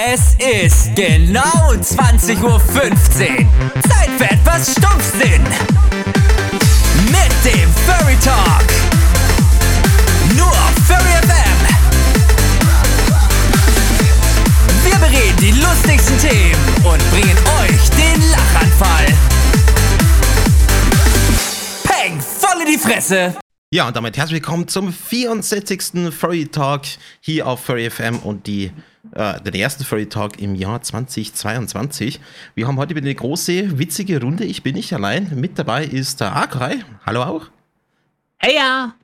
Es ist genau 20.15 Uhr. Zeit für etwas Stumpfsinn. Mit dem Furry Talk. Nur auf Furry FM. Wir bereden die lustigsten Themen und bringen euch den Lachanfall. Peng, voll in die Fresse. Ja, und damit herzlich willkommen zum 64. Furry Talk hier auf Furry FM und die, äh, den ersten Furry Talk im Jahr 2022. Wir haben heute wieder eine große, witzige Runde. Ich bin nicht allein. Mit dabei ist der Akai. Hallo auch. Hey ja.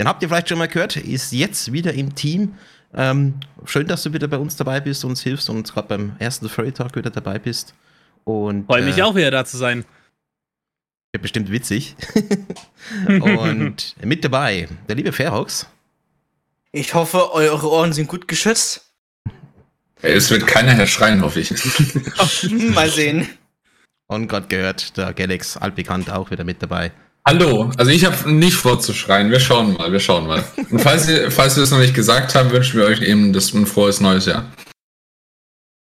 Den habt ihr vielleicht schon mal gehört. Ist jetzt wieder im Team. Ähm, schön, dass du wieder bei uns dabei bist, uns hilfst und gerade beim ersten Furry Talk wieder dabei bist. Und, Freue mich äh, auch wieder da zu sein. Wird bestimmt witzig. und mit dabei der liebe Ferox. Ich hoffe, eure Ohren sind gut geschützt. Es wird keiner herschreien, hoffe ich. Mal sehen. Und Gott gehört, der Galax, altbekannt, auch wieder mit dabei. Hallo, also ich habe nicht vor zu schreien. Wir schauen mal, wir schauen mal. Und falls, ihr, falls wir es noch nicht gesagt haben, wünschen wir euch eben das ein frohes neues Jahr.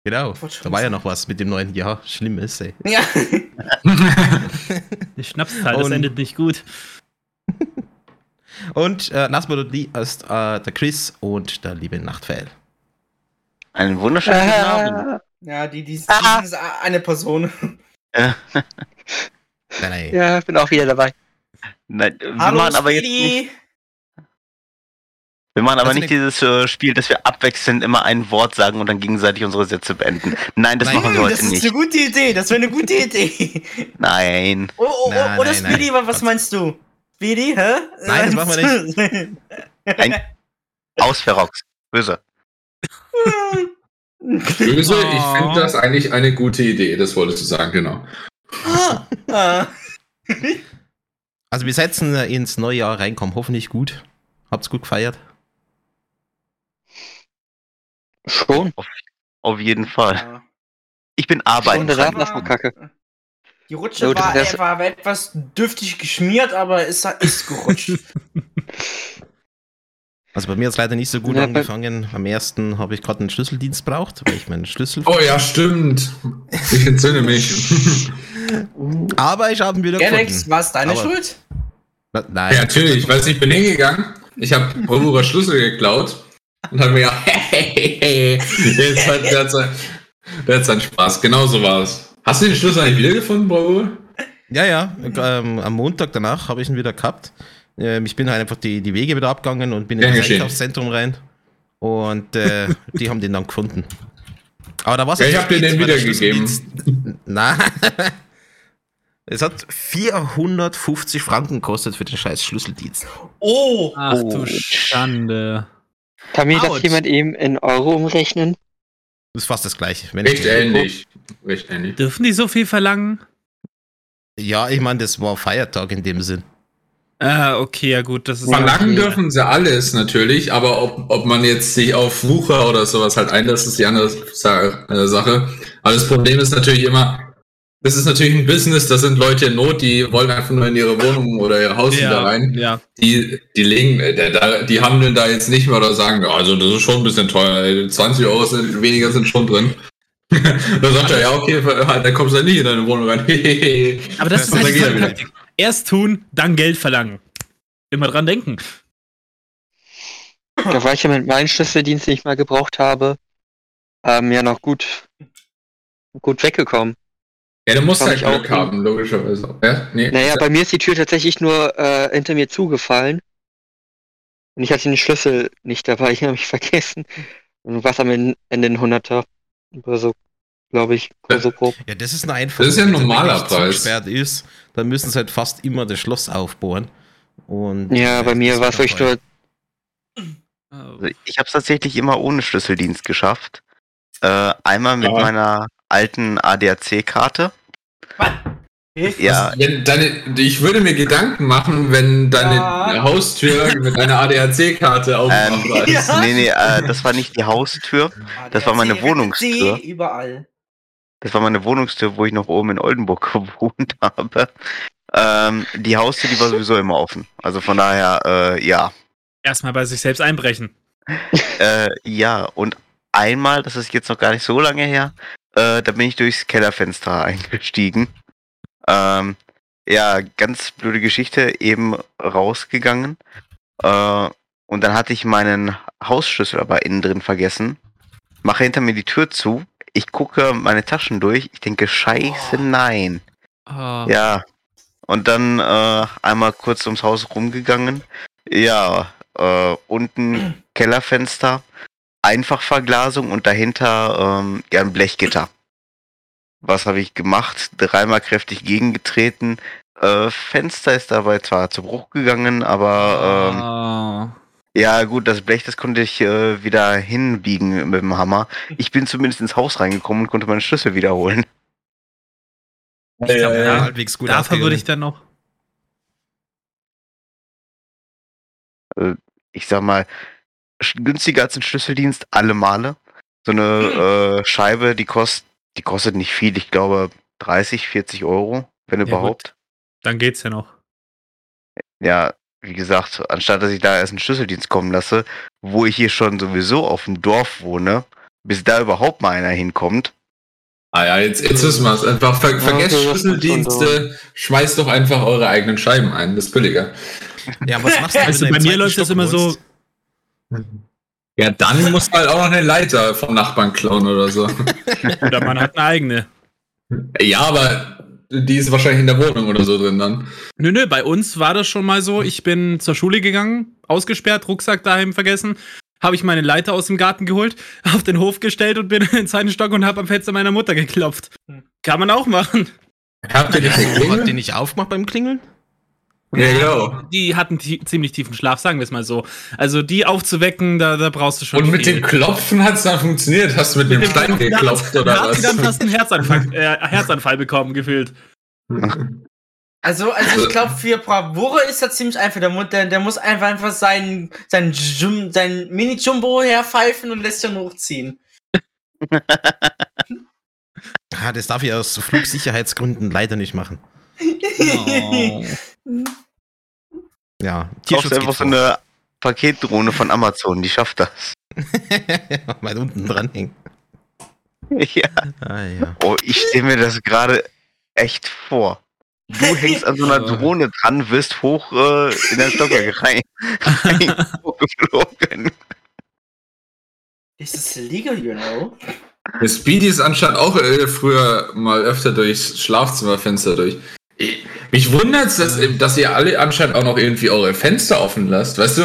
Genau, da war ja noch was mit dem neuen Jahr. Schlimm ist, ey. Ja. Die Schnapszahl, das endet nicht gut. Und äh, last but not least ist äh, der Chris und der liebe Nachtfell. Einen wunderschönen guten Abend. Ja, die, die, die Ah. ist eine Person. Nein, nein. Ja, ich bin auch wieder dabei. Nein, wir machen aber jetzt nicht, wir machen aber Also nicht dieses äh, Spiel, dass wir abwechselnd immer ein Wort sagen und dann gegenseitig unsere Sätze beenden. Nein, das Nein, machen wir Hm, heute das ist nicht. eine gute Idee. Das wäre eine gute Idee. Nein. Oh, oh, oh, oder nein, nein. Speedy, wa- was meinst du? Speedy, hä? Nein, das machen wir nicht. Ein Aus Ferox. Böse. Böse, ich Oh. finde das eigentlich eine gute Idee, das wolltest du sagen, genau. Also wir setzen äh, ins neue Jahr reinkommen, hoffentlich gut. Habt's gut gefeiert. Schon. Auf, auf jeden Fall. Ja. Ich bin arbeiten. Dran. danach. Kacke. Die Rutsche das war, war etwas dürftig geschmiert, aber es ist gerutscht. Also bei mir hat es leider nicht so gut Ja, angefangen. Am ersten habe ich gerade einen Schlüsseldienst braucht, weil ich meinen Schlüssel. Oh ja, stimmt. Ich entzünde mich. Aber ich habe ihn wieder gefunden. war es deine Aber- Schuld? Na, Nein. ja, natürlich, weil ich bin hingegangen, ich habe Bravura Schlüssel geklaut und habe mir gedacht, hey, hey, hey, jetzt hat der hat sein, der hat seinen Spaß. Genau so war es. Hast du den Schlüssel eigentlich wiedergefunden, Bravura? Ja, ja. Ähm, am Montag danach habe ich ihn wieder gehabt. Ähm, ich bin halt einfach die, die Wege wieder abgegangen und bin in Gern das. Einkaufszentrum rein. Und äh, die haben den dann gefunden. Aber da war es Ja, ich hab dir den wiedergegeben. Nein. Es hat 450 Franken gekostet für den scheiß Schlüsseldienst. Oh! Ach Oh. du Schande. Kann mir das jemand eben in Euro umrechnen? Das ist fast das gleiche. Wenn Recht ich- ähnlich. Recht ähnlich. Dürfen die so viel verlangen? Ja, ich meine, das war Feiertag in dem Sinn. Ah, okay, ja gut, das ist. Verlangen okay. dürfen sie alles natürlich, aber ob, ob man jetzt sich auf Wucher oder sowas halt einlässt, ist die andere äh, Sache. Aber das Problem ist natürlich immer, das ist natürlich ein Business, das sind Leute in Not, die wollen einfach nur in ihre Wohnung oder ihr Haus wieder ja, rein. ja. Die, die legen, äh, da- die handeln da jetzt nicht mehr oder sagen, ja, also das ist schon ein bisschen teuer, ey, 20 Euro sind, weniger sind schon drin. da sagt er, ja, okay, dann kommst du halt nicht in deine Wohnung rein. Aber das ist halt er die. Erst tun, dann Geld verlangen. Immer dran denken. Da war ich ja mit meinem Schlüsseldienst, den ich mal gebraucht habe, ähm, ja noch gut, gut weggekommen. Ja, du musst halt ich auch haben, logischerweise. Ja, nee. Naja, bei mir ist die Tür tatsächlich nur äh, hinter mir zugefallen. Und ich hatte den Schlüssel nicht dabei, ich habe mich vergessen. Und was am Ende den 100er oder so, glaube ich, so grob. Ja, das ist ein einfacher. Das ist ja ein Wenn normaler Preis. zugesperrt ist, dann müssen sie halt fast immer das Schloss aufbohren. Und Ja, bei mir war es nur, Also ich habe es tatsächlich immer ohne Schlüsseldienst geschafft. Äh, einmal mit Ja. meiner alten ADAC-Karte. Ja, Wenn deine, ich würde mir Gedanken machen, wenn deine Ja. Haustür mit einer ADAC-Karte ähm, aufmachbar ist. Ja. nee, nee, äh, das war nicht die Haustür. Das war meine ADAC, Wohnungstür. Überall. Das war meine Wohnungstür, wo ich noch oben in Oldenburg gewohnt habe. Ähm, die Haustür, die war sowieso immer offen. Also von daher, äh, ja. Erstmal bei sich selbst einbrechen. Äh, ja, und einmal, das ist jetzt noch gar nicht so lange her, äh, da bin ich durchs Kellerfenster eingestiegen. Ähm, ja, ganz blöde Geschichte, eben rausgegangen. Äh, und dann hatte ich meinen Hausschlüssel aber innen drin vergessen. Mache hinter mir die Tür zu. Ich gucke meine Taschen durch. Ich denke, scheiße, nein. Ah. Ja. Und dann äh, einmal kurz ums Haus rumgegangen. Ja, äh, unten Kellerfenster, Einfachverglasung und dahinter ähm, ja, ein Blechgitter. Was habe ich gemacht? Dreimal kräftig gegengetreten. Äh, Fenster ist dabei zwar zu Bruch gegangen, aber ähm, Ah. Ja gut, das Blech, das konnte ich äh, wieder hinbiegen mit dem Hammer. Ich bin zumindest ins Haus reingekommen und konnte meinen Schlüssel wiederholen. Ich glaub, ja, ja. halbwegs gut Dafür würde ich dann noch. ich sag mal, günstiger als ein Schlüsseldienst, alle Male. So eine äh, Scheibe, die kostet, die kostet nicht viel, ich glaube 30, 40 Euro, wenn gut. überhaupt. Dann geht's ja noch. Ja, wie gesagt, anstatt dass ich da erst einen Schlüsseldienst kommen lasse, wo ich hier schon sowieso auf dem Dorf wohne, bis da überhaupt mal einer hinkommt. Ah ja, jetzt, jetzt wissen wir es. Einfach ver Ja, vergesst schon, Schlüsseldienste, schmeißt doch einfach eure eigenen Scheiben ein, das ist billiger. Ja, was machst du, Also du bei mir läuft das immer so? Ja, dann musst du halt auch noch eine Leiter vom Nachbarn klauen oder so. oder man hat eine eigene. ja, aber die ist wahrscheinlich in der Wohnung oder so drin dann. Nö, nö, bei uns war das schon mal so. Ich bin zur Schule gegangen, ausgesperrt, Rucksack daheim vergessen. Habe ich meine Leiter aus dem Garten geholt, auf den Hof gestellt und bin in zweiten Stock und habe am Fenster meiner Mutter geklopft. Kann man auch machen. Habt ihr die Hat die geklingelt? nicht aufgemacht beim Klingeln? Ja, genau. Die hatten ziemlich tiefen Schlaf, sagen wir es mal so. Also die aufzuwecken, da, da brauchst du schon. Und mit viel. dem Klopfen hat es dann funktioniert. Hast du mit dem Stein geklopft da oder hat sie was? dann fast einen Herzanfall, äh, Herzanfall bekommen, gefühlt. Also, also ich glaube, für Bravura ist das ziemlich einfach. Der, der, der muss einfach, einfach seinen, seinen, Jum, seinen Mini-Jumbo herpfeifen und lässt ihn hochziehen. Ah, das darf ich aus Flugsicherheitsgründen leider nicht machen. Oh. Ja, Kaufst Tierschutz einfach so eine Paketdrohne von Amazon, die schafft das. Mal unten dran hängen. ja. Ah, ja. Oh, ich stelle mir das gerade echt vor. Du hängst an so einer Drohne dran, wirst hoch äh, in dein Stockwerk rein. geflogen. Ist das illegal, you know? Der Speedy ist anscheinend auch äh, früher mal öfter durchs Schlafzimmerfenster durch. Ich- Mich wundert es, dass, dass ihr alle anscheinend auch noch irgendwie eure Fenster offen lasst. Weißt du,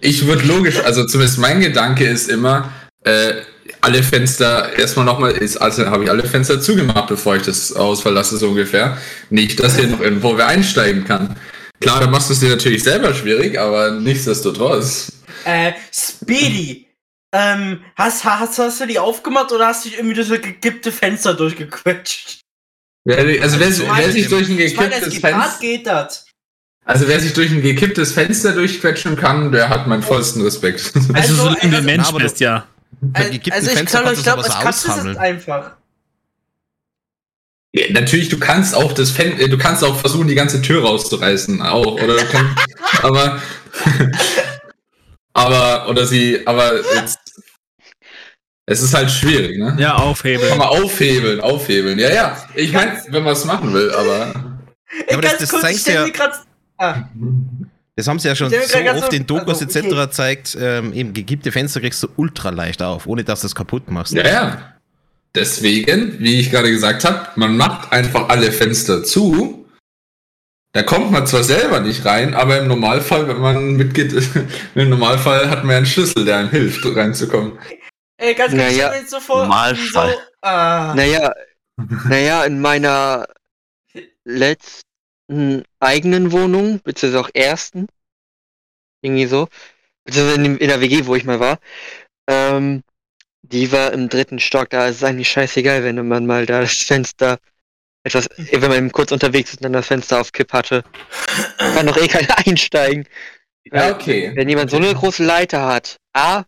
ich würde logisch, also zumindest mein Gedanke ist immer, äh, alle Fenster, erstmal nochmal, also habe ich alle Fenster zugemacht, bevor ich das Haus verlasse, so ungefähr. Nicht, dass hier noch irgendwo wer einsteigen kann. Klar, da machst du es dir natürlich selber schwierig, aber nichtsdestotrotz. Äh, Speedy. Ähm, hast, hast, hast du die aufgemacht oder hast du dich irgendwie durch das gekippte Fenster durchgequetscht? Wer, also wer, Ich wer sich durch ein Ich meine, als gekipptes Fenster, geht das. also wer sich durch ein gekipptes Fenster durchquetschen kann, der hat meinen vollsten Respekt. Also, Also, solange du also- Mensch du- bist, ja. Bei Also, also ich glaube, kannst ich du glaube, als Katze ist es einfach. Ja, natürlich, du kannst auch das Fen äh, du kannst auch versuchen, die ganze Tür rauszureißen, auch, oder du kannst, aber, aber, oder sie, aber jetzt, es ist halt schwierig, ne? Ja, Kann aufhebeln. man aufhebeln, aufhebeln. Ja, ja. Ich meine, wenn man es machen will, aber. Ja, aber das- Ganz das kurz, zeigt ich stell ja- grad- Ah, Das haben sie ja schon so oft so- in Dokus also, etc. okay. zeigt, ähm, eben gekippte Fenster kriegst du ultra leicht auf, ohne dass du es kaputt machst. Ja, ja. Deswegen, wie ich gerade gesagt habe, man macht einfach alle Fenster zu. Da kommt man zwar selber nicht rein, aber im Normalfall, wenn man mitgeht, im Normalfall hat man ja einen Schlüssel, der einem hilft, reinzukommen. Ey, ganz kurz, ich Naja, stell mir jetzt so Normalfall. ah, Naja, naja, in meiner letzten eigenen Wohnung, beziehungsweise auch ersten, irgendwie so, beziehungsweise in, in der WG, wo ich mal war, ähm, die war im dritten Stock, da ist es eigentlich scheißegal, wenn man mal da das Fenster etwas, wenn man kurz unterwegs ist und dann das Fenster auf Kipp hatte, kann doch eh keiner einsteigen. Ja, okay. Wenn jemand so eine große Leiter hat, A,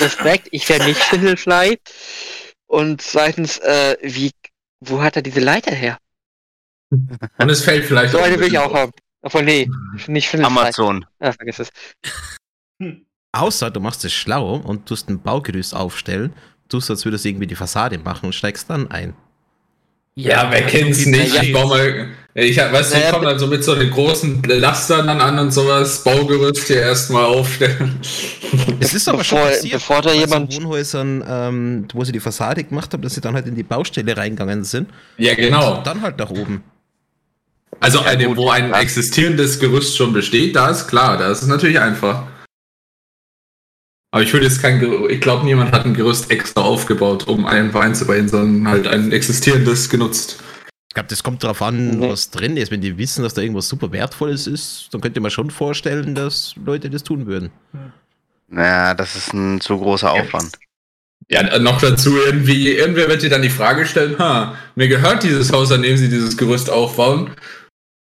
Respekt, ich wäre nicht Schwindelfly. Und zweitens, äh, wie, wo hat er diese Leiter her? Und es fällt vielleicht So auch ein eine will ich bisschen auch haben. Obwohl, nee, nicht Schwindelfly. Amazon. Ah, vergiss es. Außer du machst es schlau und tust ein Baugerüst aufstellen, tust, als würdest du irgendwie die Fassade machen und steigst dann ein. Ja, wer kennt's nicht? Ich baue mal, ich hab, weißt du, ich Naja, komme dann so mit so den großen Lastern dann an und sowas, Baugerüst hier erstmal aufstellen. Es ist aber schon Bevor- passiert, bevor da jemand- Wohnhäusern, ähm, wo sie die Fassade gemacht haben, dass sie dann halt in die Baustelle reingegangen sind. Ja, genau. Und dann halt nach oben. Also eine, gut, wo ein ja. existierendes Gerüst schon besteht, da ist klar, da ist es natürlich einfach. Aber ich würde jetzt kein Gerüst, ich glaube, niemand hat ein Gerüst extra aufgebaut, um einen Wein zu bauen, sondern halt ein existierendes genutzt. Ich glaube, das kommt darauf an, Nee. was drin ist. Wenn die wissen, dass da irgendwas super Wertvolles ist, dann könnte man schon vorstellen, dass Leute das tun würden. Naja, das ist ein zu großer Aufwand. Ja, noch dazu irgendwie, irgendwer wird dir dann die Frage stellen, ha, mir gehört dieses Haus, an dem sie dieses Gerüst aufbauen.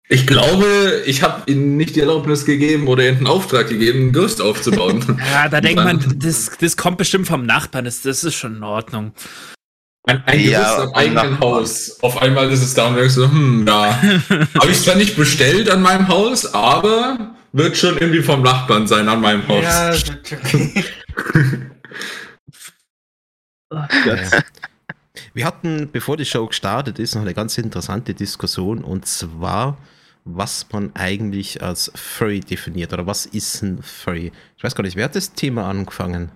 Ich glaube, ich habe ihnen nicht die Erlaubnis gegeben oder ihnen einen Auftrag gegeben, ein Gerüst aufzubauen. Ja, da denkt man, das, das kommt bestimmt vom Nachbarn, das, das ist schon in Ordnung. Ein, ein Ja, Gerüst am eigenen. Haus. Auf einmal ist es da und denkst so, hm, ja. Habe ich zwar nicht bestellt an meinem Haus, aber wird schon irgendwie vom Nachbarn sein an meinem Haus. Ja, okay. Ja. Wir hatten, bevor die Show gestartet ist, noch eine ganz interessante Diskussion und zwar, was man eigentlich als Furry definiert oder was ist ein Furry? Ich weiß gar nicht, wer hat das Thema angefangen?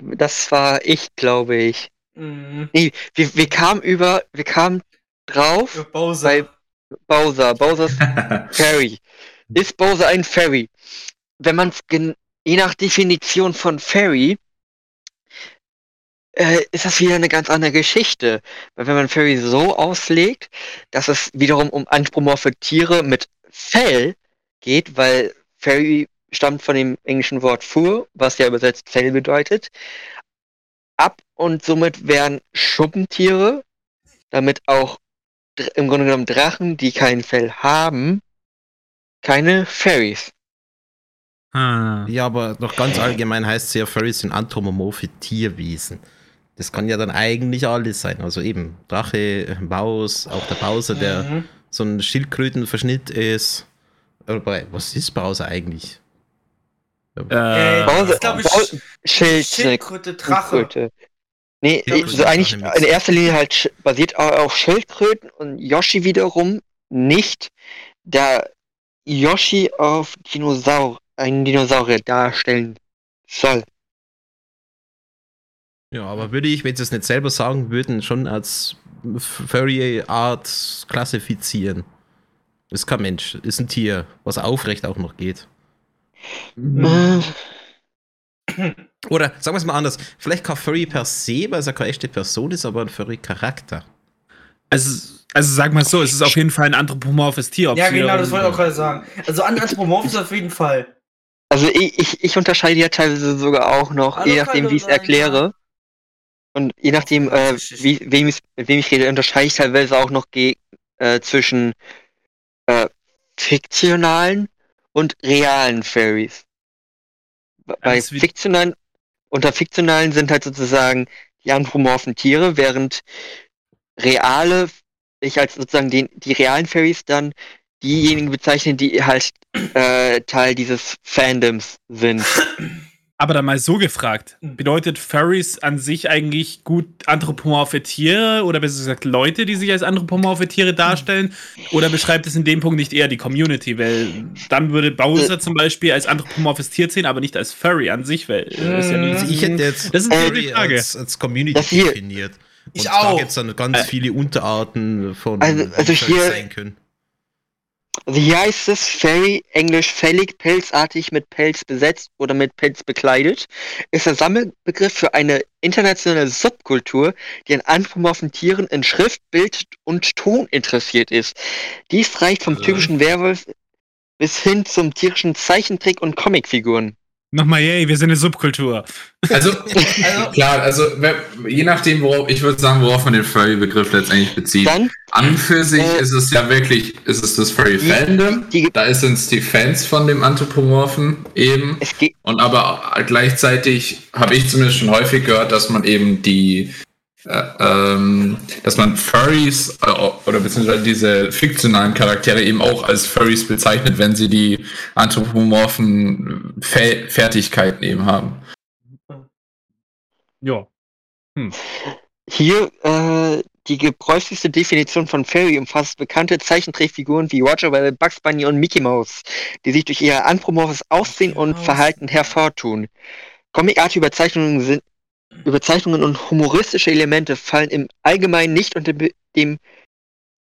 Das war ich, glaube ich. Mhm. Nee, wir, wir kamen über, wir kamen drauf Bowser. bei Bowser, Bowser's Ferry. Ist Bowser ein Ferry? Wenn man es je nach Definition von Ferry äh, ist das wieder eine ganz andere Geschichte. Weil wenn man Ferry so auslegt, dass es wiederum um anthropomorphe Tiere mit Fell geht, weil Ferry stammt von dem englischen Wort fur, was ja übersetzt Fell bedeutet, ab und somit werden Schuppentiere, damit auch im Grunde genommen Drachen, die kein Fell haben, keine Fairies. Ah. Ja, aber noch ganz allgemein heißt es ja, Furries sind anthropomorphe Tierwesen. Das kann ja dann eigentlich alles sein. Also eben Drache, Maus, auch der Bowser, der Mhm. so ein Schildkrötenverschnitt ist. Aber was ist Bowser eigentlich? Äh, Bowser- das glaub ich, Bau- Schild, Schildkröte, Drache. Schildkröte. Nee, Ja, so eigentlich in erster Linie halt basiert au- auf Schildkröten und Yoshi wiederum nicht, da Yoshi auf Dinosaur, einen Dinosaurier darstellen soll. Ja, aber würde ich, wenn sie es nicht selber sagen würden, schon als Furry Art klassifizieren. Ist kein Mensch, ist ein Tier, was aufrecht auch noch geht. Äh, Oder sagen wir es mal anders, vielleicht kein Furry per se, weil es ja keine echte Person ist, aber ein Furry-Charakter. also, also sag mal so, es ist auf jeden Fall ein anthropomorphes Tier. Ja, genau, das wollte ich auch gerade sagen. Also an Anthropomorph ist auf jeden Fall. Also ich, ich, ich unterscheide ja teilweise sogar auch noch, Hallo, je nachdem wie ich es erkläre. Und je nachdem, äh, wie, wem ich, mit wem ich rede, unterscheide ich teilweise auch noch äh, zwischen äh, fiktionalen und realen Fairies. Bei Alles fiktionalen, unter fiktionalen sind halt sozusagen die anthropomorphen Tiere, während reale, ich als sozusagen den, die realen Fairies dann diejenigen bezeichnen, die halt äh, Teil dieses Fandoms sind. Aber dann mal so gefragt, bedeutet Furries an sich eigentlich gut anthropomorphe Tiere oder besser gesagt Leute, die sich als anthropomorphe Tiere darstellen? Oder beschreibt es in dem Punkt nicht eher die Community? Weil dann würde Bowser zum Beispiel als anthropomorphes Tier zählen, aber nicht als Furry an sich, weil äh, ist ja nicht, Also ich hätte jetzt Das ist eine Furry Frage. als, als Community definiert. Und Ich da auch. gibt es dann ganz Äh. viele Unterarten von Also- also Furries hier- sein können. Hier heißt es Fairy, englisch fällig, pelzartig, mit Pelz besetzt oder mit Pelz bekleidet, ist der Sammelbegriff für eine internationale Subkultur, die an anthropomorphen Tieren in Schrift, Bild und Ton interessiert ist. Dies reicht vom Äh. typischen Werwolf bis hin zum tierischen Zeichentrick- und Comicfiguren. Nochmal, yay, wir sind eine Subkultur. Also, Also, klar, also je nachdem, worauf, ich würde sagen, worauf man den Furry-Begriff letztendlich bezieht. Dann, An für sich Äh, ist es ja wirklich, ist es das Furry-Fandom. Da sind es die Fans von dem Anthropomorphen eben. es geht, Und aber gleichzeitig habe ich zumindest schon häufig gehört, dass man eben die, ähm, dass man Furries äh, oder beziehungsweise diese fiktionalen Charaktere eben auch als Furries bezeichnet, wenn sie die anthropomorphen Fä Fertigkeiten eben haben. Ja. Hier äh, die gebräuchlichste Definition von Fairy umfasst bekannte Zeichentrickfiguren wie Roger Rabbit, Bugs Bunny und Mickey Mouse, die sich durch ihr anthropomorphes Aussehen und. Verhalten hervortun. Comicartige Überzeichnungen sind Überzeichnungen und humoristische Elemente fallen im Allgemeinen nicht unter dem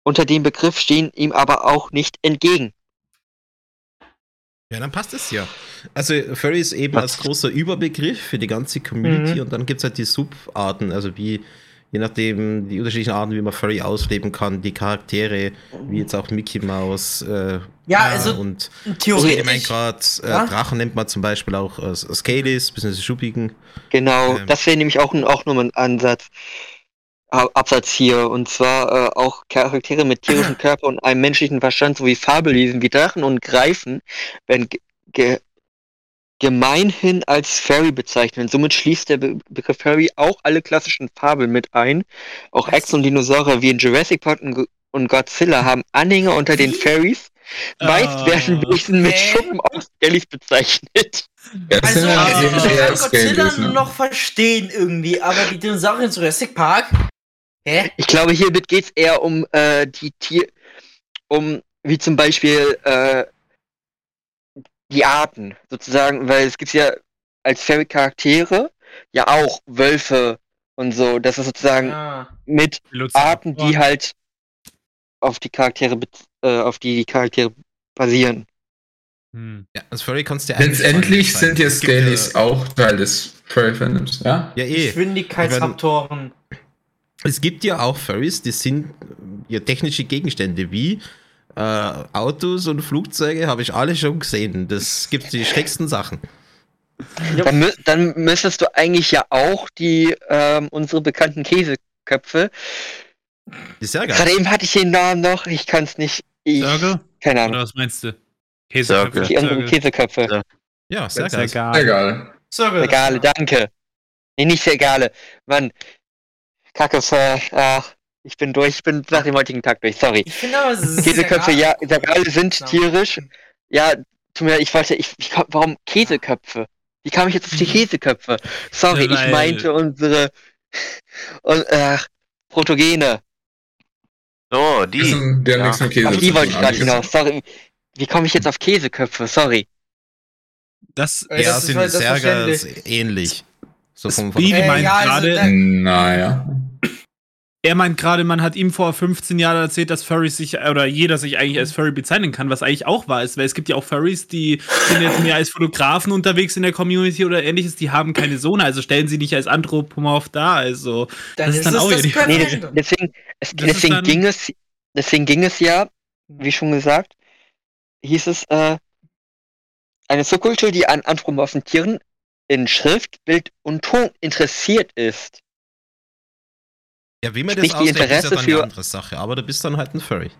unter dem Begriff stehen ihm aber auch nicht entgegen. Ja, dann passt es ja. Also Furry ist eben als großer Überbegriff für die ganze Community Mhm. und dann gibt es halt die Subarten, also wie, je nachdem, die unterschiedlichen Arten, wie man Furry ausleben kann, die Charaktere, wie jetzt auch Mickey Mouse äh, Ja, also und ich theoretisch. meine gerade, äh, Ja? Drachen nennt man zum Beispiel auch äh, Scalies, bzw. Schuppigen. Genau, Ähm. das wäre nämlich auch, auch nochmal ein Ansatz. Ab- Absatz hier. Und zwar äh, auch Charaktere mit tierischem Körper und einem menschlichen Verstand sowie Fabelwesen wie Drachen und Greifen werden ge ge gemeinhin als Fairy bezeichnet. Somit schließt der Be Begriff Fairy auch alle klassischen Fabeln mit ein. Auch? Echsen und Dinosaurier wie in Jurassic Park und, Go- und Godzilla haben Anhänger unter den? Fairies. Meist Ah. werden Wesen mit Hä? Schuppen aus Skellies bezeichnet. Also, also ich kann Godzilla ne? noch verstehen irgendwie, aber die Dinosaurier in Jurassic Park? Hä? Ich glaube, hiermit geht es eher um äh, die Tier, um wie zum Beispiel äh, die Arten sozusagen, weil es gibt ja als Fairy Charaktere ja auch Wölfe und so. Das ist sozusagen Ah. mit Arten, die halt auf die Charaktere äh, auf die die Charaktere basieren. Hm. Ja, als Furry kannst du ja eigentlich Letztendlich sind ja Scalies auch Teil des Furry-Fandoms, ja? Ja, eh. Geschwindigkeitsraptoren. Es gibt ja auch Furries, die sind ja technische Gegenstände wie äh, Autos und Flugzeuge, habe ich alle schon gesehen. Das gibt die schrägsten Sachen. Dann, mü dann müsstest du eigentlich ja auch die ähm, unsere bekannten Käseköpfe. Die ist ja geil. Gerade eben hatte ich den Namen noch, ich kann es nicht. Ich, keine Ahnung. Oder was meinst du? Sörge. Die unsere Käseköpfe. Ja, sehr Sehr geil. Sorry. Egale, danke. Nee, nicht Egale. Mann. Kacke, Sir. Ach, ich bin durch. Ich bin nach dem heutigen Tag durch. Sorry. Ich finde aber, es ist Käseköpfe, ja, Egale sind Ja. tierisch. Ja, tut mir leid, ich wollte, ich, ich komm- warum Käseköpfe? Wie kam ich jetzt auf die Käseköpfe? Sorry, Ja, ich weil- meinte unsere und, ach, Protogene. So, Die, haben Ja. nichts mit Käse Auf die wollte ich gerade hinaus. Sorry. Wie komme ich jetzt auf Käseköpfe? Sorry. Das Äh, Ja, das ist sind halt das verständlich. ähnlich. So vom, vom Äh, meint ja, also gerade, da- Naja. Er meint gerade, man hat ihm vor 15 Jahren erzählt, dass Furries sich, oder jeder sich eigentlich als Furry bezeichnen kann, was eigentlich auch wahr ist, weil es gibt ja auch Furries, die sind jetzt mehr als Fotografen unterwegs in der Community oder ähnliches, die haben keine Sohne, also stellen sie nicht als Anthropomorph dar, also Dann Das ist dann es auch das ja Nee, deswegen, es, deswegen dann- ging es, deswegen ging es ja, wie schon gesagt, hieß es, äh, eine Subkultur, die an anthropomorphen Tieren in Schrift, Bild und Ton interessiert ist. Ja, wie man das auslegt, ist ja dann eine für- andere Sache. Aber du bist dann halt ein Furry.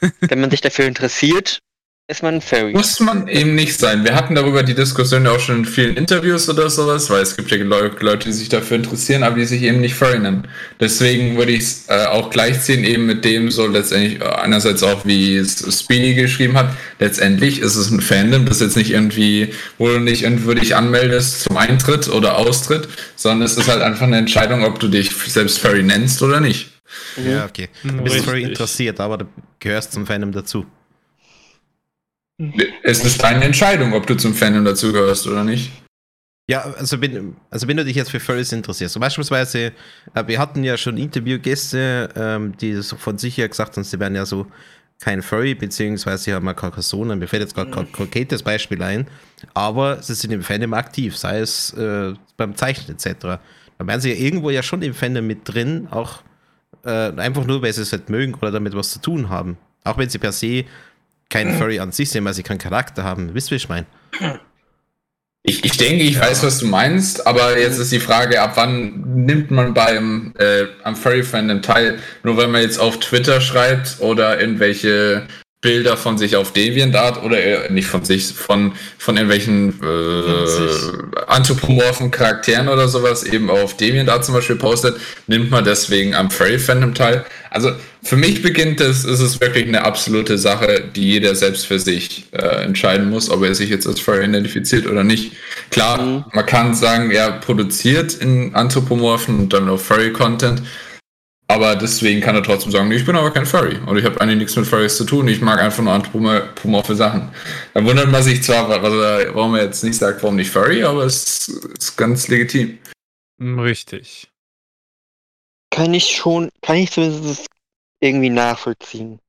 Wenn man sich dafür interessiert, ist man ein Fairy. Muss man eben nicht sein. Wir hatten darüber die Diskussion ja auch schon in vielen Interviews oder sowas, weil es gibt ja Leu- Leute, die sich dafür interessieren, aber die sich eben nicht Furry nennen. Deswegen würde ich es äh, auch gleichziehen eben mit dem so letztendlich äh, einerseits auch, wie es Speedy geschrieben hat. Letztendlich ist es ein Fandom, das jetzt nicht irgendwie, wo du nicht irgendwie dich anmeldest zum Eintritt oder Austritt, sondern es ist halt einfach eine Entscheidung, ob du dich selbst Furry nennst oder nicht. Ja, okay. Du bist Richtig. Furry interessiert, aber du gehörst zum Fandom dazu. Es ist deine Entscheidung, ob du zum Fandom dazugehörst oder nicht. Ja, also wenn, also wenn du dich jetzt für Furries interessierst, so beispielsweise, äh, wir hatten ja schon Interviewgäste, ähm, die so von sich her gesagt haben, sie wären ja so kein Furry, beziehungsweise haben mal Carcassonne, mir fällt jetzt gerade kein konkretes Beispiel ein, aber sie sind im Fandom aktiv, sei es äh, beim Zeichnen etc. Da wären sie ja irgendwo ja schon im Fandom mit drin, auch äh, einfach nur, weil sie es halt mögen oder damit was zu tun haben. Auch wenn sie per se kein Furry an sich sind, weil sie keinen Charakter haben. Wisst ihr, wie ich meine? Ich, ich denke, ich weiß, was du meinst, aber jetzt ist die Frage, ab wann nimmt man beim äh, am Furry Fandom teil? Nur weil man jetzt auf Twitter schreibt oder irgendwelche Bilder von sich auf DeviantArt oder nicht von sich, von, von irgendwelchen äh, anthropomorphen Charakteren oder sowas eben auf DeviantArt zum Beispiel postet, nimmt man deswegen am Furry-Fandom teil. Also für mich beginnt es, ist es wirklich eine absolute Sache, die jeder selbst für sich äh, entscheiden muss, ob er sich jetzt als Furry identifiziert oder nicht. Klar, Mhm. man kann sagen, er produziert in anthropomorphen und dann auf Furry-Content, aber deswegen kann er trotzdem sagen, nee, ich bin aber kein Furry und ich habe eigentlich nichts mit Furries zu tun. Ich mag einfach nur anthropomorphe Sachen. Da wundert man sich zwar, was er, warum er jetzt nicht sagt, warum nicht Furry, aber es ist ganz legitim. Hm, Richtig. Kann ich schon, kann ich zumindest irgendwie nachvollziehen.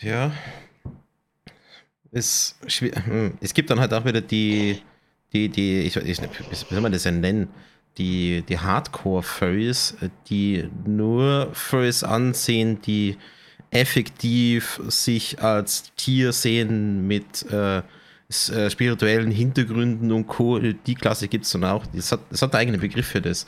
Ja. Es, hm, es gibt dann halt auch wieder die, die, die, ich weiß nicht, wie soll man das denn nennen? Die, die Hardcore-Furries, die nur Furries ansehen, die effektiv sich als Tier sehen mit äh, äh, spirituellen Hintergründen und Co. Die Klasse gibt es dann auch. Es hat, es hat einen eigenen Begriff für das.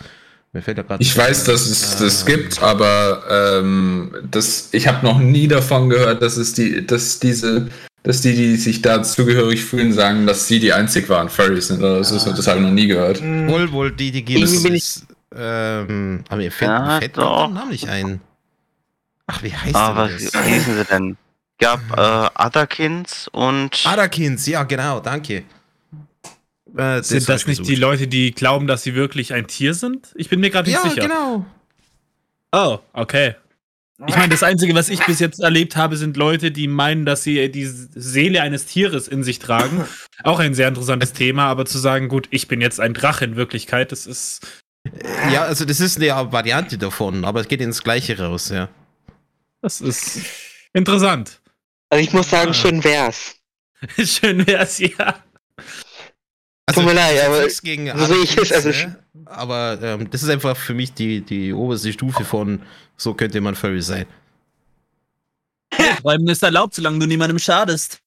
Mir fällt da gerade. Ich weiß, dass es das Ähm, gibt, aber ähm, das, ich habe noch nie davon gehört, dass es die, dass diese, dass die, die sich da zugehörig fühlen, sagen, dass sie die einzig waren Furries sind. Oder das, ist, das habe ich noch nie gehört. Hm. Wohl, wohl, die, die es. ist, Ähm, aber mir fällt, Ja, fällt doch. doch. der Name nicht ein. Ach, wie heißt Ah, was das? wie hießen sie denn? Gab äh, Otherkins und Adakins, ja, genau, danke. Äh, das Sind das ich nicht die. Leute, die glauben, dass sie wirklich ein Tier sind? Ich bin mir gerade nicht Ja, sicher. genau. Oh, okay. Ich meine, das Einzige, was ich bis jetzt erlebt habe, sind Leute, die meinen, dass sie die Seele eines Tieres in sich tragen. Auch ein sehr interessantes Thema, aber zu sagen, gut, ich bin jetzt ein Drache in Wirklichkeit, das ist. Ja, also das ist eine Variante davon, aber es geht ins Gleiche raus, ja. Das ist interessant. Also ich muss sagen, Ah. schön wär's. Schön wär's, ja. Tut mir leid, aber gegen so sehe ich es, also ne? Aber ähm, das ist einfach für mich die, die oberste Stufe von, so könnte man Furry sein. Träumen ist erlaubt, solange du niemandem schadest.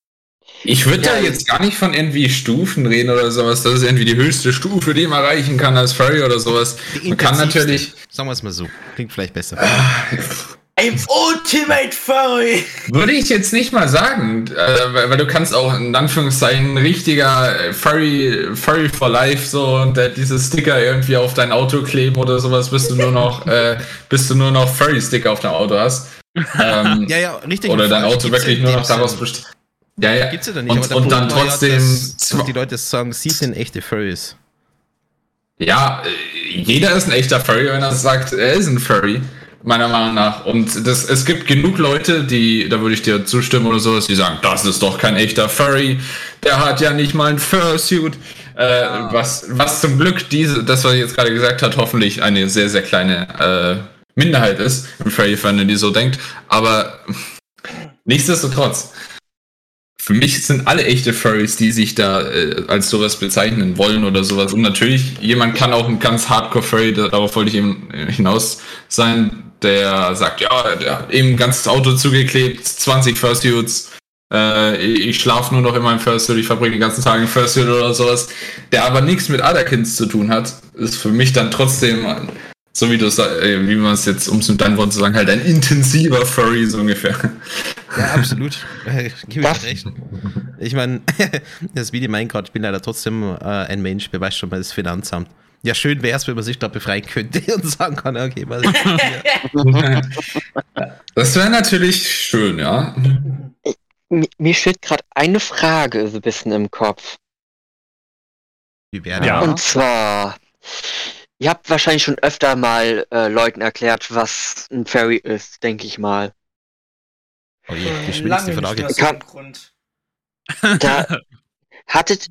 Ich würde da Ja, jetzt gar nicht von irgendwie Stufen reden oder sowas. Das ist irgendwie die höchste Stufe, die man erreichen kann als Furry oder sowas. Man kann natürlich. Sagen wir es mal so. Klingt vielleicht besser. Ein Ultimate Furry! Würde ich jetzt nicht mal sagen, äh, weil, weil du kannst auch in Anführungszeichen ein richtiger äh, Furry, Furry for Life so und äh, diese Sticker irgendwie auf dein Auto kleben oder sowas, bis du nur noch, äh, bis du nur noch Furry-Sticker auf deinem Auto hast. Ähm, Ja, ja, richtig. oder dein Auto wirklich nur noch daraus besteht. Ja, ja. Gibt's ja dann nicht. Und- und dann trotzdem Ja, dass, zwa- dass die Leute sagen, sie sind echte Furries. Ja, äh, jeder ist ein echter Furry, wenn er sagt, er ist ein Furry, meiner Meinung nach. Und das, es gibt genug Leute, die, da würde ich dir zustimmen oder sowas, die sagen, das ist doch kein echter Furry, der hat ja nicht mal ein Fursuit. Äh, was, was zum Glück diese, das, was ich jetzt gerade gesagt hat, hoffentlich eine sehr, sehr kleine äh, Minderheit ist im Furry-Fandom, die so denkt. Aber nichtsdestotrotz, für mich sind alle echte Furries, die sich da äh, als sowas bezeichnen wollen oder sowas. Und natürlich, jemand kann auch ein ganz Hardcore-Furry, da- darauf wollte ich eben äh, hinaus sein, der sagt, ja, der hat eben ein ganzes Auto zugeklebt, 20 Fursuits, äh, ich schlafe nur noch in meinem Fursuit, ich verbringe den ganzen Tag im Fursuit oder sowas, der aber nichts mit Otherkins zu tun hat, ist für mich dann trotzdem, so wie du äh, wie man es jetzt, um es mit deinen Worten zu sagen, halt ein intensiver Furry so ungefähr. Ja, absolut. Gib ich recht. Ich meine, das Video mein Gott, ich bin leider trotzdem äh, ein Mensch, wer weiß schon mal das Finanzamt. Ja, schön wäre es, wenn man sich da befreien könnte und sagen kann, okay, was ist hier? Das wäre natürlich schön, ja. Mi- Mir steht gerade eine Frage so ein bisschen im Kopf. Wie wäre Ja. Und zwar, ihr habt wahrscheinlich schon öfter mal äh, Leuten erklärt, was ein Fairy ist, denke ich mal. Oh je, die schwierigste Lange nicht Frage. Kann-. Da hattet,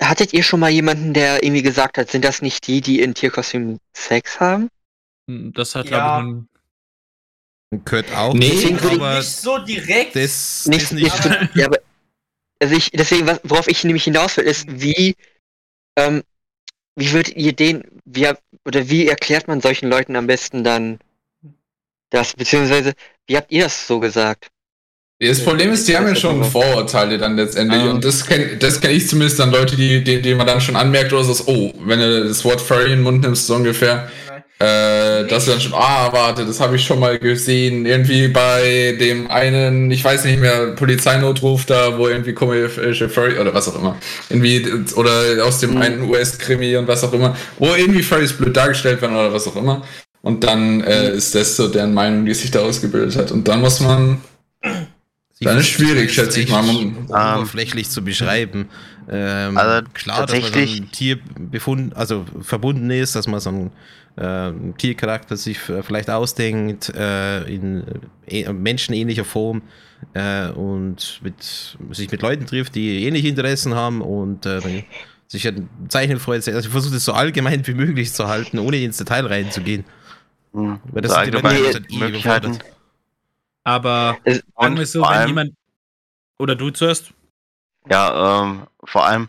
hattet ihr schon mal jemanden, der irgendwie gesagt hat, sind das nicht die, die in Tierkostümen Sex haben? Das hat, Ja. glaube Gehört auch. Nee, deswegen würde ich Nicht so direkt. das, Nicht, das nicht, nicht. ja, aber, also ich, deswegen, was, worauf ich nämlich hinaus will, ist, wie, ähm, wie würdet ihr den, wie, oder wie erklärt man solchen Leuten am besten dann das, beziehungsweise, wie habt ihr das so gesagt? Das Problem ist, die haben ja schon Vorurteile dann letztendlich. Ah. Und das kenne das kenn ich zumindest dann Leute, die, die, die man dann schon anmerkt oder so, oh, wenn du das Wort Furry in den Mund nimmst, so ungefähr. Äh, dass du dann schon, ah, warte, das habe ich schon mal gesehen. Irgendwie bei dem einen, ich weiß nicht mehr, Polizeinotruf da, wo irgendwie komische Furry oder was auch immer. Irgendwie, oder aus dem Mhm. einen US-Krimi und was auch immer, wo irgendwie Furries blöd dargestellt werden oder was auch immer. Und dann äh, ist das so deren Meinung, die sich da ausgebildet hat. Und dann muss man, Dann ist schwierig, schätze ich mal. recht oberflächlich zu beschreiben. Ähm, Also klar, dass man so ein Tier befund, also verbunden ist, dass man so einen äh, Tiercharakter sich vielleicht ausdenkt, äh, in äh, menschenähnlicher Form äh, und mit, sich mit Leuten trifft, die ähnliche Interessen haben und äh, dann sich ein Zeichnen freut. Also ich versuche es so allgemein wie möglich zu halten, ohne ins Detail reinzugehen. Hm. Weil das So sind die Leute, die eh Möglichkeiten. überfordert. Aber Es- sagen wir es so, vor wenn allem- jemand. Oder du zuerst? Ja, ähm, vor allem,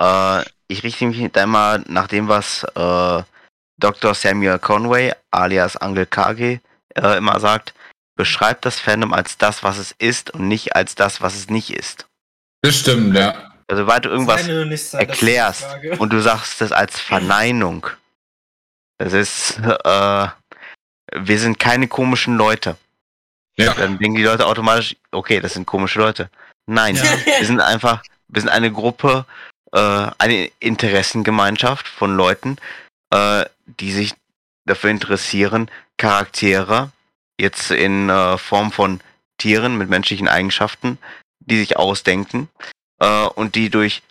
äh, ich richte mich da immer nach dem, was äh, Dr. Samuel Conway, alias Angel Kage, äh, immer sagt. Beschreibt das Fandom als das, was es ist und nicht als das, was es nicht ist. das stimmt, ja. Also, sobald du irgendwas Sein erklärst und du sagst das als Verneinung, das ist, äh, wir sind keine komischen Leute. Ja. Dann denken die Leute automatisch, okay, das sind komische Leute. Nein, Ja. wir sind einfach, wir sind eine Gruppe, äh, eine Interessengemeinschaft von Leuten, äh, die sich dafür interessieren, Charaktere jetzt in äh, Form von Tieren mit menschlichen Eigenschaften, die sich ausdenken äh, und die durch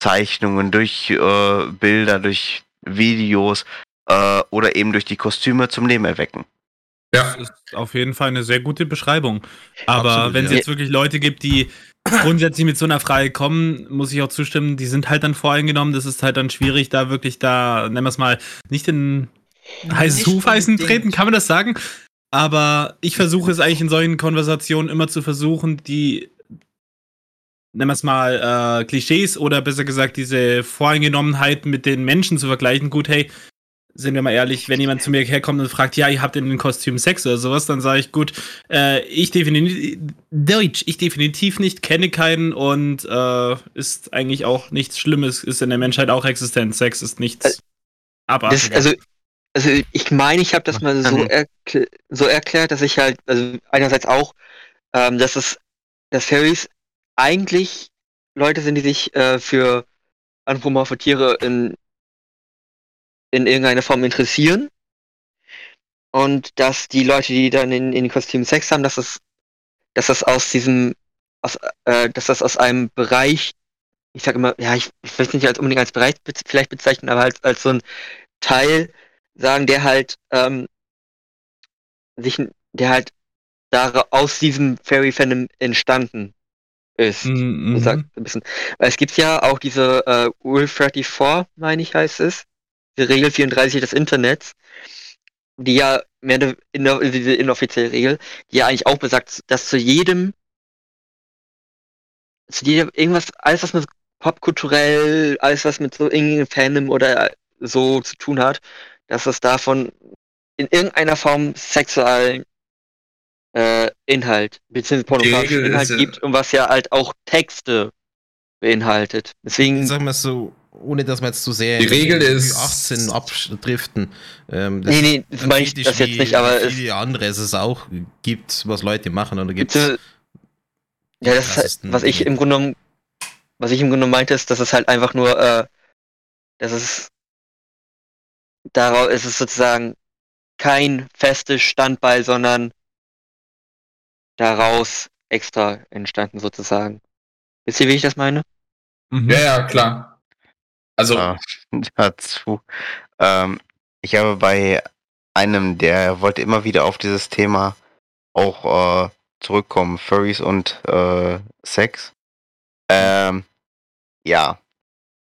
Zeichnungen, durch äh, Bilder, durch Videos äh, oder eben durch die Kostüme zum Leben erwecken. Ja. Das ist auf jeden Fall eine sehr gute Beschreibung. Aber wenn es ja. jetzt wirklich Leute gibt, die grundsätzlich mit so einer Frage kommen, muss ich auch zustimmen, die sind halt dann voreingenommen. Das ist halt dann schwierig, da wirklich da, nennen wir es mal, nicht in heißes Hufeisen treten, kann man das sagen? Aber ich versuche es eigentlich in solchen Konversationen immer zu versuchen, die, nennen wir es mal, äh, Klischees oder besser gesagt diese Voreingenommenheit mit den Menschen zu vergleichen. Gut, hey, sind wir mal ehrlich, wenn jemand zu mir herkommt und fragt, ja, ihr habt in den Kostüm Sex oder sowas, dann sage ich, gut, äh, ich definitiv, Deutsch, ich definitiv nicht, kenne keinen und äh, ist eigentlich auch nichts Schlimmes, ist in der Menschheit auch existent. Sex ist nichts Das, abartiges. also, also ich meine, ich habe das mal so, erkl so erklärt, dass ich halt, also einerseits auch, ähm, dass es, dass Fairies eigentlich Leute sind, die sich äh, für anthropomorphe Tiere in, in irgendeiner Form interessieren. Und dass die Leute, die dann in, in den Kostümen Sex haben, dass es, dass das aus diesem, aus, äh, dass das aus einem Bereich, ich sag immer, ja, ich, ich will es nicht als unbedingt als Bereich bez vielleicht bezeichnen, aber halt als so ein Teil sagen, der halt ähm, sich, der halt da aus diesem Fairy Fandom entstanden ist. Mhm, So sagt ein bisschen. Weil es gibt ja auch diese äh, Rule 34, meine ich, heißt es, die Regel 34 des Internets, die ja mehr diese inoffizielle Regel, die ja eigentlich auch besagt, dass zu jedem, zu jedem irgendwas, alles was mit popkulturell, alles was mit so irgendeinem Fandom oder so zu tun hat, dass es davon in irgendeiner Form sexuellen äh, Inhalt beziehungsweise pornografischen Inhalt ist, gibt und was ja halt auch Texte beinhaltet. Deswegen, Sagen wir es so, ohne dass wir jetzt zu sehr Die Regel in ist- 18 abdriften. Ähm, nee, nee, das ein meine ich das jetzt nicht, aber es viele anderes es auch gibt, was Leute machen. Und da gibt beziehungsweise- ja, das ist halt, was ich im Grunde genommen, was ich im Grunde genommen meinte, ist, dass es halt einfach nur, äh, dass es daraus ist es sozusagen kein festes Standbein, sondern daraus extra entstanden sozusagen. Wisst ihr, wie ich das meine? Mhm. Ja, ja, klar. Also, Ah, dazu. Ähm, ich habe bei einem, der wollte immer wieder auf dieses Thema auch äh, zurückkommen, Furries und äh, Sex. Ähm, ja.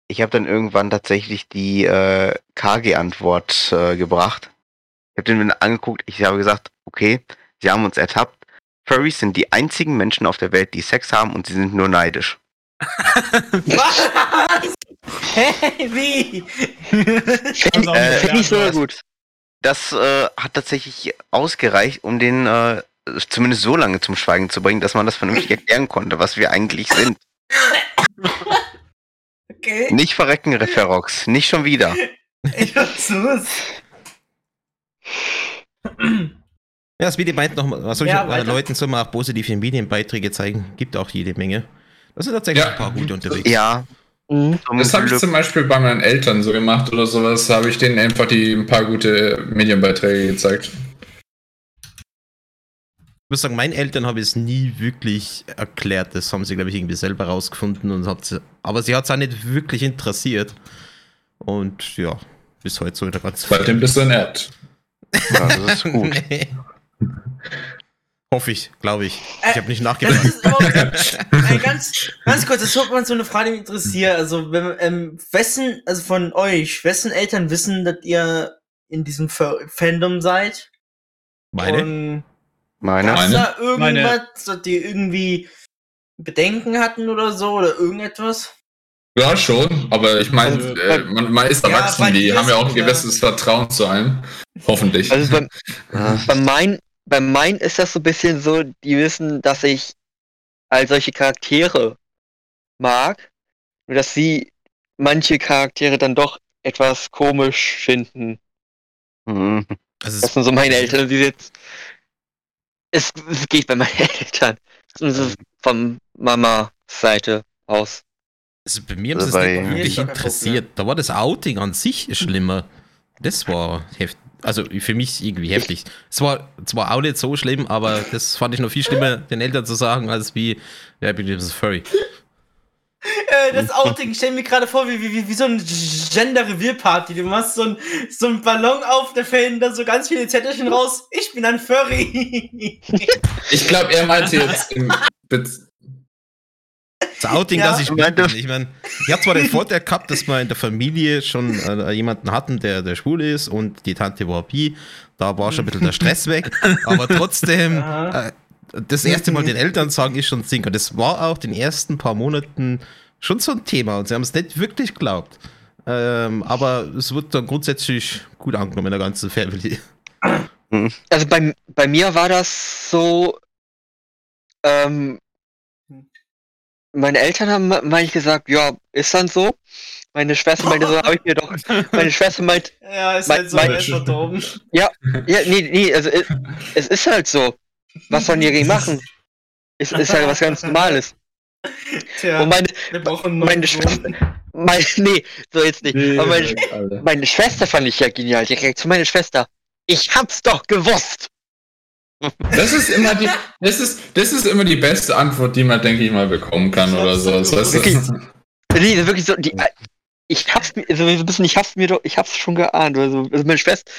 Ich habe dann irgendwann tatsächlich die äh, KG-Antwort äh, gebracht. Ich habe den mir angeguckt, ich habe gesagt, okay, sie haben uns ertappt. Furries sind die einzigen Menschen auf der Welt, die Sex haben und sie sind nur neidisch. Was? Hä? Wie? Finde Äh, find ich sogar gut. Das äh, hat tatsächlich ausgereicht, um den äh, zumindest so lange zum Schweigen zu bringen, dass man das vernünftig erklären konnte, was wir eigentlich sind. Okay. Nicht verrecken, Referox. Nicht schon wieder. Ich hab's los. Ja, das Video meint noch, solche Ja, äh. Leuten soll man auch positive Medienbeiträge zeigen. Gibt auch jede Menge. Da sind tatsächlich Ja. ein paar gute unterwegs. Ja. Mhm. Das habe ich zum Beispiel bei meinen Eltern so gemacht oder sowas. Habe ich denen einfach die ein paar gute Medienbeiträge gezeigt. Ich muss sagen, meinen Eltern habe ich es nie wirklich erklärt. Das haben sie, glaube ich, irgendwie selber rausgefunden. Und hat aber sie hat es auch nicht wirklich interessiert. Und ja, bis heute so in der ganzen Seitdem bist du ein Erd. ja, das ist gut. Nee. Hoffe ich, glaube ich. Äh, Ich habe nicht Das nachgedacht. ist aber ein ganz, ganz kurz, das wird man so eine Frage die mich interessiert. Also, wenn, ähm, wessen, also von euch, wessen Eltern wissen, dass ihr in diesem Fa- Fandom seid? Meine? Und Meine. gab's da irgendwas, dass die irgendwie Bedenken hatten oder so oder irgendetwas? Ja, schon, aber ich meine, Also, äh, man, man ist Ja, erwachsen, bei die haben ja auch ein gewisses Vertrauen zu einem. Hoffentlich. Also bei, Ja. bei mein, bei mein ist das so ein bisschen so, die wissen, dass ich all solche Charaktere mag, nur dass sie manche Charaktere dann doch etwas komisch finden. Mhm. Also Das es, sind so meine Eltern, die jetzt. Es, es geht bei meinen Eltern. Also von Mama-Seite aus. also bei mir haben sie es Also bei- nicht ist wirklich interessiert. Da war das Outing an sich schlimmer. Das war heftig. Also für mich irgendwie heftig. Es war zwar auch nicht so schlimm, aber das fand ich noch viel schlimmer, den Eltern zu sagen, als wie, ja, ich bin ein Furry. Äh, das Outing, ich stell mir gerade vor, wie, wie, wie, so ein Gender-Reveal-Party. Du machst so ein, so ein Ballon auf, da fällen da so ganz viele Zettelchen raus. Ich bin ein Furry. Ich glaube, er meinte jetzt im Das Outing, Ja. dass ich schwul bin. Ich meine, ich habe zwar den Vorteil gehabt, dass wir in der Familie schon äh, jemanden hatten, der, der schwul ist und die Tante war bi. Da war schon ein bisschen der Stress weg. Aber trotzdem, äh, das erste Mal den Eltern sagen, ist schon Sinn. Und das war auch den ersten paar Monaten schon so ein Thema. Und sie haben es nicht wirklich geglaubt. Ähm, aber es wird dann grundsätzlich gut angenommen in der ganzen Family. Also bei, bei mir war das so, ähm, meine Eltern haben, ich, gesagt, ja, ist dann so. Meine Schwester meinte so, habe ich mir doch, meine Schwester meint, ja, ist Mein- halt so, mein- ist verdorben. ja, nee, nee, also es, es ist halt so. Was sollen die gegen machen? Es ist halt was ganz Normales. Tja, Und meine, wir brauchen meine Schwester, meine, nee, so jetzt nicht. Aber meine, meine Schwester fand ich ja genial. Die Reaktion meiner Schwester. Ich hab's doch gewusst. Das ist immer die, das ist, das ist immer die beste Antwort, die man, denke ich mal, bekommen kann oder so. Das Okay. Nee, wirklich so, die, ich hab's mir, also so ein bisschen, ich hab's mir doch, ich hab's schon geahnt. Also, also meine Schwester,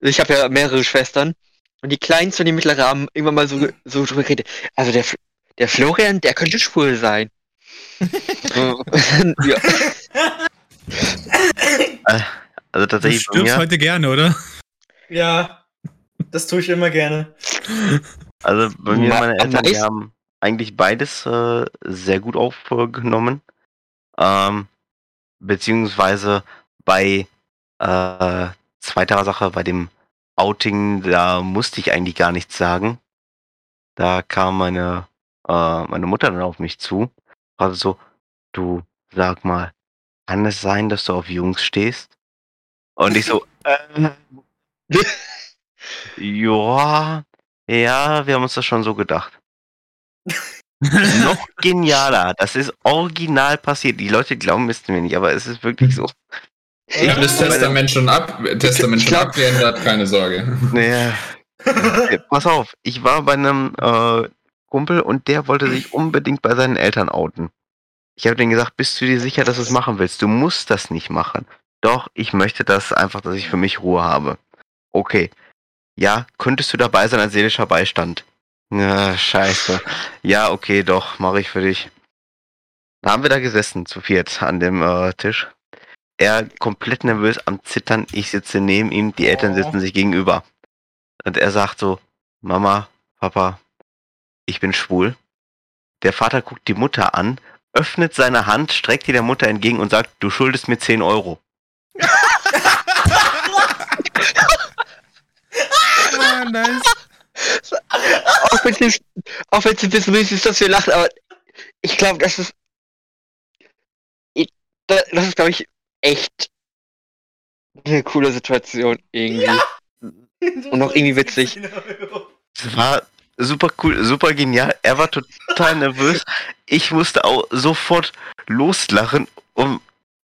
ich habe ja mehrere Schwestern und die Kleinste und die Mittlere haben irgendwann mal so, so drüber geredet. Also der, Fl- der Florian, der könnte schwul sein. So, ja. Also Du tatsächlich bei stirbst heute gerne, oder? Ja, das tue ich immer gerne. also bei mir, Ma- meine Eltern, die haben eigentlich beides äh, sehr gut aufgenommen. Ähm, beziehungsweise bei äh, zweiterer Sache, bei dem Outing, da musste ich eigentlich gar nichts sagen. Da kam meine, äh, meine Mutter dann auf mich zu. Also so, du sag mal, kann es sein, dass du auf Jungs stehst? Und ich so, äh, ja, ja, wir haben uns das schon so gedacht. Noch genialer, das ist original passiert. Die Leute glauben es mir nicht, aber es ist wirklich so. ich habe das Testament schon ab, Testament schon abgeändert, keine Sorge. Naja. Pass auf, ich war bei einem äh, Kumpel und der wollte sich unbedingt bei seinen Eltern outen. Ich habe denen gesagt, bist du dir sicher, dass du es machen willst? Du musst das nicht machen. Doch, ich möchte das einfach, dass ich für mich Ruhe habe. Okay. Ja, könntest du dabei sein als seelischer Beistand? Ja, scheiße. Ja, okay, doch, mache ich für dich. Da haben wir da gesessen, zu viert, an dem äh, Tisch. Er komplett nervös am Zittern, ich sitze neben ihm, die Eltern sitzen sich gegenüber. Und er sagt so, Mama, Papa, ich bin schwul. Der Vater guckt die Mutter an, öffnet seine Hand, streckt die der Mutter entgegen und sagt, du schuldest mir 10 Euro. Ah, nice. auch wenn es es ein bisschen mies ist, dass wir lachen, aber ich glaube, das ist das ist glaube ich echt eine coole Situation irgendwie. Und auch irgendwie witzig. Das war super cool, super genial. Er war total nervös. Ich musste auch sofort loslachen und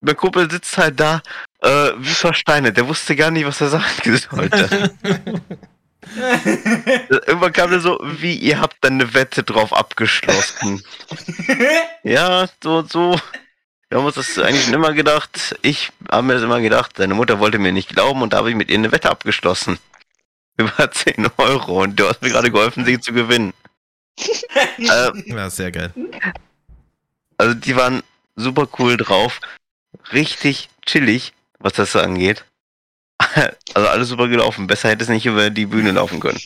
mein Kumpel sitzt halt da äh, wie versteinert. Der wusste gar nicht, was er sagen sollte. Irgendwann kam er so, wie ihr habt dann eine Wette drauf abgeschlossen. ja, so und so. Wir haben uns das eigentlich schon immer gedacht. Ich habe mir das immer gedacht. Deine Mutter wollte mir nicht glauben und da habe ich mit ihr eine Wette abgeschlossen. Über 10 Euro und du hast mir gerade geholfen, sie zu gewinnen. äh, Ja, sehr geil. also die waren super cool drauf. Richtig chillig, was das so angeht. Also alles super gelaufen. Besser hätte es nicht über die Bühne laufen können.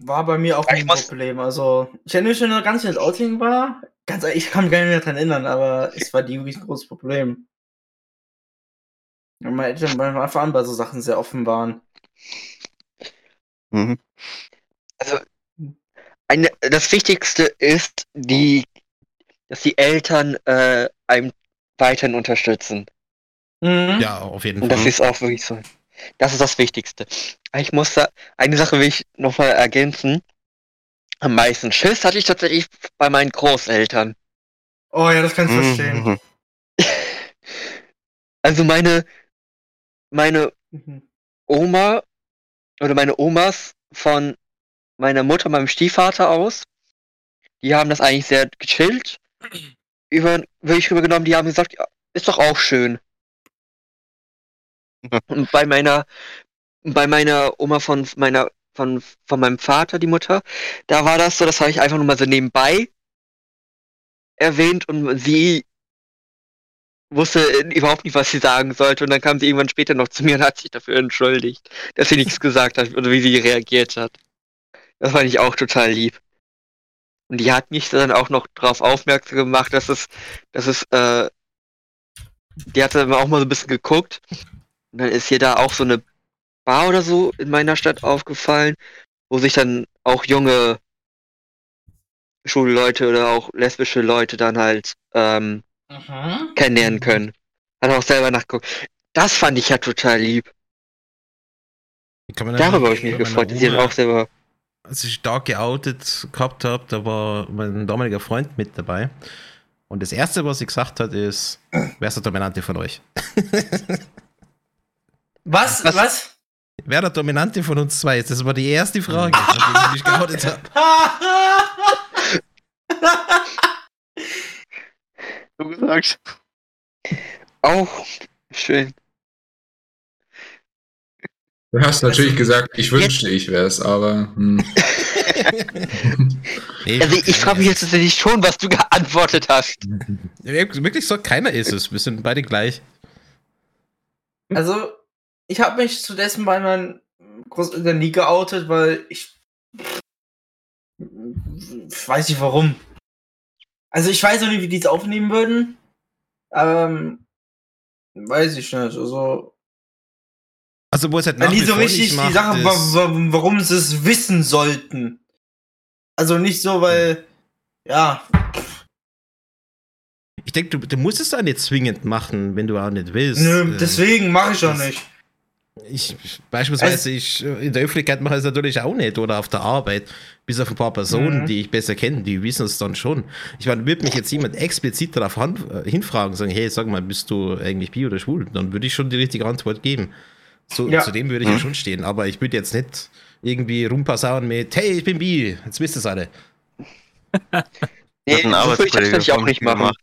War bei mir auch Ich ein Problem. Also, ich erinnere mich schon noch ganz, wie das Outing war. Ganz ehrlich, ich kann mich gar nicht mehr daran erinnern, aber es war die wirklich ein großes Problem. Und meine Eltern von Anfang an bei so Sachen sehr offen waren. Mhm. Eine, das Wichtigste ist, die, dass die Eltern äh, einem weiterhin unterstützen. Mhm. Ja, auf jeden Und das Fall. ist auch wirklich so. Das ist das Wichtigste. Ich muss da, eine Sache will ich nochmal ergänzen. Am meisten Schiss hatte ich tatsächlich bei meinen Großeltern. Oh ja, das kann ich verstehen. Mhm. Also meine, meine Mhm. Oma oder meine Omas von meiner Mutter, meinem Stiefvater aus, die haben das eigentlich sehr gechillt über, wirklich rübergenommen. Die haben gesagt, ja, ist doch auch schön. Und bei meiner, bei meiner Oma von meiner, von, von meinem Vater, die Mutter, da war das so, das habe ich einfach nur mal so nebenbei erwähnt und sie wusste überhaupt nicht, was sie sagen sollte. Und dann kam sie irgendwann später noch zu mir und hat sich dafür entschuldigt, dass sie nichts gesagt hat oder wie sie reagiert hat. Das fand ich auch total lieb. Und die hat mich dann auch noch darauf aufmerksam gemacht, dass es, dass es, äh, die hat dann auch mal so ein bisschen geguckt. Und dann ist hier da auch so eine Bar oder so in meiner Stadt aufgefallen, wo sich dann auch junge Schulleute oder auch lesbische Leute dann halt ähm, Mhm. kennenlernen können. Hat auch selber nachgeguckt. Das fand ich ja total lieb. Darüber habe ich mich gefreut, dass sie dann Oma- auch selber. Als ich stark geoutet gehabt habe, da war mein damaliger Freund mit dabei. Und das Erste, was sie gesagt hat, ist, wer ist der Dominante von euch? Was? Was? Was? Wer der Dominante von uns zwei ist? Das war die erste Frage, nachdem ich geoutet habe. Du gesagt. Auch schön. Du hast natürlich gesagt, ich wünschte, ich wär's, aber hm. Nee, Also ich frage mich jetzt tatsächlich schon, was du geantwortet hast. Wirklich so, keiner ist es. Wir sind beide gleich. Also, ich habe mich zu dessen bei meinen Großeltern nie geoutet, weil ich. Ich weiß nicht warum. Also, ich weiß auch nicht, wie die es aufnehmen würden. Ähm. Weiß ich nicht. Also, Also, wo es halt nach wie so vor richtig nicht die macht, Sache, wa warum sie es wissen sollten. Also nicht so, weil, ja, Ich denke, du, du musst es auch nicht zwingend machen, wenn du auch nicht willst. nö, Ähm, deswegen mache ich auch nicht. Ich, beispielsweise, ich äh, in der Öffentlichkeit mache ich es natürlich auch nicht oder auf der Arbeit. Bis auf ein paar Personen, Mhm. die ich besser kenne, die wissen es dann schon. Ich meine, würde mich jetzt jemand explizit darauf äh, hinfragen, sagen, hey, sag mal, bist du eigentlich bi oder schwul? Dann würde ich schon die richtige Antwort geben. So, Ja. Zu dem würde ich ja Mhm. schon stehen. Aber ich würde jetzt nicht irgendwie rumpassauen mit, hey, ich bin bi, jetzt wisst ihr es alle. Das Nee, hat ein so würde ich das auch von nicht mir machen. gemacht.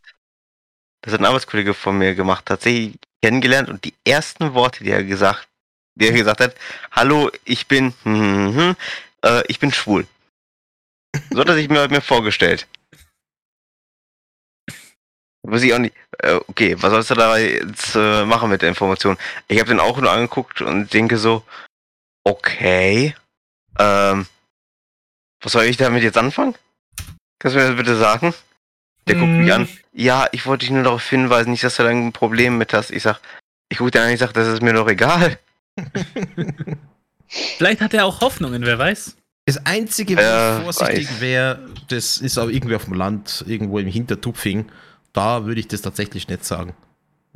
Das hat ein Arbeitskollege von mir gemacht, tatsächlich kennengelernt und die ersten Worte, die er gesagt, die er gesagt hat, hallo, ich bin, hm, hm, hm, äh, ich bin schwul. So hat er sich mir, mir vorgestellt. Weiß ich auch nicht. Äh, okay, was sollst du da jetzt äh, machen mit der Information? Ich habe den auch nur angeguckt und denke so, okay, ähm, was soll ich damit jetzt anfangen? Kannst du mir das bitte sagen? Der guckt mich an. Ja, ich wollte dich nur darauf hinweisen, nicht, dass du da ein Problem mit hast. Ich sag, ich gucke dir an, ich sag, das ist mir doch egal. Vielleicht hat er auch Hoffnungen, wer weiß. Das Einzige, wo Ja, ich vorsichtig wäre, das ist aber irgendwie auf dem Land, irgendwo im Hintertupfing. Da würde ich das tatsächlich nicht sagen.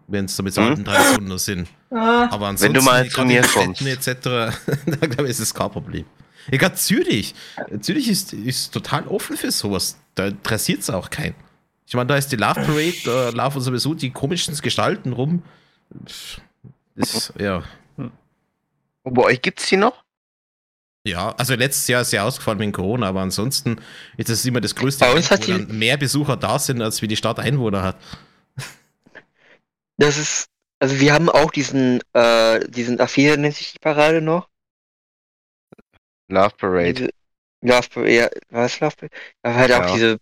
Wenn es damit so Hm? Traditionen sind. Ah, Aber ansonsten, Wenn du mal zu mir kommst. Etc., da glaube ich, ist es kein Problem. Egal, Zürich. Zürich ist, ist total offen für sowas. Da interessiert es auch keinen. Ich meine, da ist die Love Parade, da laufen sowieso die komischsten Gestalten rum. Das, ja. Und bei euch gibt's die noch? Ja, also letztes Jahr ist sie ausgefallen wegen Corona, aber ansonsten ist es immer das größte, Bei uns hat wo die- dann mehr Besucher da sind, als wie die Stadt Einwohner hat. Das ist, also wir haben auch diesen, äh, diesen A4 nennt sich die Parade noch. Love Parade. Diese, Love Parade, ja, was Love Parade? Aber halt auch Ja. diese,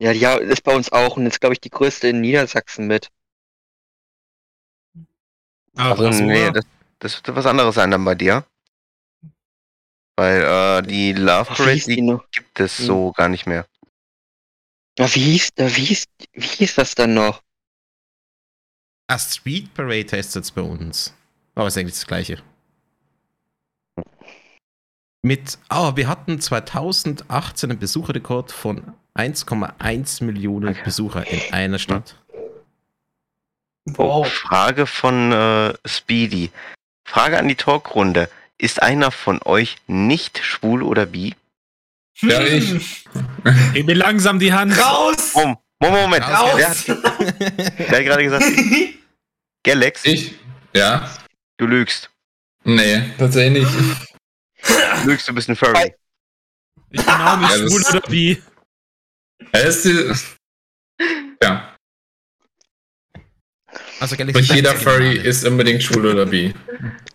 ja, die ist bei uns auch und ist, glaube ich, die größte in Niedersachsen mit. Ach, Also, so, nee, ja. das, das wird was anderes sein dann bei dir. Weil äh, die Love Parade, die die gibt es Hm. so gar nicht mehr. Ja, wie hieß, äh, wie hieß, wie hieß das dann noch? Ah, Street Parade heißt jetzt bei uns. Aber ist eigentlich das Gleiche. Mit, ah, wir hatten 2018 einen Besucherrekord von 1,1 Millionen Besucher in einer Stadt. Wow. Frage von äh, Speedy. Frage an die Talkrunde. Ist einer von euch nicht schwul oder bi? Ja, ich. Heb mir langsam die Hand. Raus! Mom Moment, Raus. wer hat, wer hat gerade gesagt, Galax, Ich? Ja? du lügst. Nee, tatsächlich nicht. Du lügst, du bist ein Furry. Ich bin auch nicht Ja, schwul oder wie. Er ist die, ja, Also Galaxy nicht jeder Furry ist unbedingt schwul oder bi.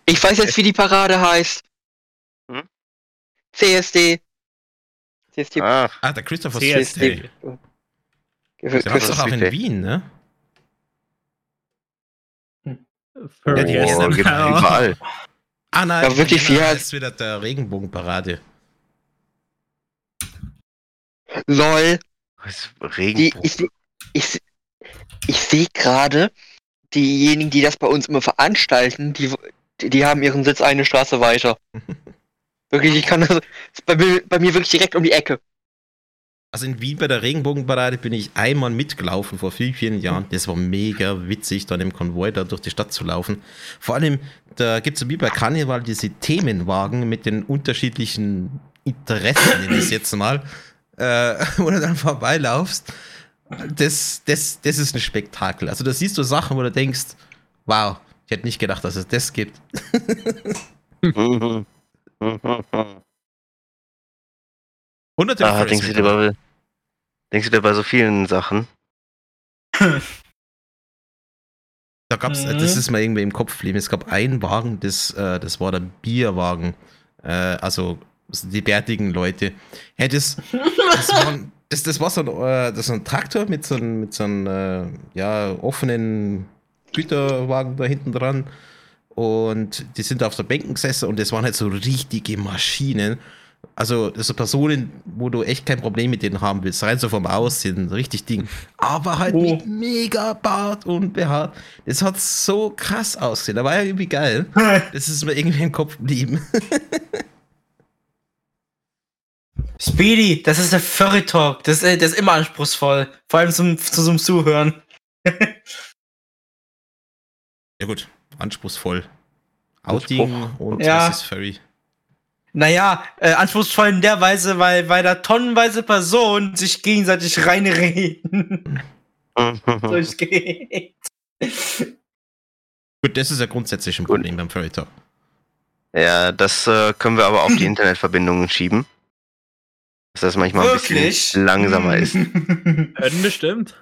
Ich weiß jetzt, wie die Parade heißt. Hm? CSD. CSD. Ach, Ah, der Christopher CSD. Ge- Der war Christoph- doch auch in. Wien, ne? Furry die heißt oh, dann- überall. Ah nein, Ja, wirklich, wie das ist wieder der Regenbogenparade. LOL. Was, Die, Regenbogen. ich seh- ich, seh- ich sehe gerade, diejenigen, die das bei uns immer veranstalten, die, die, haben ihren Sitz eine Straße weiter. Wirklich, ich kann das, ist bei mir, bei mir wirklich direkt um die Ecke. Also in Wien bei der Regenbogenparade bin ich einmal mitgelaufen vor vielen, vielen Jahren. Das war mega witzig, dann im Konvoi da durch die Stadt zu laufen. Vor allem, da gibt es wie bei Karneval diese Themenwagen mit den unterschiedlichen Interessen, nenne ich es jetzt mal, äh, wo du dann vorbeilaufst. Das, das, das ist ein Spektakel. Also da siehst du Sachen, wo du denkst, wow, ich hätte nicht gedacht, dass es das gibt. Und natürlich Ah, denkst du dir dabei. bei, denkst du dir bei so vielen Sachen? Da gab's, Mhm. das ist mir irgendwie im Kopf geblieben. Es gab einen Wagen, das, äh, das war der Bierwagen. Äh, also die bärtigen Leute. Hey, das, das, war, das, das war so ein, äh, das ein Traktor mit so einem, mit so einem äh, ja, offenen Güterwagen da hinten dran. Und die sind auf der Bänken gesessen und das waren halt so richtige Maschinen. Also, das sind Personen, wo du echt kein Problem mit denen haben willst. Rein so vom Aussehen, richtig Ding. Aber halt Oh. mit mega Bart und behaart. Das hat so krass ausgesehen. Da war ja irgendwie geil. Das ist mir irgendwie im Kopf geblieben. Speedy, das ist der Furry Talk. Das, ist- das ist immer anspruchsvoll. Vor allem zum, zu so einem Zuhören. Ja gut, anspruchsvoll. Outing und Ja. was ist Furry? Naja, äh, anspruchsvoll in der Weise, weil, weil da tonnenweise Personen sich gegenseitig reinreden. Durchgeht. Gut, das ist ja grundsätzlich ein Problem beim Furry Talk. Ja, das äh, können wir aber auf die Internetverbindungen schieben. Dass das manchmal ein Wirklich? bisschen langsamer ist. Können bestimmt.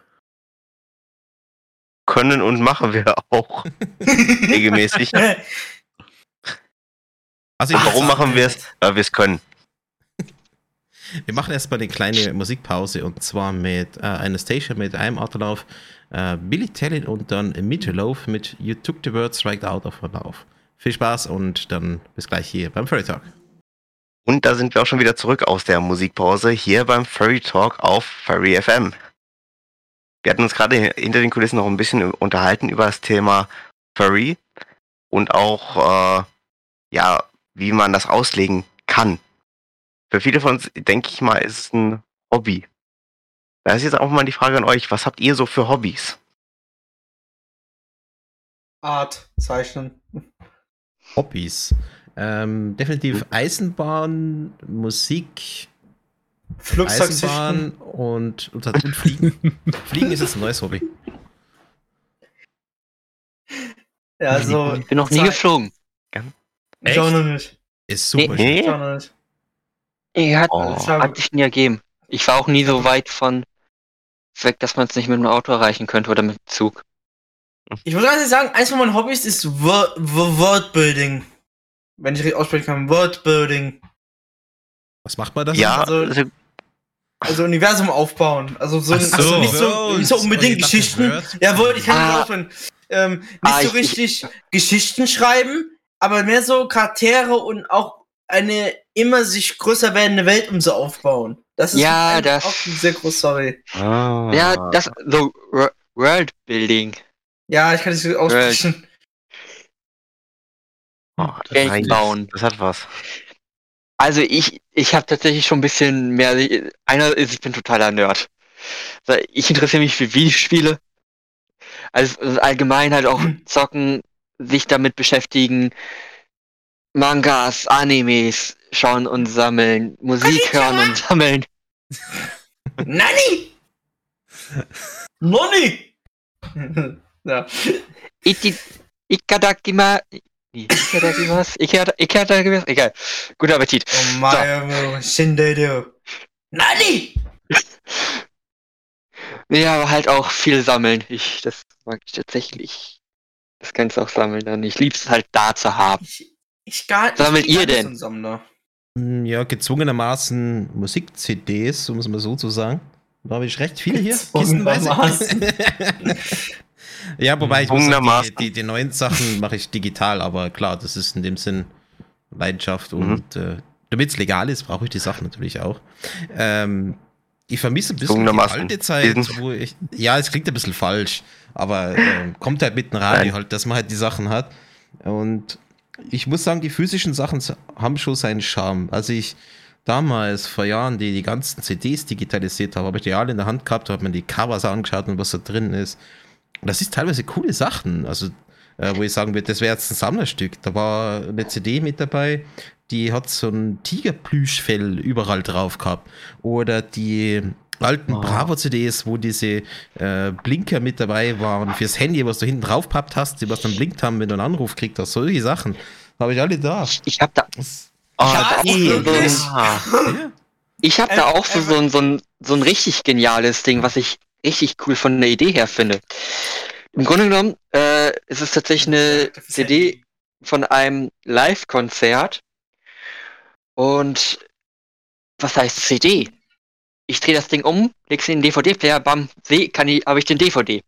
Können und machen wir auch regelmäßig. Also würd warum machen wir es? Weil wir es können. Wir machen erstmal eine kleine Musikpause und zwar mit äh, Anastasia mit einem Autolauf, äh, Billy Talent und dann Meatloaf mit You Took the Words Right Out of Her Mouth. Viel Spaß und dann bis gleich hier beim Furry Talk. Und da sind wir auch schon wieder zurück aus der Musikpause hier beim Furry Talk auf Furry FM. Wir hatten uns gerade hinter den Kulissen noch ein bisschen unterhalten über das Thema Furry und auch, äh, ja, wie man das auslegen kann. Für viele von uns, denke ich mal, ist es ein Hobby. Da ist jetzt auch mal die Frage an euch, was habt ihr so für Hobbys? Art zeichnen. Hobbys. Ähm, definitiv Eisenbahn, Musik. Eisenbahn und, und, und Fliegen. Fliegen ist jetzt ein neues Hobby. Ja, also. Ich bin noch nie Zeit- geflogen. Ich auch noch nicht. Ist super. Nee. Ich auch noch nicht. Ich hat, Oh. hat sich nie ergeben. Ich war auch nie so weit von weg, dass man es nicht mit dem Auto erreichen könnte oder mit dem Zug. Ich muss ganz ehrlich sagen, eins von meinen Hobbys ist Worldbuilding. Wenn ich richtig aussprechen kann, Worldbuilding. Was macht man da? Ja, also- also, Also Universum aufbauen. Also so, Ach so. also nicht so, nicht so unbedingt Ich dachte, Geschichten. Jawohl, ich kann Ah. nicht aussprechen. Ähm, nicht Ah, so ich- richtig Geschichten schreiben, aber mehr so Charaktere und auch eine immer sich größer werdende Welt um so aufbauen. Das ist Ja, das- auch ein sehr großes Hobby. ah. Ja, das so Wo- Worldbuilding. Ja, ich kann nicht so aussprechen. Oh, das, Welt reicht. bauen. das hat was. Also ich, ich habe tatsächlich schon ein bisschen mehr. Einer ist, ich bin totaler Nerd. Also Ich interessiere mich für Videospiele. Also allgemein halt auch zocken, sich damit beschäftigen, Mangas, Animes schauen und sammeln, Musik hören und sammeln. Nani! Noni! ja. Ikadakimasu, ikada- ikadakimasu, egal. Guten Appetit. Oh mein Shindedo. Nani! Ja, aber halt auch viel sammeln. Ich, das mag ich tatsächlich. Das kannst du auch sammeln dann. Ich lieb's halt da zu haben. Ich, ich gar Sammelt ich ihr denn? Hm, Ja, gezwungenermaßen Musik-CDs, um es mal so zu sagen. Da habe ich recht viele hier. Gezwungenermaßen. ja, wobei ich muss sagen, die, die, die neuen Sachen mache ich digital, aber klar, das ist in dem Sinn Leidenschaft und äh, damit es legal ist, brauche ich die Sachen natürlich auch. Ähm, ich vermisse ein bisschen die alte Zeit, wo ich, ja, es klingt ein bisschen falsch, aber ähm, kommt halt mit dem Radio Nein. halt, dass man halt die Sachen hat. Und ich muss sagen, die physischen Sachen haben schon seinen Charme. Als ich damals vor Jahren die, die ganzen CDs digitalisiert habe, habe ich die alle in der Hand gehabt, habe mir die Covers angeschaut und was da drin ist. Und das ist teilweise coole Sachen. Also, äh, wo ich sagen würde, das wäre jetzt ein Sammlerstück. Da war eine CD mit dabei, die hat so ein Tigerplüschfell überall drauf gehabt. Oder die alten Oh. Bravo-CDs, wo diese äh, Blinker mit dabei waren fürs Handy, was du hinten drauf pappt hast, die was dann blinkt haben, wenn du einen Anruf kriegst hast. Solche Sachen habe ich alle da. Ich, ich hab da, Das, Oh, Ah, ja. ich hab da auch so, so, ein- so, ein, so ein richtig geniales Ding, was ich richtig cool von der Idee her finde. Im Grunde genommen äh, ist es tatsächlich eine CD von einem Live-Konzert. Und was heißt CD? Ich drehe das Ding um, leg's in den DVD-Player, bam, seh, kann ich, habe ich den DVD.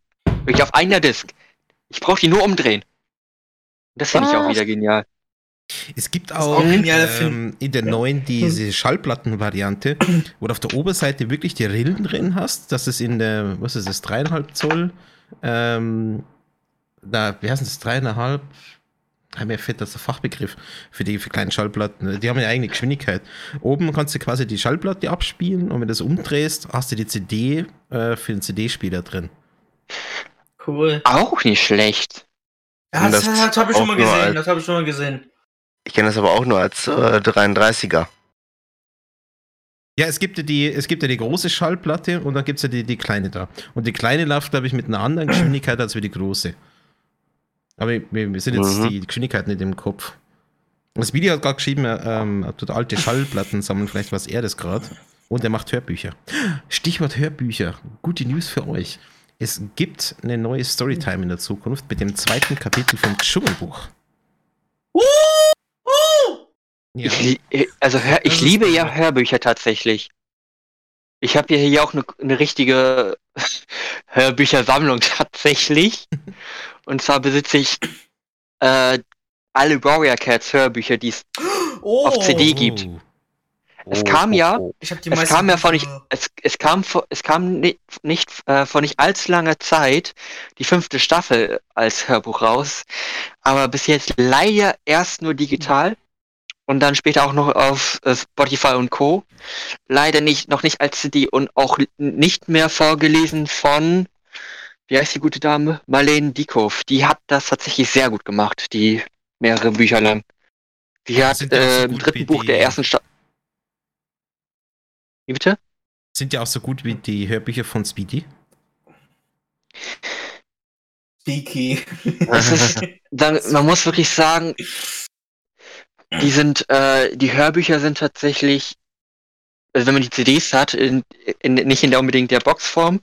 Wirklich auf einer Disk. Ich brauche die nur umdrehen. Das finde ich auch wieder genial. Es gibt auch auch ähm, in der neuen diese Schallplattenvariante, wo du auf der Oberseite wirklich die Rillen drin hast. Das ist in der, was ist das, dreieinhalb Zoll. Ähm, da, wie heißt das, dreieinhalb? Ah, Mir fehlt das der Fachbegriff für die für kleinen Schallplatten. Die haben eine eigene Geschwindigkeit. Oben kannst du quasi die Schallplatte abspielen und wenn du das umdrehst, hast du die CD äh, für den CD-Spieler drin. Cool. Auch nicht schlecht. Ja, das, das das habe ich schon mal gesehen. Das habe ich schon mal gesehen. Ich kenne das aber auch nur als äh, 33er. Ja, es gibt ja die, es gibt ja die große Schallplatte und dann gibt es ja die, die kleine da. Und die kleine läuft, glaube ich, mit einer anderen Geschwindigkeit als wie die große. Aber wir, wir sind jetzt Mhm. die Geschwindigkeit nicht im Kopf. Das Video hat gerade geschrieben, er, ähm, tut alte Schallplatten sammeln, vielleicht was er das gerade. Und er macht Hörbücher. Stichwort Hörbücher. Gute News für euch. Es gibt eine neue Storytime in der Zukunft mit dem zweiten Kapitel vom Dschungelbuch. Ja. Ich, äh, also hör, ich liebe ja Hörbücher tatsächlich. Ich habe hier auch eine, eine richtige Hörbüchersammlung tatsächlich. Und zwar besitze ich äh, alle Warrior Cats Hörbücher, die es Oh, Auf CD gibt. Oh. Es kam ja- habe die Es kam ja vor nicht, es, es kam vor, es kam nicht, nicht äh, vor nicht allzu langer Zeit die fünfte Staffel als Hörbuch raus, aber bis jetzt leider erst nur digital und dann später auch noch auf äh, Spotify und Co. Leider nicht, noch nicht als CD und auch nicht mehr vorgelesen von, wie heißt die gute Dame? Marlene Dieckhoff. Die hat das tatsächlich sehr gut gemacht. Die mehrere Bücher lang. Hat die so äh, im dritten Buch der ersten Staffel. Wie bitte? Sind ja auch so gut wie die Hörbücher von Speedy. Speaky. Man muss wirklich sagen, die sind, äh, die Hörbücher sind tatsächlich, also wenn man die CDs hat, in, in, nicht in der unbedingt der Boxform,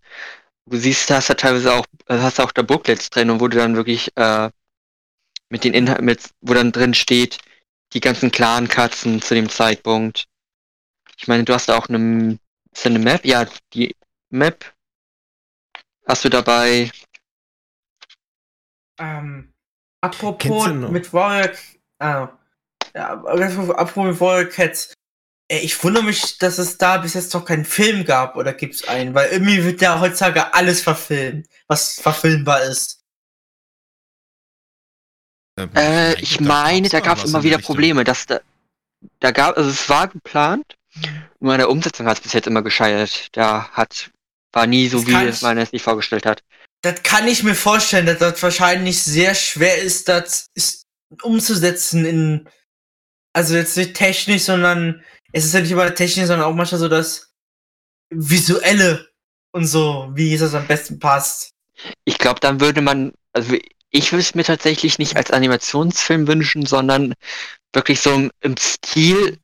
du siehst, da hast du teilweise auch, äh, hast auch da Booklets drin und wo du dann wirklich äh, mit den Inhalten, mit, wo dann drin steht, die ganzen Clan-Katzen zu dem Zeitpunkt. Ich meine, du hast auch eine, ist da eine Map? Ja, die Map hast du dabei. Ähm, apropos mit Warrior, ah, ja, apropos mit Warrior Cats. Ey, ich wundere mich, dass es da bis jetzt noch keinen Film gab oder gibt's einen, weil irgendwie wird ja heutzutage alles verfilmt, was verfilmbar ist. Ähm, Äh, nein, ich meine, da gab es was immer wieder Richtung. Probleme, dass da, da gab, also es war geplant, nur an der Umsetzung hat es bis jetzt immer gescheitert. Da hat, war nie so, Das wie es ich- man es sich vorgestellt hat. Das kann ich mir vorstellen, dass das wahrscheinlich sehr schwer ist, das ist umzusetzen in, also jetzt nicht technisch, sondern es ist ja nicht immer technisch, sondern auch manchmal so das visuelle und so, wie es das am besten passt. Ich glaube, dann würde man, also ich würde es mir tatsächlich nicht als Animationsfilm wünschen, sondern wirklich so im, im Stil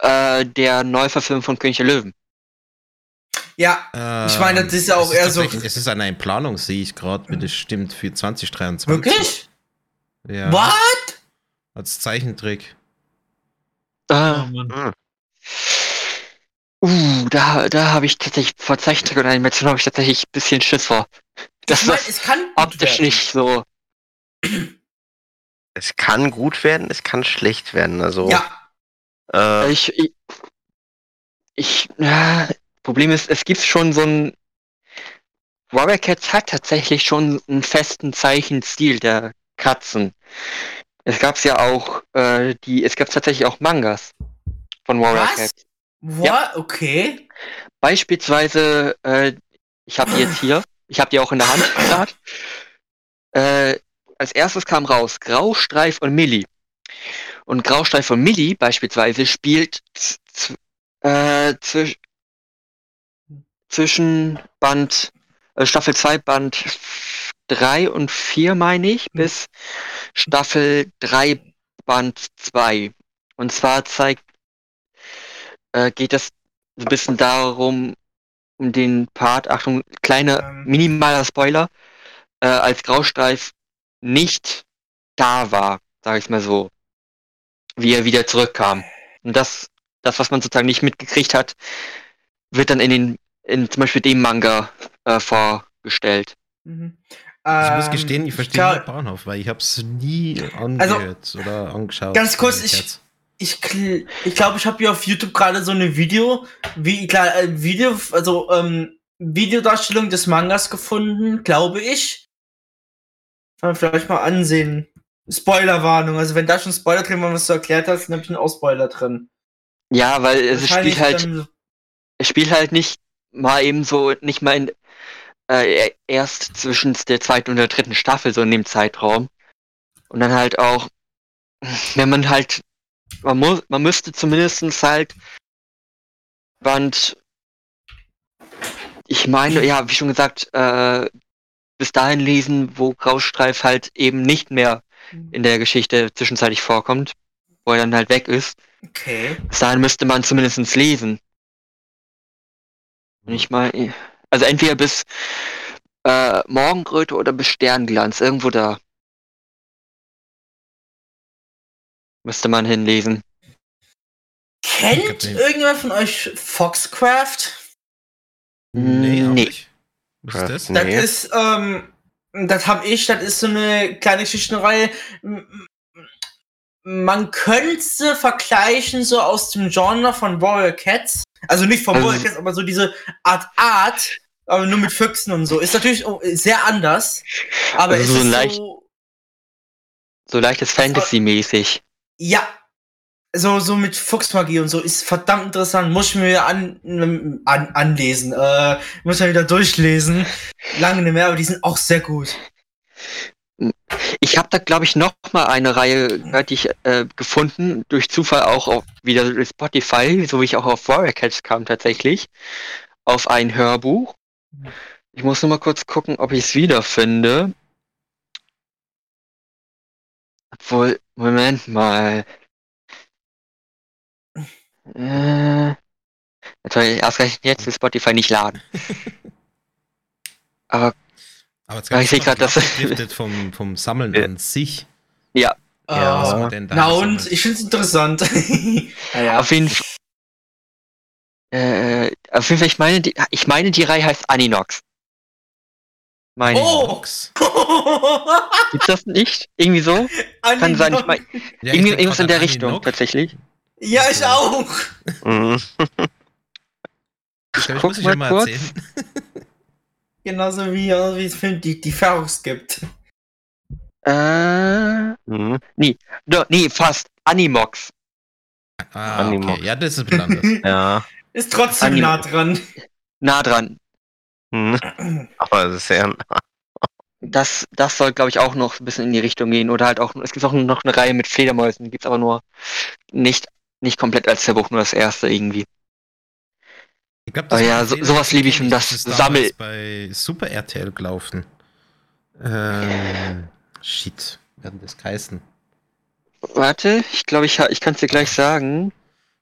äh, der Neuverfilmung von König der Löwen. Ja, Ich meine, das ist ja Ähm, auch eher so- Es ist eine Planung, sehe ich gerade, wenn das stimmt, für 2023. wirklich? Ja. What? Als Zeichentrick. Oh, Äh, Mann. uh, da, da habe ich tatsächlich, vor Zeichentrick und Animation habe ich tatsächlich ein bisschen Schiss vor. Das ich meine, ist es kann gut optisch werden. nicht so. Es kann gut werden, es kann schlecht werden. Also, Ja, äh, Ich, ich, ich ja, Problem ist, es gibt schon so ein Warrior Cats hat tatsächlich schon einen festen Zeichenstil der Katzen. Es gab's ja auch äh, die, es gab tatsächlich auch Mangas von Warrior Was? Cats. what? Okay. Beispielsweise, äh, ich habe die jetzt hier, ich habe die auch in der Hand gerade. Äh, als erstes kam raus Graustreif und Millie. Und Graustreif und Millie beispielsweise spielt äh, zwisch zwischen Band äh, Staffel 2, Band 3 und 4, meine ich, bis Staffel 3, Band 2. Und zwar zeigt, äh, geht es so ein bisschen darum, um den Part, Achtung, kleiner, Ähm. minimaler Spoiler, äh, als Graustreif nicht da war, sage ich mal so, wie er wieder zurückkam. Und das, das, was man sozusagen nicht mitgekriegt hat, wird dann in den, in zum Beispiel dem Manga äh, vorgestellt. Mhm. Ich muss Ähm, gestehen, ich verstehe nur Bahnhof, weil ich habe es nie angehört oder angeschaut. Also, Ganz kurz, ich- Cats. Ich glaube, ich, glaub, ich habe hier auf YouTube gerade so eine Video, wie klar, äh, Video, also ähm, Videodarstellung des Mangas gefunden, glaube ich. Kann man vielleicht mal ansehen. Spoilerwarnung, also wenn da schon Spoiler drin waren, was du erklärt hast, dann habe ich einen Ausspoiler drin. Ja, weil es spielt halt, es spielt halt nicht mal eben so, nicht mal in, äh, erst zwischen der zweiten und der dritten Staffel, so in dem Zeitraum. Und dann halt auch, wenn man halt, man muss, man müsste zumindestens halt Band, ich meine, ja, wie schon gesagt, äh, bis dahin lesen, wo Graustreif halt eben nicht mehr in der Geschichte zwischenzeitlich vorkommt, wo er dann halt weg ist. Okay. Bis dahin müsste man zumindest lesen. Und ich meine, also entweder bis äh, Morgenröte oder bis Sternglanz, irgendwo da. Müsste man hinlesen. Kennt hab irgendjemand von euch Foxcraft? Nee, Nee. nicht. Was ist das? Nee. Das ist, ähm, das habe ich, das ist so eine kleine Geschichtenreihe. Man könnte vergleichen so aus dem Genre von Warrior Cats. Also nicht von Also- Cats, aber so diese Art Art, aber nur mit Füchsen und so. Ist natürlich sehr anders. Aber Also es so ist leicht- so, So leichtes Fantasy-mäßig. ja. So, so mit Fuchsmagie und so ist verdammt interessant. Muss ich mir an, an, anlesen. Äh, muss ich wieder durchlesen. Lange nicht mehr, aber die sind auch sehr gut. Ich habe da, glaube ich, noch mal eine Reihe hatte ich, äh, gefunden, durch Zufall auch auf wieder Spotify, so wie ich auch auf Warrior Cats kam tatsächlich, auf ein Hörbuch. Ich muss nur mal kurz gucken, ob ich es wiederfinde. Obwohl, Moment mal. Äh, natürlich, ausgerechnet jetzt will Spotify nicht laden. Aber Aber jetzt Ja, ich seh noch grad, dass- vom, vom Sammeln Ja. an sich. ja, Ja. Denn da Na sammelt. und? Ich find's interessant. naja. auf jeden Fall. Äh, auf jeden Fall, ich meine, die, ich meine, die Reihe heißt Aninox. Meine. Oh! Gibt's das nicht? Irgendwie so? Kann sein, ich meine, Ja, irgendwie, irgendwas in der an Richtung, Aninox. tatsächlich. Ja, ich auch. Mhm. Ich glaub, ich guck muss ich mal ja mal kurz. Genauso wie, wie es Film die, die Ferrox gibt. Äh, Mhm. no, nee, fast. Animox. Ah, Animox. okay. Ja, das ist ein bisschen anders. Ja. Ist trotzdem Anime. nah dran. Nah dran. Mhm. Aber das ist sehr. Das, das soll, glaube ich, auch noch ein bisschen in die Richtung gehen. Oder halt auch, es gibt auch noch eine Reihe mit Fledermäusen. Die gibt's aber nur nicht, nicht komplett als Hörbuch, nur das erste irgendwie. Ich glaub, Ah ja, so- sowas liebe ich, kenn das damals Sammel- bei Super RTL gelaufen. Ähm, shit. Wer hat denn das geheißen? Warte, ich glaube, ich, ich kann es dir gleich sagen.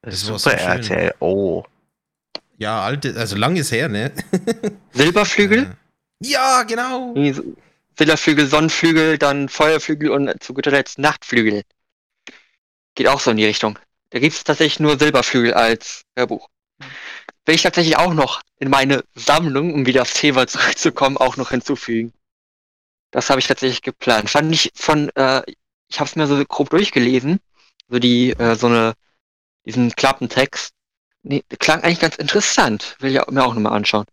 Das Super so. RTL. Oh. Ja, alte, also lang ist her, ne? Silberflügel, Äh, Ja, genau. Silberflügel, Sonnenflügel, dann Feuerflügel und zu guter Letzt Nachtflügel. Geht auch so in die Richtung. Da gibt es tatsächlich nur Silberflügel als Hörbuch. Will ich tatsächlich auch noch in meine Sammlung, um wieder aufs Thema zurückzukommen, auch noch hinzufügen. Das habe ich tatsächlich geplant. Fand ich von, äh, ich habe es mir so grob durchgelesen, so die, äh, so eine, diesen Klappentext. Nee, klang eigentlich ganz interessant. Will ich mir auch nochmal anschauen.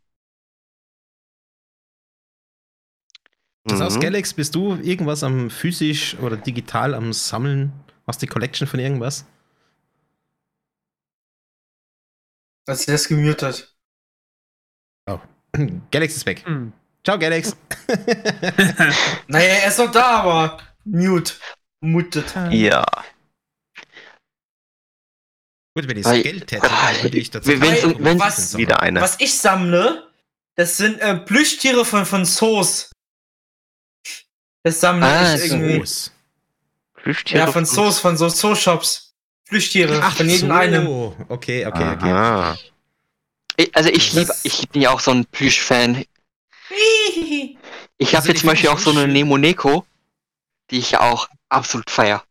Das aus Mhm. Galax, bist du irgendwas am physisch oder digital am Sammeln? Hast du die Collection von irgendwas? Dass sie das gemutet. Galax ist weg. Hm. Ciao, Galax. Naja, er ist doch da, aber mute. Mutet. Ja. Gut, wenn ich Weil- Geld hätte, Ah, würde ich tatsächlich. wenn's- wenn's- was Wieder eine. Was ich sammle, das sind äh, Plüschtiere von, von Soos. Das sammle Ah, ich irgendwie. Groß. Plüschtiere Ja, von Soos, von so Zoo-Shops. Plüschtiere, von jedem einem. Okay, okay, okay. Aha. Also ich liebe Das- ich bin ja auch so ein Plüsch-Fan. Ich habe Also jetzt zum Beispiel auch so eine schön. Nemo Neko, die ich ja auch absolut feier.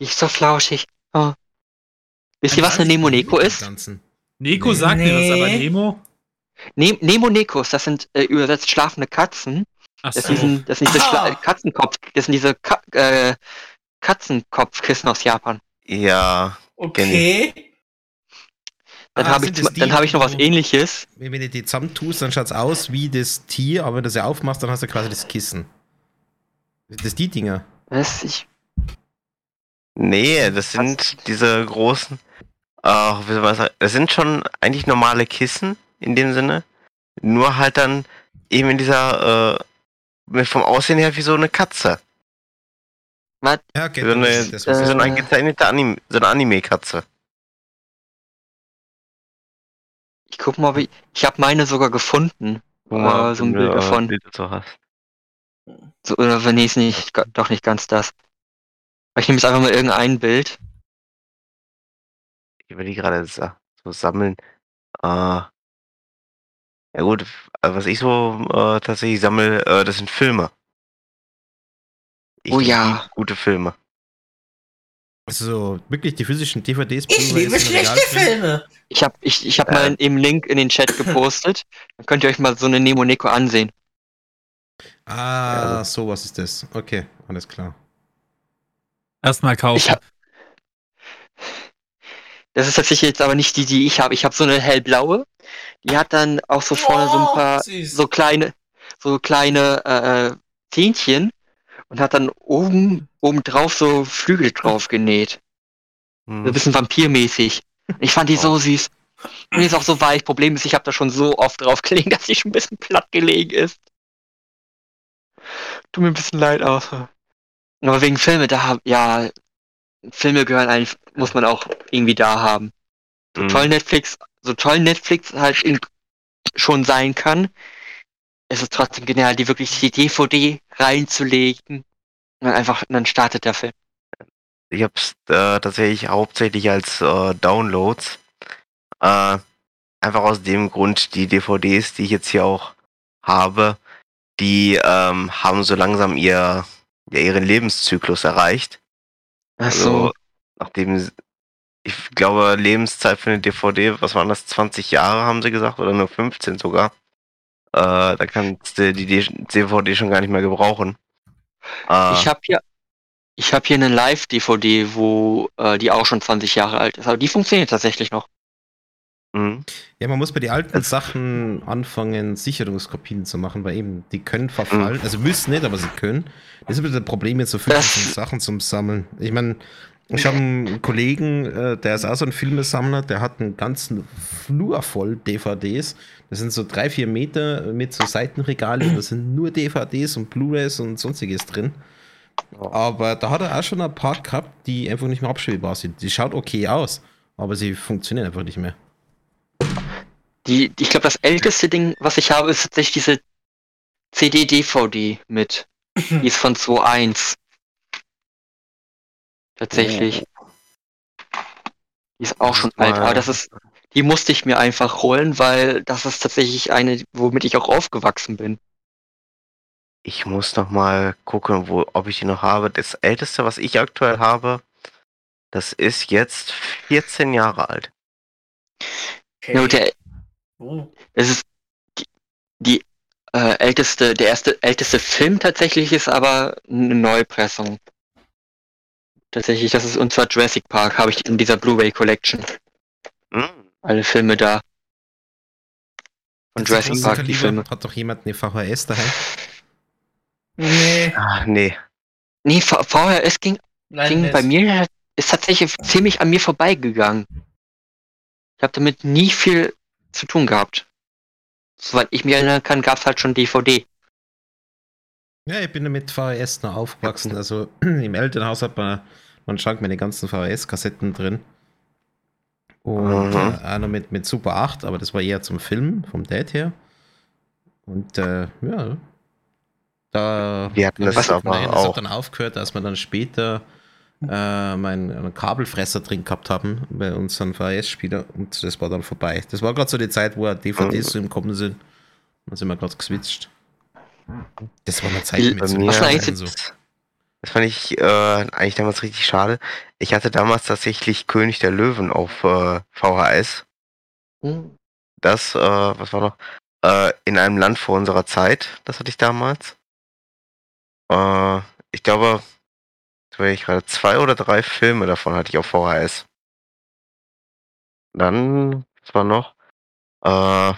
Die ist so flauschig. Oh. Wisst ihr, was eine Nemo Neko ist? Neko Nee. sagt mir was, aber. Nemo? Ne Nemo Nekos, das sind äh, übersetzt schlafende Katzen. Ach Das, so. sind, das sind diese Ah. Schla Katzenkopf, das sind diese Ka äh, Katzenkopfkissen aus Japan. Ja. Okay. Dann Ah, habe ich, dann hab ich noch was ähnliches. Wenn du die zusammentust, dann schaut es aus wie das Tier, aber wenn du sie aufmachst, dann hast du quasi das Kissen. Das die Dinger. Was? Ich, Nee, das sind diese großen. Ach, wie soll man sagen? Das sind schon eigentlich normale Kissen in dem Sinne. Nur halt dann eben in dieser, äh, vom Aussehen her wie so eine Katze. Was? Ja, okay, So eine, das ist das, ich so eine Äh. eingezeichnete Anime, so eine Anime-Katze. Ich guck mal, wie. Ich habe meine sogar gefunden. Wo man, Äh, so ein Bild äh, davon. Bild dazu hast. So, oder wenn nee, ist nicht, doch nicht ganz das. Aber Ich nehme jetzt einfach mal irgendein Bild. Ich überlege gerade so, so sammeln. Äh, ja gut, also was ich so äh, tatsächlich sammle, äh, das sind Filme. Ich Oh ja. Gute Filme. Also wirklich die physischen DVDs. Ich liebe im schlechte. Filme. Ich habe ich, ich hab Äh. mal eben Link in den Chat gepostet. Dann könnt ihr euch mal so eine Nemo Neko ansehen. Ah, so was ist das. Okay, alles klar. Erstmal kaufen. Hab, das ist tatsächlich jetzt aber nicht die, die ich habe. Ich habe so eine hellblaue. Die hat dann auch so vorne so ein Oh, paar süß. so kleine, so kleine äh, Zähnchen und hat dann oben oben drauf so Flügel drauf genäht. So ein Hm. bisschen vampirmäßig. Ich fand die so süß. Und die ist auch so weich. Problem ist, ich habe da schon so oft drauf gelegen, dass sie schon ein bisschen platt gelegen ist. Tut mir ein bisschen leid auch. Aber wegen Filme, da hab, ja, Filme gehören eigentlich, muss man auch irgendwie da haben. So Mhm. toll Netflix, so toll Netflix halt schon sein kann, ist es trotzdem genial, die wirklich die DVD reinzulegen. Und dann einfach, und dann startet der Film. Ich hab's äh, tatsächlich hauptsächlich als äh, Downloads. Äh, einfach aus dem Grund, die DVDs, die ich jetzt hier auch habe, die ähm, haben so langsam ihr, ja, ihren Lebenszyklus erreicht. Ach Also, so. nachdem, s- ich glaube, Lebenszeit für eine DVD, was waren das, 20 Jahre haben sie gesagt, oder nur 15 sogar. Äh, da kannst du die DVD schon gar nicht mehr gebrauchen. Äh, Ich habe hier, ich habe hier eine Live-DVD, wo äh, die auch schon 20 Jahre alt ist, aber die funktioniert tatsächlich noch. mh. Ja, man muss bei den alten Sachen anfangen, Sicherungskopien zu machen, weil eben die können verfallen. Also müssen nicht, aber sie können. Das ist ein bisschen das Problem mit so Das- Sachen zum Sammeln. Ich meine, ich habe einen Kollegen, äh, der ist auch so ein Filmesammler, der hat einen ganzen Flur voll DVDs. Das sind so drei, vier Meter mit so Seitenregale. Da sind nur DVDs und Blu-rays und sonstiges drin. Aber da hat er auch schon ein paar gehabt, die einfach nicht mehr abspielbar sind. Die schaut okay aus, aber sie funktionieren einfach nicht mehr. Die, ich glaube, das älteste Ding, was ich habe, ist tatsächlich diese CD-DVD mit. Die ist von 2.1. Tatsächlich. Die ist auch schon alt, aber das ist, die musste ich mir einfach holen, weil das ist tatsächlich eine, womit ich auch aufgewachsen bin. Ich muss noch mal gucken, wo, ob ich die noch habe. Das älteste, was ich aktuell habe, das ist jetzt 14 Jahre alt. Okay. Ja, der, Oh. es ist die, die äh, älteste, der erste älteste Film tatsächlich ist aber eine Neupressung. Tatsächlich, das ist und zwar Jurassic Park, habe ich in dieser Blu-ray Collection. Hm. Alle Filme da. Von Jurassic Park, die. Filme. Hat doch jemand eine VHS daheim? Nee, Ah, nee. Nee, V- VHS ging, nein, ging bei mir, ist tatsächlich ziemlich an mir vorbeigegangen. Ich habe damit nie viel zu tun gehabt. Soweit ich mich erinnern kann, gab es halt schon DVD. Ja, ich bin mit VHS noch aufgewachsen. Also im Elternhaus hat man, man Schrank mit den ganzen VHS-Kassetten drin. Und Mhm. äh, auch noch mit, mit Super 8, aber das war eher zum Film, vom Dad her. Und äh, ja, da Wir hatten das aber nein, das auch. hat dann aufgehört, als wir dann später äh, meinen einen Kabelfresser drin gehabt haben bei unseren VHS-Spieler und das war dann vorbei. Das war gerade so die Zeit, wo DVDs so im Kommen sind. Da sind wir gerade geswitcht. Das war eine Zeit mit so Was eigentlich so. Das fand ich äh, eigentlich damals richtig schade. Ich hatte damals tatsächlich König der Löwen auf äh, VHS. Hm. Das, äh, was war noch? Äh, in einem Land vor unserer Zeit. Das hatte ich damals. Äh, ich glaube, ich gerade zwei oder drei Filme davon hatte ich auf VHS. Dann, was war noch? Äh,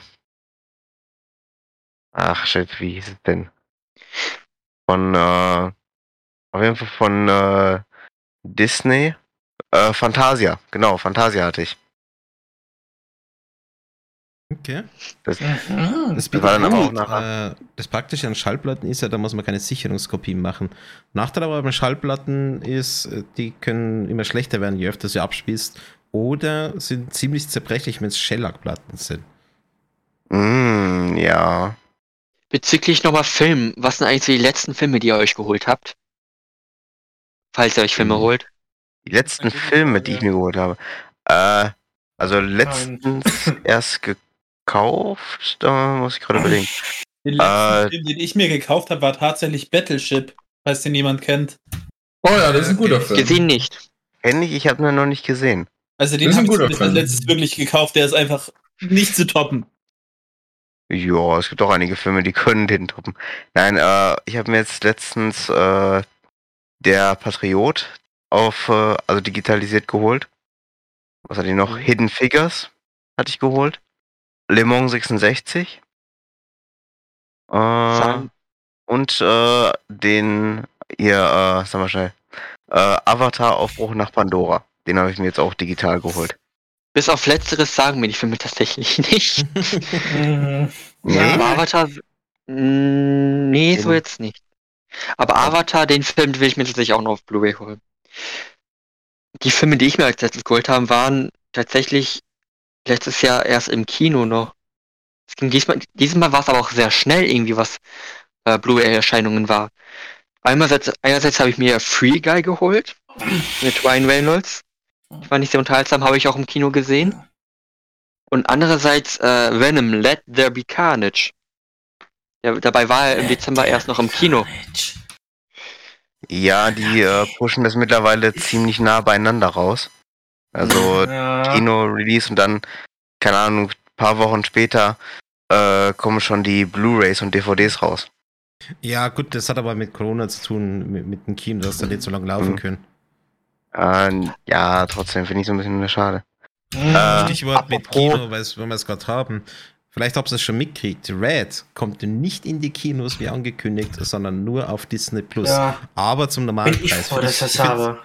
ach shit, wie hieß es denn? Von, äh, auf jeden Fall von äh, Disney. Äh, Fantasia, genau, Fantasia hatte ich. Okay. Das, Mhm. Das, Das war dann aber auch nachher- Äh, das Praktische an Schallplatten ist ja, da muss man keine Sicherungskopien machen. Nachteil aber bei Schallplatten ist, äh, die können immer schlechter werden, je öfter du sie abspielst. Oder sind ziemlich zerbrechlich, wenn es Shellackplatten sind. mm, ja. Bezüglich nochmal Film, was sind eigentlich so die letzten Filme, die ihr euch geholt habt? Falls ihr euch Filme Hm. holt. Die letzten Filme, die ich mir geholt habe. Äh, also letztens erst gekauft, da muss ich gerade überlegen. Den letzten Äh, Film, den ich mir gekauft habe, war tatsächlich Battleship, falls den jemand kennt. Oh ja, das ist ein guter Film. Gesehen nicht. Kenn ich, ich habe ihn noch nicht gesehen. Also den habe ich als letztes wirklich gekauft, der ist einfach nicht zu toppen. Ja, es gibt auch einige Filme, die können den toppen. Nein, äh, ich habe mir jetzt letztens äh, der Patriot auf, äh, also digitalisiert geholt. Was hatte ich noch? Mhm. Hidden Figures hatte ich geholt. Le Mans 66. Äh, und äh, den hier, äh, sag mal schnell, äh, Avatar Aufbruch nach Pandora. Den habe ich mir jetzt auch digital geholt. Bis auf letzteres sagen mir die Filme tatsächlich nicht. Nee? Aber Avatar. Nee, so jetzt nicht. Aber Avatar, den Film will ich mir tatsächlich auch noch auf Blu-ray holen. Die Filme, die ich mir als letztes geholt habe, waren tatsächlich letztes Jahr erst im Kino noch. Es ging diesmal, dieses Mal war es aber auch sehr schnell irgendwie, was äh, Blu-ray-Erscheinungen war. Einerseits, einerseits habe ich mir Free Guy geholt mit Ryan Reynolds. Ich fand nicht sehr unterhaltsam, habe ich auch im Kino gesehen. Und andererseits äh, Venom, Let There Be Carnage. Ja, dabei war er im Dezember erst noch im Kino. Ja, die äh, pushen das mittlerweile ziemlich nah beieinander raus. Also Ja. Kino-Release und dann, keine Ahnung, ein paar Wochen später äh, kommen schon die Blu-Rays und DVDs raus. Ja, gut, das hat aber mit Corona zu tun, mit, mit dem Kino, dass da nicht so lange laufen Mhm. können. Äh, ja, trotzdem finde ich so ein bisschen schade. Mhm. Stichwort mit Kino, weil es- wenn wir es gerade haben. Vielleicht habt ihr es schon mitgekriegt. Red kommt nicht in die Kinos wie angekündigt, sondern nur auf Disney Plus. Ja, Aber zum bin normalen ich Preis. froh, dass ich habe.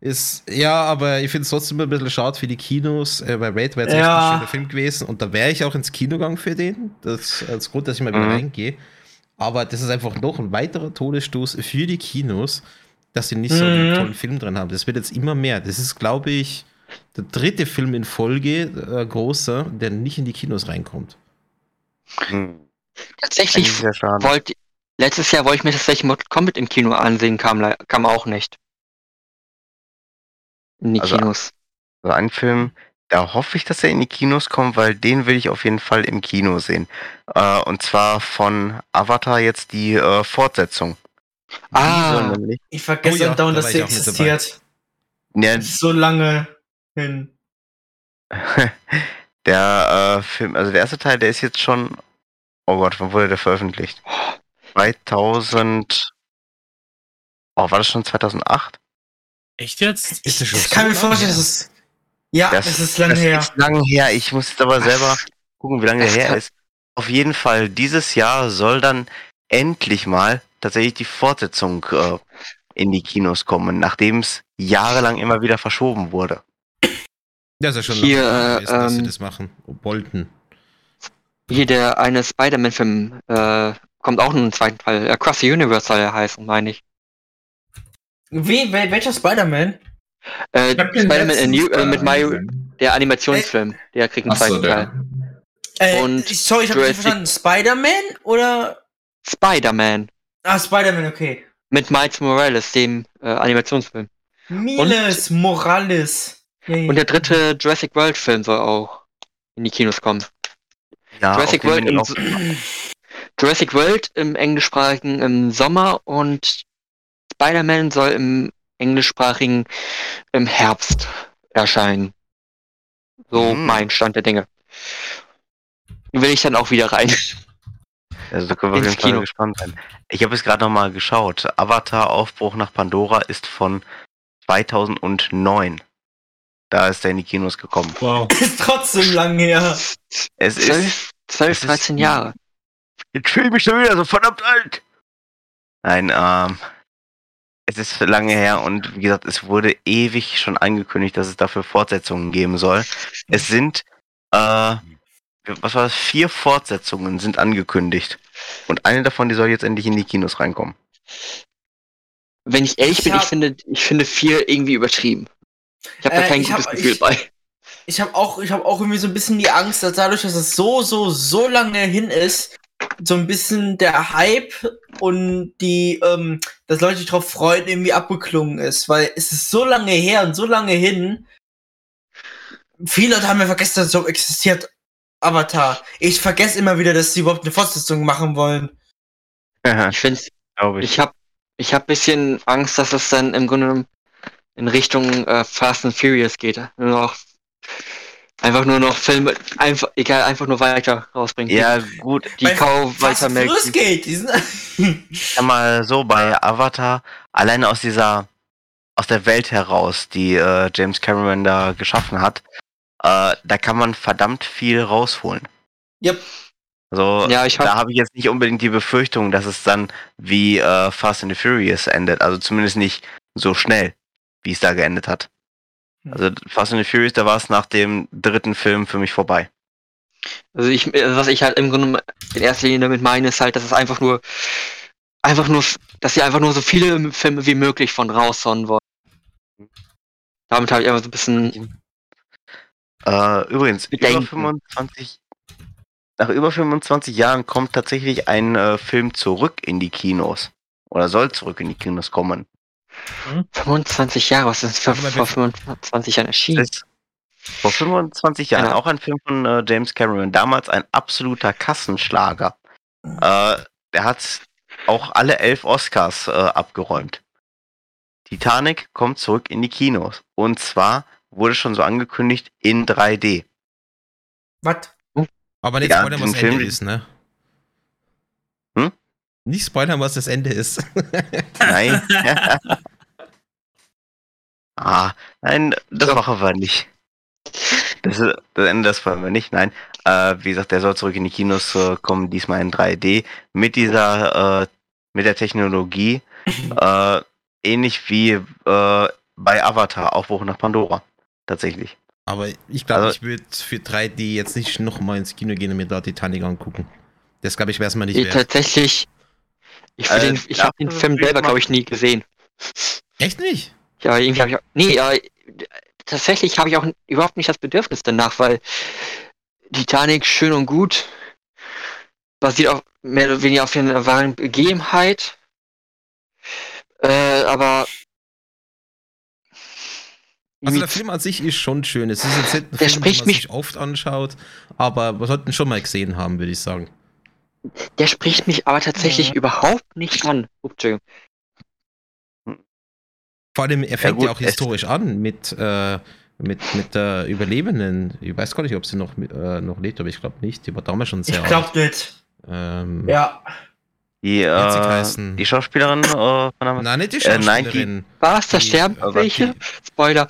Ist, ja, aber ich finde es trotzdem ein bisschen schade für die Kinos, äh, weil Raid wäre jetzt Ja. echt ein schöner Film gewesen und da wäre ich auch ins Kino gegangen für den. Das als Grund, dass ich mal wieder Mhm. reingehe. Aber das ist einfach noch ein weiterer Todesstoß für die Kinos, dass sie nicht so Mhm. einen tollen Film drin haben. Das wird jetzt immer mehr. Das ist, glaube ich, der dritte Film in Folge, äh, großer, der nicht in die Kinos reinkommt. Hm, Tatsächlich wollte letztes Jahr wollte ich mir tatsächlich Mortal Kombat im Kino ansehen, kam, kam auch nicht. In die Also- Kinos. So ein Film, da hoffe ich, dass er in die Kinos kommt, weil den will ich auf jeden Fall im Kino sehen. Äh, und zwar von Avatar jetzt die äh, Fortsetzung. Ah. Ich vergesse Oh ja, andauernd, da dass sie existiert. ja, so lange hin. der äh, Film, also der erste Teil, der ist jetzt schon, oh Gott, wann wurde der veröffentlicht? 2000, oh, war das schon 2008? Echt jetzt? Schon Ich kann mir vorstellen, dass es. Ja, Das- es ist lange das her. ist lange her. Ich muss jetzt aber selber gucken, wie lange der her ist. Auf jeden Fall, dieses Jahr soll dann endlich mal tatsächlich die Fortsetzung äh, in die Kinos kommen, nachdem es jahrelang immer wieder verschoben wurde. Ja, ist ja schon Hier, lange gewesen, dass sie ähm, das machen. Wollten. Hier der eine Spider-Man-Film äh, kommt auch noch einen zweiten Teil. Across the Universe soll er heißen, meine ich. Wie, wel, welcher Spider-Man? Äh, Spider-Man in New, äh, mit Mario, der Animationsfilm, der kriegt einen Ach so, zweiten. Teil. Äh, Und ich- sorry, ich habe nicht verstanden. Spider-Man oder. Spider-Man Ah, Spider-Man, okay. mit Miles Morales, dem äh, Animationsfilm. Miles Morales. Ja. Und der dritte Jurassic World Film soll auch in die Kinos kommen. Ja, Jurassic auf World, im, Jurassic World im englischsprachigen im Sommer und Spider-Man soll im englischsprachigen im Herbst erscheinen. So Hm. mein Stand der Dinge. Will ich dann auch wieder rein. also da können wir auf ins jeden Fall Kino. gespannt sein. Ich habe es gerade noch mal geschaut. Avatar Aufbruch nach Pandora ist von 2009. Da ist er in die Kinos gekommen. Wow. ist trotzdem lang her. Es ist 12, 12 es ist- 13 Jahre. Jetzt fühle ich mich schon wieder so verdammt alt. Nein, ähm, es ist lange her und wie gesagt, es wurde ewig schon angekündigt, dass es dafür Fortsetzungen geben soll. Es sind, äh, was war das? Vier Fortsetzungen sind angekündigt. Und eine davon, die soll jetzt endlich in die Kinos reinkommen. Wenn ich ehrlich Ich bin, ich finde, ich finde vier irgendwie übertrieben. Ich habe da Äh, kein ich gutes hab- Gefühl ich- bei. Ich habe auch, ich habe auch irgendwie so ein bisschen die Angst, dass dadurch, dass es so, so, so lange hin ist, so ein bisschen der Hype und die, ähm, dass Leute sich drauf freuen, irgendwie abgeklungen ist, weil es ist so lange her und so lange hin. Viele Leute haben ja vergessen, dass es so existiert. Avatar. Ich vergesse immer wieder, dass sie überhaupt eine Fortsetzung machen wollen. Ich finde, Glaube ich. ich habe ich hab bisschen Angst, dass es dann im Grunde genommen in Richtung äh, Fast and Furious geht. Nur noch einfach nur noch Filme, einfach egal, einfach nur weiter rausbringen. Ja, gut, die Weil Kau weiter Furious geht. Ich sag mal so, bei Avatar, alleine aus dieser, aus der Welt heraus, die äh, James Cameron da geschaffen hat, äh, da kann man verdammt viel rausholen. Yep. Also, Ja, ich hab- da habe ich jetzt nicht unbedingt die Befürchtung, dass es dann wie äh, Fast and the Furious endet. Also zumindest nicht so schnell, wie es da geendet hat. Hm. Also Fast and the Furious, da war es nach dem dritten Film für mich vorbei. Also ich, äh, was ich halt im Grunde in erster Linie damit meine, ist halt, dass es einfach nur einfach nur, dass sie einfach nur so viele Filme wie möglich von raushauen wollen. Damit habe ich einfach so ein bisschen Äh, übrigens, über Bedenken. 25, nach über 25 Jahren kommt tatsächlich ein äh, Film zurück in die Kinos. Oder soll zurück in die Kinos kommen. 25 Jahre, was ist vor, vor 25 Jahren erschienen? ist vor 25 Jahren Ja. auch ein Film von äh, James Cameron. Damals ein absoluter Kassenschlager. Äh, der hat auch alle elf Oscars äh, abgeräumt. Titanic kommt zurück in die Kinos. Und zwar wurde schon so angekündigt in 3D. Was? Aber nicht Ja, spoilern, was diesen das Ende Film- ist, ne? Nicht spoilern, was das Ende ist. Nein. ah, nein, das So. machen wir nicht. Das, ist- das Ende, das wollen wir nicht. Nein, äh, wie gesagt, der soll zurück in die Kinos äh, kommen, diesmal in 3D mit dieser, äh, mit der Technologie, äh, ähnlich wie äh, bei Avatar, Aufbruch nach Pandora, tatsächlich. Aber ich glaube, Also- ich würde für 3D jetzt nicht nochmal ins Kino gehen und mir da Titanic angucken. Das glaube ich, wäre es mal nicht Nee, wert. tatsächlich, ich, Äh, den, ich habe den Film selber, glaube ich, nie gesehen. Echt nicht? Ja, irgendwie habe ich auch, nee, ja, tatsächlich habe ich auch überhaupt nicht das Bedürfnis danach, weil Titanic schön und gut basiert auf mehr oder weniger auf einer wahren Begebenheit, äh, aber Also der Film an sich ist schon schön. Es ist jetzt nicht ein Der Film, den spricht man mich- sich oft anschaut, aber wir sollten schon mal gesehen haben, würde ich sagen. Der spricht mich aber tatsächlich überhaupt nicht an. Ups, Entschuldigung. Vor allem, er fängt ja, gut, auch historisch an mit, äh, mit, mit der Überlebenden. Ich weiß gar nicht, ob sie noch, äh, noch lebt, aber ich glaube nicht. Die war damals schon sehr Ich glaub nicht. Ähm, Ja. Die, äh, die Schauspielerin äh, von der Nein, nicht die Äh, nein, Schauspielerin. Was? Da sterben welche? Spoiler.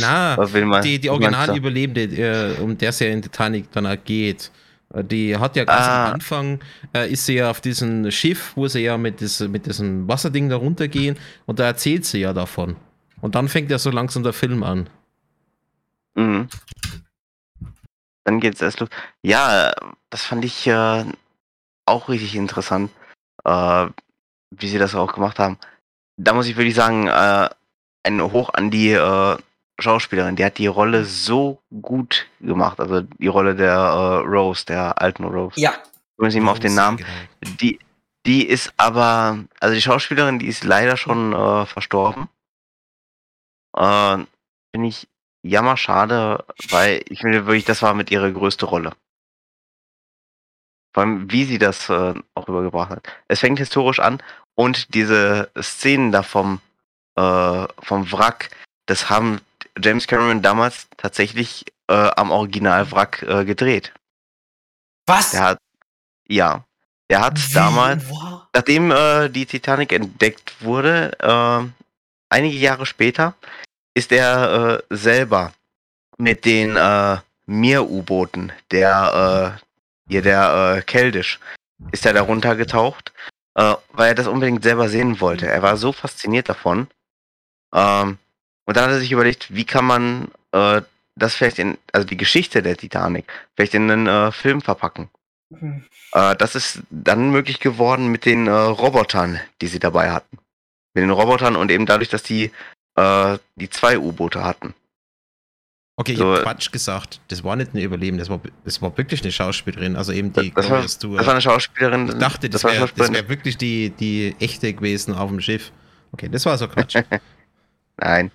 Na, die, die original? Überlebende, äh, um der es ja in Titanic dann geht, die hat ja ganz Ah. am Anfang, äh, ist sie ja auf diesem Schiff, wo sie ja mit, dis, mit diesem Wasserding da runtergehen und da erzählt sie ja davon. Und dann fängt ja so langsam der Film an. Mhm. Dann geht's erst los. Ja, das fand ich äh, auch richtig interessant, äh, wie sie das auch gemacht haben. Da muss ich wirklich sagen, äh, ein Hoch an die äh, Schauspielerin. Die hat die Rolle so gut gemacht. Also die Rolle der äh, Rose, der alten Rose. Ja. Ich nicht mehr auf den Namen. Genau. Die, die ist aber, also die Schauspielerin, die ist leider schon äh, verstorben. Äh, Finde ich jammer schade, weil ich finde wirklich, das war mit ihrer größte Rolle. Vor allem, wie sie das äh, auch übergebracht hat. Es fängt historisch an und diese Szenen da vom, äh, vom Wrack, das haben James Cameron damals tatsächlich äh, am Originalwrack äh, gedreht. Was? Der hat, ja, der hat Wie? damals Wow. nachdem äh, die Titanic entdeckt wurde, äh, einige Jahre später, ist er äh, selber mit den äh, Mir-U-Booten, der, äh, hier der Keldisch, ist er da runtergetaucht, weil er das unbedingt selber sehen wollte. Er war so fasziniert davon. Ähm, und dann hat er sich überlegt, wie kann man äh, das vielleicht in, also die Geschichte der Titanic, vielleicht in einen äh, Film verpacken. Hm. Äh, das ist dann möglich geworden mit den äh, Robotern, die sie dabei hatten. Mit den Robotern und eben dadurch, dass die äh, die zwei U-Boote hatten. Okay, ich So, habe Quatsch gesagt. Das war nicht eine Überleben, das war, das war wirklich eine Schauspielerin. Also eben die Das war-. Das war eine Schauspielerin. ich dachte, das war wäre wär wirklich die, die echte gewesen auf dem Schiff. Okay, das war so Quatsch. Nein.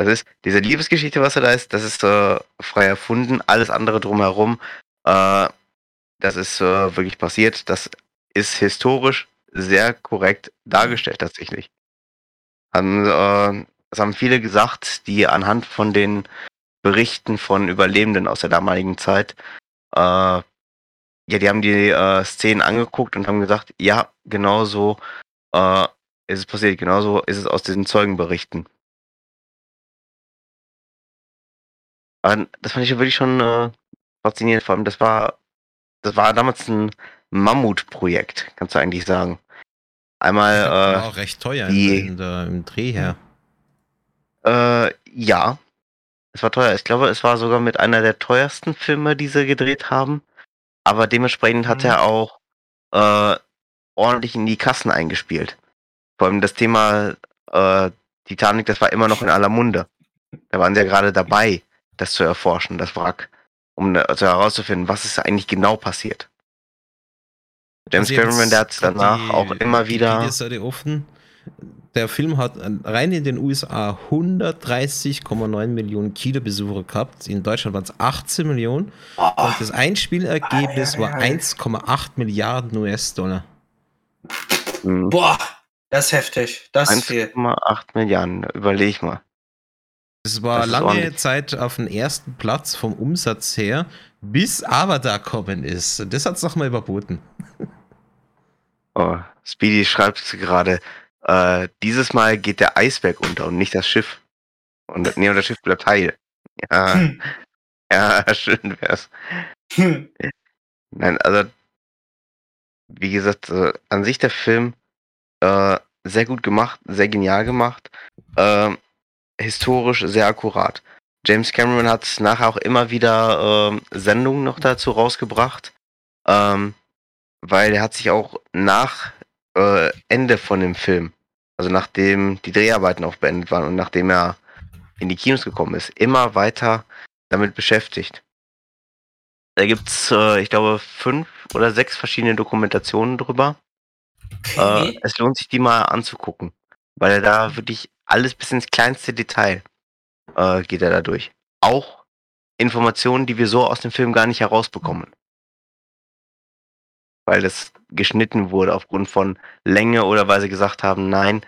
Das ist diese Liebesgeschichte, was da ist, das ist äh, frei erfunden. Alles andere drumherum, äh, das ist äh, wirklich passiert. Das ist historisch sehr korrekt dargestellt tatsächlich. Haben, äh, das haben viele gesagt, die anhand von den Berichten von Überlebenden aus der damaligen Zeit, äh, ja, die haben die äh, Szenen angeguckt und haben gesagt, ja, genau so äh, ist es passiert, genauso ist es aus diesen Zeugenberichten. Aber das fand ich wirklich schon äh, faszinierend. Vor allem, das war, das war damals ein Mammutprojekt, kannst du eigentlich sagen. Einmal, war auch recht teuer die- in der, im Dreh her. äh, äh, ja, es war teuer. Ich glaube, es war sogar mit einer der teuersten Filme, die sie gedreht haben. Aber dementsprechend hat Mhm. er auch äh, ordentlich in die Kassen eingespielt. Vor allem das Thema äh, Titanic, das war immer noch in aller Munde. Da waren sie ja gerade dabei, das zu erforschen, das Wrack, um da- also herauszufinden, was ist eigentlich genau passiert. James Also hab Cameron, der hat grad danach die auch immer wieder. Wikipedia-Seite offen. Der Film hat äh, rein in den USA 130,9 Millionen Kinobesucher gehabt. In Deutschland waren es 18 Millionen. Oh, Und das Einspielergebnis Ei, ei, war ei. 1,8 Milliarden US-Dollar. Hm, boah, das ist heftig. Das ist viel. 1,8 Milliarden, überleg mal. Es war lange ordentlich. Zeit auf dem ersten Platz vom Umsatz her, bis Avatar kommen ist. Das hat es nochmal überboten. Oh, Speedy schreibt gerade, äh, dieses Mal geht der Eisberg unter und nicht das Schiff. Und, nee, und das Schiff bleibt heil. Ja, Hm. ja, schön wär's. Hm. Nein, also, wie gesagt, äh, an sich der Film äh, sehr gut gemacht, sehr genial gemacht, äh, historisch sehr akkurat. James Cameron hat nachher auch immer wieder ähm, Sendungen noch dazu rausgebracht, ähm, weil er hat sich auch nach äh, Ende von dem Film, also nachdem die Dreharbeiten auch beendet waren und nachdem er in die Kinos gekommen ist, immer weiter damit beschäftigt. Da gibt's, äh, ich glaube, fünf oder sechs verschiedene Dokumentationen drüber. Äh, Okay. es lohnt sich, die mal anzugucken, weil er da wirklich alles bis ins kleinste Detail äh, geht er da durch. Auch Informationen, die wir so aus dem Film gar nicht herausbekommen. Weil das geschnitten wurde aufgrund von Länge oder weil sie gesagt haben, nein,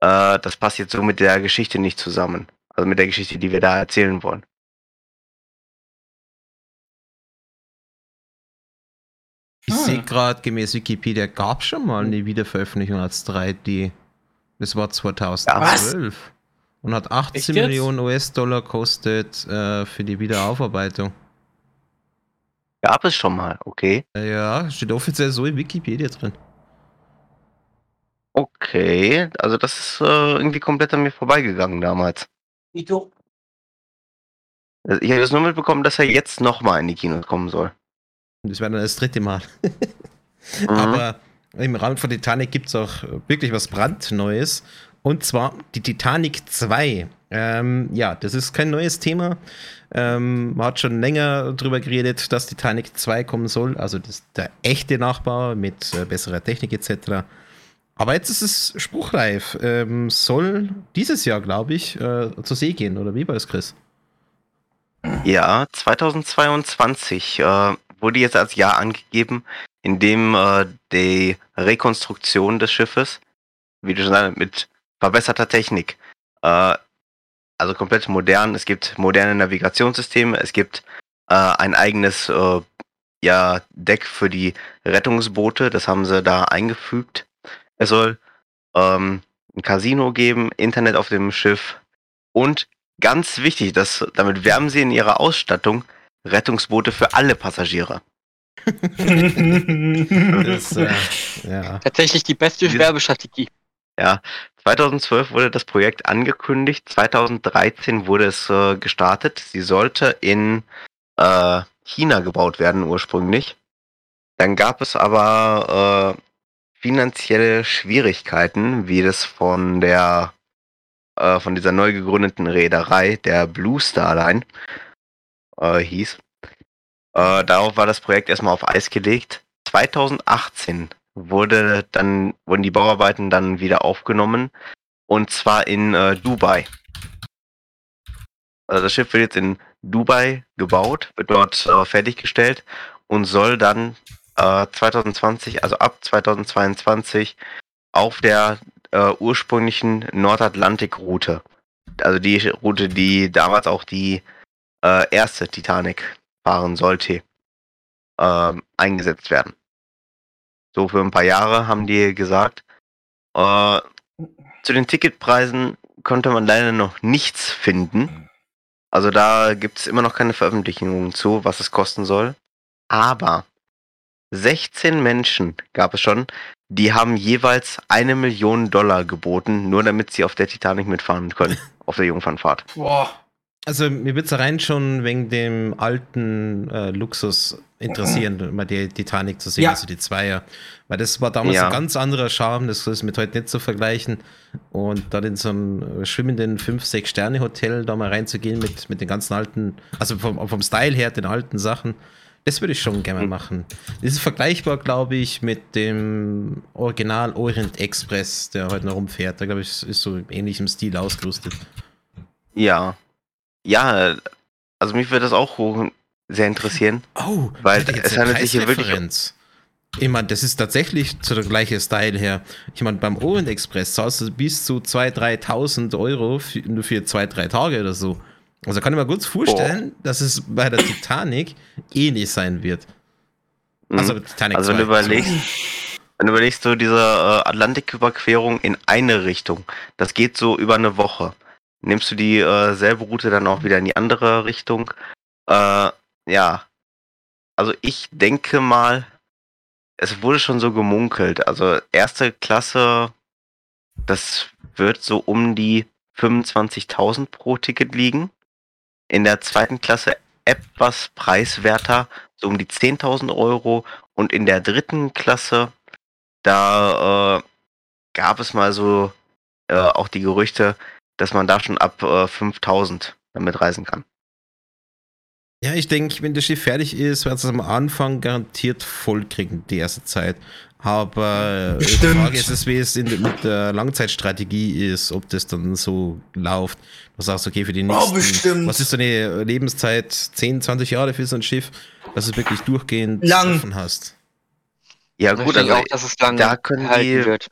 äh, das passt jetzt so mit der Geschichte nicht zusammen. Also mit der Geschichte, die wir da erzählen wollen. Ich Ah. sehe gerade, gemäß Wikipedia gab es schon mal eine Wiederveröffentlichung als 3D. Das war 2012. Und hat 18 Echt jetzt? Millionen US-Dollar kostet äh, für die Wiederaufarbeitung. Gab es schon mal, okay. Äh, Ja, steht offiziell so in Wikipedia drin. Okay, also das ist äh, irgendwie komplett an mir vorbeigegangen damals. Wie du. Also Ich habe jetzt nur mitbekommen, dass er jetzt nochmal in die Kinos kommen soll. Das wäre dann das dritte Mal. Mhm. Aber im Rahmen von Titanic gibt es auch wirklich was brandneues. Und zwar die Titanic 2. Ähm, ja, das ist kein neues Thema. Ähm, man hat schon länger darüber geredet, dass Titanic 2 kommen soll. Also das, der echte Nachbau mit äh, besserer Technik etc. Aber jetzt ist es spruchreif. Ähm, soll dieses Jahr, glaube ich, äh, zur See gehen. Oder wie war es, Chris? Ja, 2022 äh, wurde jetzt als Jahr angegeben, in dem äh, die Rekonstruktion des Schiffes, wie du schon sagst, mit verbesserter Technik, äh, also komplett modern. Es gibt moderne Navigationssysteme, es gibt äh, ein eigenes äh, ja, Deck für die Rettungsboote, das haben sie da eingefügt. Es soll ähm, ein Casino geben, Internet auf dem Schiff und ganz wichtig, das, damit werben sie in ihrer Ausstattung Rettungsboote für alle Passagiere. Das, äh, ja. Tatsächlich die beste Werbestrategie. 2012 wurde das Projekt angekündigt, 2013 wurde es äh, gestartet. Sie sollte in äh, China gebaut werden ursprünglich. Dann gab es aber äh, finanzielle Schwierigkeiten, wie das von der äh, von dieser neu gegründeten Reederei, der Blue Star Line, äh, hieß. Äh, darauf war das Projekt erstmal auf Eis gelegt. 2018 wurde dann, wurden die Bauarbeiten dann wieder aufgenommen und zwar in äh, Dubai. Also das Schiff wird jetzt in Dubai gebaut, wird dort äh, fertiggestellt und soll dann äh, 2020, also ab 2022 auf der äh, ursprünglichen Nordatlantikroute, also die Route, die damals auch die äh, erste Titanic fahren sollte, ähm, eingesetzt werden. So für ein paar Jahre haben die gesagt. Äh, zu den Ticketpreisen konnte man leider noch nichts finden. Also da gibt es immer noch keine Veröffentlichungen zu, was es kosten soll. Aber 16 Menschen gab es schon, die haben jeweils eine Million Dollar geboten, nur damit sie auf der Titanic mitfahren können, auf der Jungfernfahrt. Boah. Also mir wird es rein schon wegen dem alten äh, Luxus interessieren, mal die Titanic zu sehen, Ja. also die Zweier. Weil das war damals Ja. ein ganz anderer Charme, das ist mit heute nicht zu vergleichen. Und dann in so ein äh, schwimmenden 5-6-Sterne-Hotel da mal reinzugehen mit, mit den ganzen alten, also vom, vom Style her, den alten Sachen, das würde ich schon gerne mal machen. Das ist vergleichbar, glaube ich, mit dem Original Orient Express, der heute noch rumfährt. Da glaube ich, ist so im ähnlichen Stil ausgerüstet. Ja. Ja, also mich würde das auch sehr interessieren. Oh, Weil es handelt sich hier wirklich-. Ich meine, das ist tatsächlich zu der gleichen Style her. Ich meine, beim Orient Express zahlst du bis zu 2.000, 3.000 Euro für, nur für zwei, drei Tage oder so. Also kann ich mir gut vorstellen, dass es bei der Titanic ähnlich sein wird. Mhm. Also Titanic Also wenn du 2. überlegst, wenn du überlegst, so diese äh, Atlantiküberquerung in eine Richtung, das geht so über eine Woche. Nimmst du die äh, selbe Route dann auch wieder in die andere Richtung? Äh, ja. Also ich denke mal, es wurde schon so gemunkelt. Also erste Klasse, das wird so um die 25.000 pro Ticket liegen. In der zweiten Klasse etwas preiswerter, so um die 10.000 Euro. Und in der dritten Klasse, da äh, gab es mal so äh, auch die Gerüchte, dass man da schon ab äh, 5000 damit reisen kann. Ja, ich denke, wenn das Schiff fertig ist, wird es am Anfang garantiert voll kriegen, die erste Zeit. Aber äh, die Bestimmt. Frage ist, es, wie es in, mit der Langzeitstrategie ist, ob das dann so läuft. Du sagst, okay, für die nächsten. bestimmt. Was ist so eine Lebenszeit? 10, 20 Jahre für so ein Schiff, dass du wirklich durchgehend Lang. offen hast. Ja gut, also auch, dass es lange da können halten die- wird.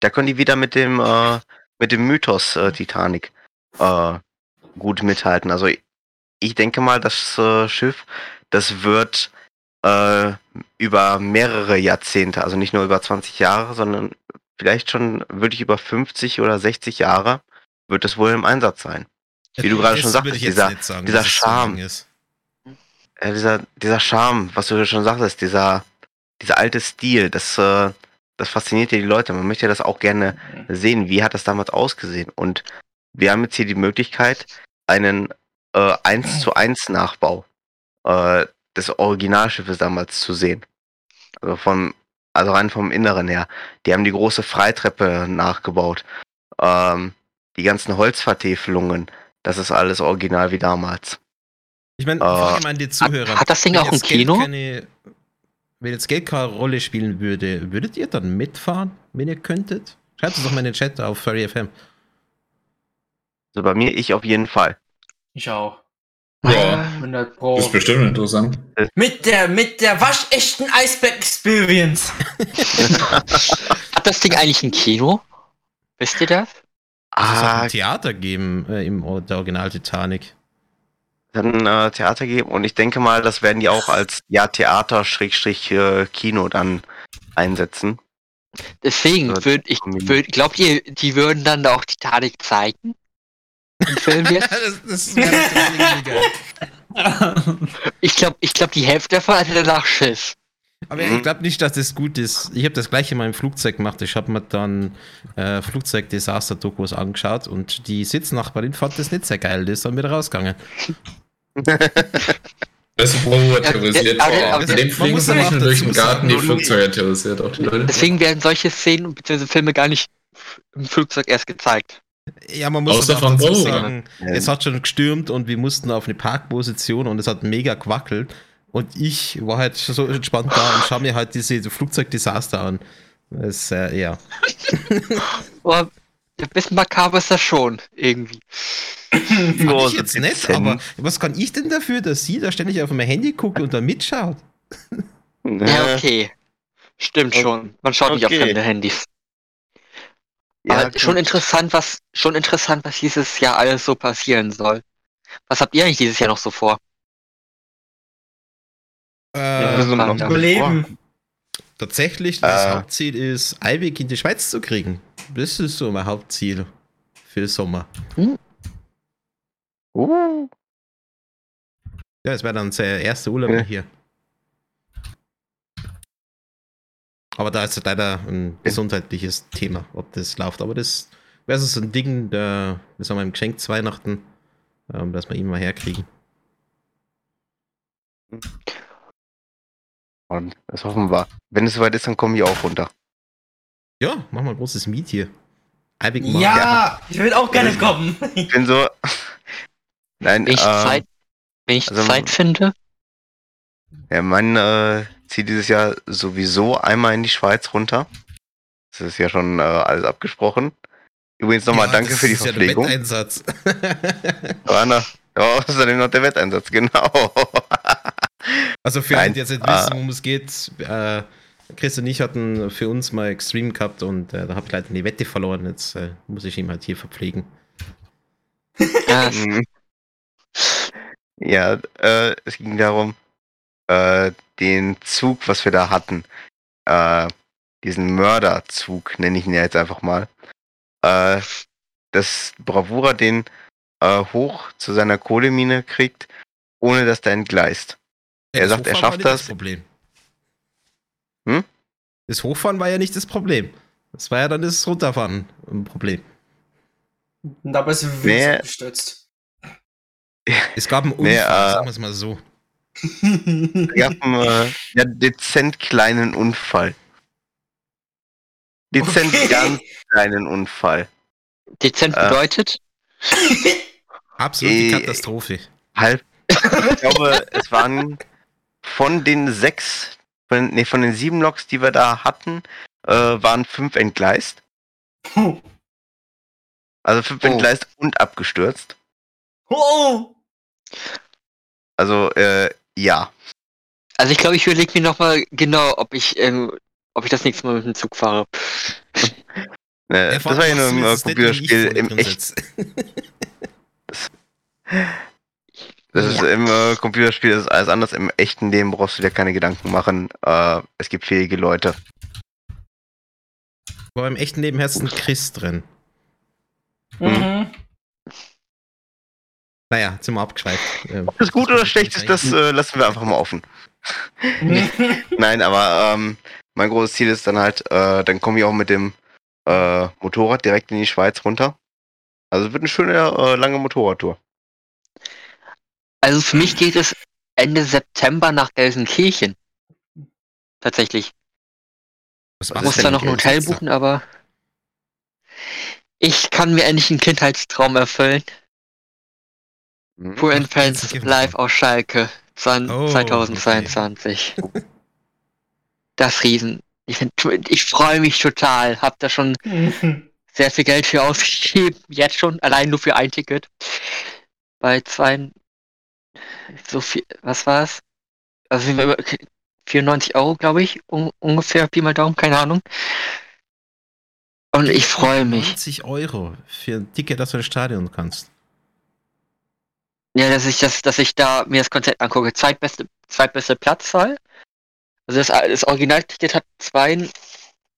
da können die wieder mit dem äh, mit dem Mythos äh, Titanic äh, gut mithalten. Also ich denke mal, das äh, Schiff, das wird äh, über mehrere Jahrzehnte, also nicht nur über 20 Jahre, sondern vielleicht schon wirklich über 50 oder 60 Jahre, wird es wohl im Einsatz sein. Wie du gerade Das schon sagtest, dieser- sagen, dieser so Charme. Ja, dieser, dieser Charme, was du schon sagtest, dieser, dieser alte Stil, das, äh, das fasziniert ja die Leute. Man möchte das auch gerne sehen. Wie hat das damals ausgesehen? Und wir haben jetzt hier die Möglichkeit, einen äh, 1 zu 1 Nachbau äh, des Originalschiffes damals zu sehen. Also vom, also rein vom Inneren her. Die haben die große Freitreppe nachgebaut. Ähm, die ganzen Holzvertäfelungen, das ist alles original wie damals. Ich meine, Äh, an die Zuhörer. Hat, hat das Ding auch ein Kino? Keine, wenn jetzt Geld keine Rolle spielen würde, würdet ihr dann mitfahren, wenn ihr könntet? Schreibt es doch mal in den Chat auf Furry FM. Also bei mir, ich auf jeden Fall. Ich auch. Ja. 100 Pro. Das ist bestimmt interessant. Mit der, mit der waschechten Iceberg Experience. Hat das Ding eigentlich ein Kino? Wisst ihr das? Also es Ah, ein Theater geben äh, im der Original Titanic. Dann äh, Theater geben und ich denke mal, das werden die auch als ja Theater Schrägstrich äh, Kino dann einsetzen. Deswegen Ja, würd ich, würd, glaubt ihr, die würden dann da auch Titanic zeigen? Im Film jetzt? das, das geil. Ich glaube, ich glaub, die Hälfte davon hatte danach Schiss. Aber Mhm. ich glaube nicht, dass das gut ist. Ich habe das gleiche mal im Flugzeug gemacht. Ich habe mir dann äh, Flugzeug-Desaster-Dokus angeschaut und die Sitznachbarin fand das nicht sehr geil. Die ist dann wieder rausgegangen. Das ist terrorisiert. Ja, aber- vor. aber- dem man fliegen muss sie nicht nur durch den Garten, die Flugzeuge terrorisiert auch die Leute. Deswegen werden solche Szenen bzw. Filme gar nicht im Flugzeug erst gezeigt. Ja, man muss Außer auch von dazu sagen, es hat schon gestürmt und wir mussten auf eine Parkposition und es hat mega gewackelt. Und ich war halt so entspannt da und schaue mir halt diese Flugzeugdesaster an. Das, äh, ja. Aber ein bisschen makaber ist das schon, irgendwie. Fand ich jetzt dezent. aber was kann ich denn dafür, dass sie da ständig auf mein Handy guckt und da mitschaut? Ja, okay. Stimmt schon. Man schaut nicht auf Okay. fremde Handys. Ja, schon interessant, was schon interessant, was dieses Jahr alles so passieren soll. Was habt ihr eigentlich dieses Jahr noch so vor? Äh, Ja. Überleben. Tatsächlich, das Äh. Hauptziel ist, Eiweg in die Schweiz zu kriegen. Das ist so mein Hauptziel für den Sommer. Uh, Ja, es wäre dann der erste Urlaub Ja. hier. Aber da ist leider ein gesundheitliches Thema, ob das läuft. Aber das wäre so ein Ding, da, das haben wir im Geschenk zu Weihnachten. ähm, dass wir ihn mal herkriegen. Und das hoffen wir. Wenn es soweit ist, dann komme ich auch runter. Ja, machen wir ein großes Meet hier. Ja, ich will auch gerne kommen. Ich bin so. Nein, Wenn ich, äh, Zeit, wenn ich also- Zeit finde, Ja, mein äh, zieht dieses Jahr sowieso einmal in die Schweiz runter. Das ist ja schon äh, alles abgesprochen. Übrigens nochmal Ja, danke das für die ist ja der Verpflegung. Wetteinsatz. Ja, na, ja, außerdem noch der Wetteinsatz, genau. also für alle, die jetzt nicht wissen, worum es geht, äh, Chris und ich hatten für uns mal Extreme gehabt und äh, da habe ich leider die Wette verloren. Jetzt äh, muss ich ihn halt hier verpflegen. ja, ja, äh, es ging darum, äh, den Zug, was wir da hatten, äh, diesen Mörderzug, nenne ich ihn ja jetzt einfach mal, äh, dass Bravura den äh, hoch zu seiner Kohlemine kriegt, ohne dass der entgleist. Er das sagt, er Hochfahren schafft nicht das. Das Problem. Hm? Das Hochfahren war ja nicht das Problem. Das war ja dann das Runterfahren ein Problem. Und dabei ist er Nee. gestürzt. Es gab einen Unfall, Nee, äh, sagen wir es mal so. Wir hatten äh, ja, dezent kleinen Unfall. Dezent Okay. ganz kleinen Unfall. dezent äh, bedeutet, Absolute äh, Katastrophe. Halb. Ich glaube, es waren von den sechs, von, nee, von den sieben Loks, die wir da hatten, äh, waren fünf entgleist. Also fünf Oh. entgleist und abgestürzt. Oh! Also, äh, ja. also ich glaube, ich überlege mir nochmal genau, ob ich, ähm, ob ich das nächste Mal mit dem Zug fahre. Äh, das war ja nur im äh, Computerspiel im echt. Das ist Ja. im äh, Computerspiel das ist alles anders. Im echten Leben brauchst du dir keine Gedanken machen. Äh, es gibt fähige Leute. Aber im echten Leben herrscht ein Chris drin. Mhm. Naja, sind wir abgeschweift. Ähm, Ob das gut oder schlecht ist, das äh, lassen wir einfach mal offen. Nein, aber ähm, mein großes Ziel ist dann halt, äh, dann komme ich auch mit dem äh, Motorrad direkt in die Schweiz runter. Also es wird eine schöne, äh, lange Motorradtour. Also für mich geht es Ende September nach Gelsenkirchen. Tatsächlich. Ich muss da noch ein Hotel buchen, aber ich kann mir endlich einen Kindheitstraum erfüllen. Mhm. Pure and Ach, Friends Gelsenkirchen. live aus Schalke zwan- Oh, 2022. Das Riesen. Ich, find- ich freue mich total. Hab da schon sehr viel Geld für ausgegeben. Jetzt schon. Allein nur für ein Ticket. Bei zwei. So viel. Was war es? Also sind wir über 94 Euro, glaube ich. Un ungefähr. Pi mal Daumen. Keine Ahnung. Und ich freue mich. 90 Euro für ein Ticket, das du ins Stadion kannst. Ja, dass ich das, dass ich da mir das Konzert angucke. Zweitbeste, zweitbeste Platzwahl. Also das, das Originalticket hat zwei,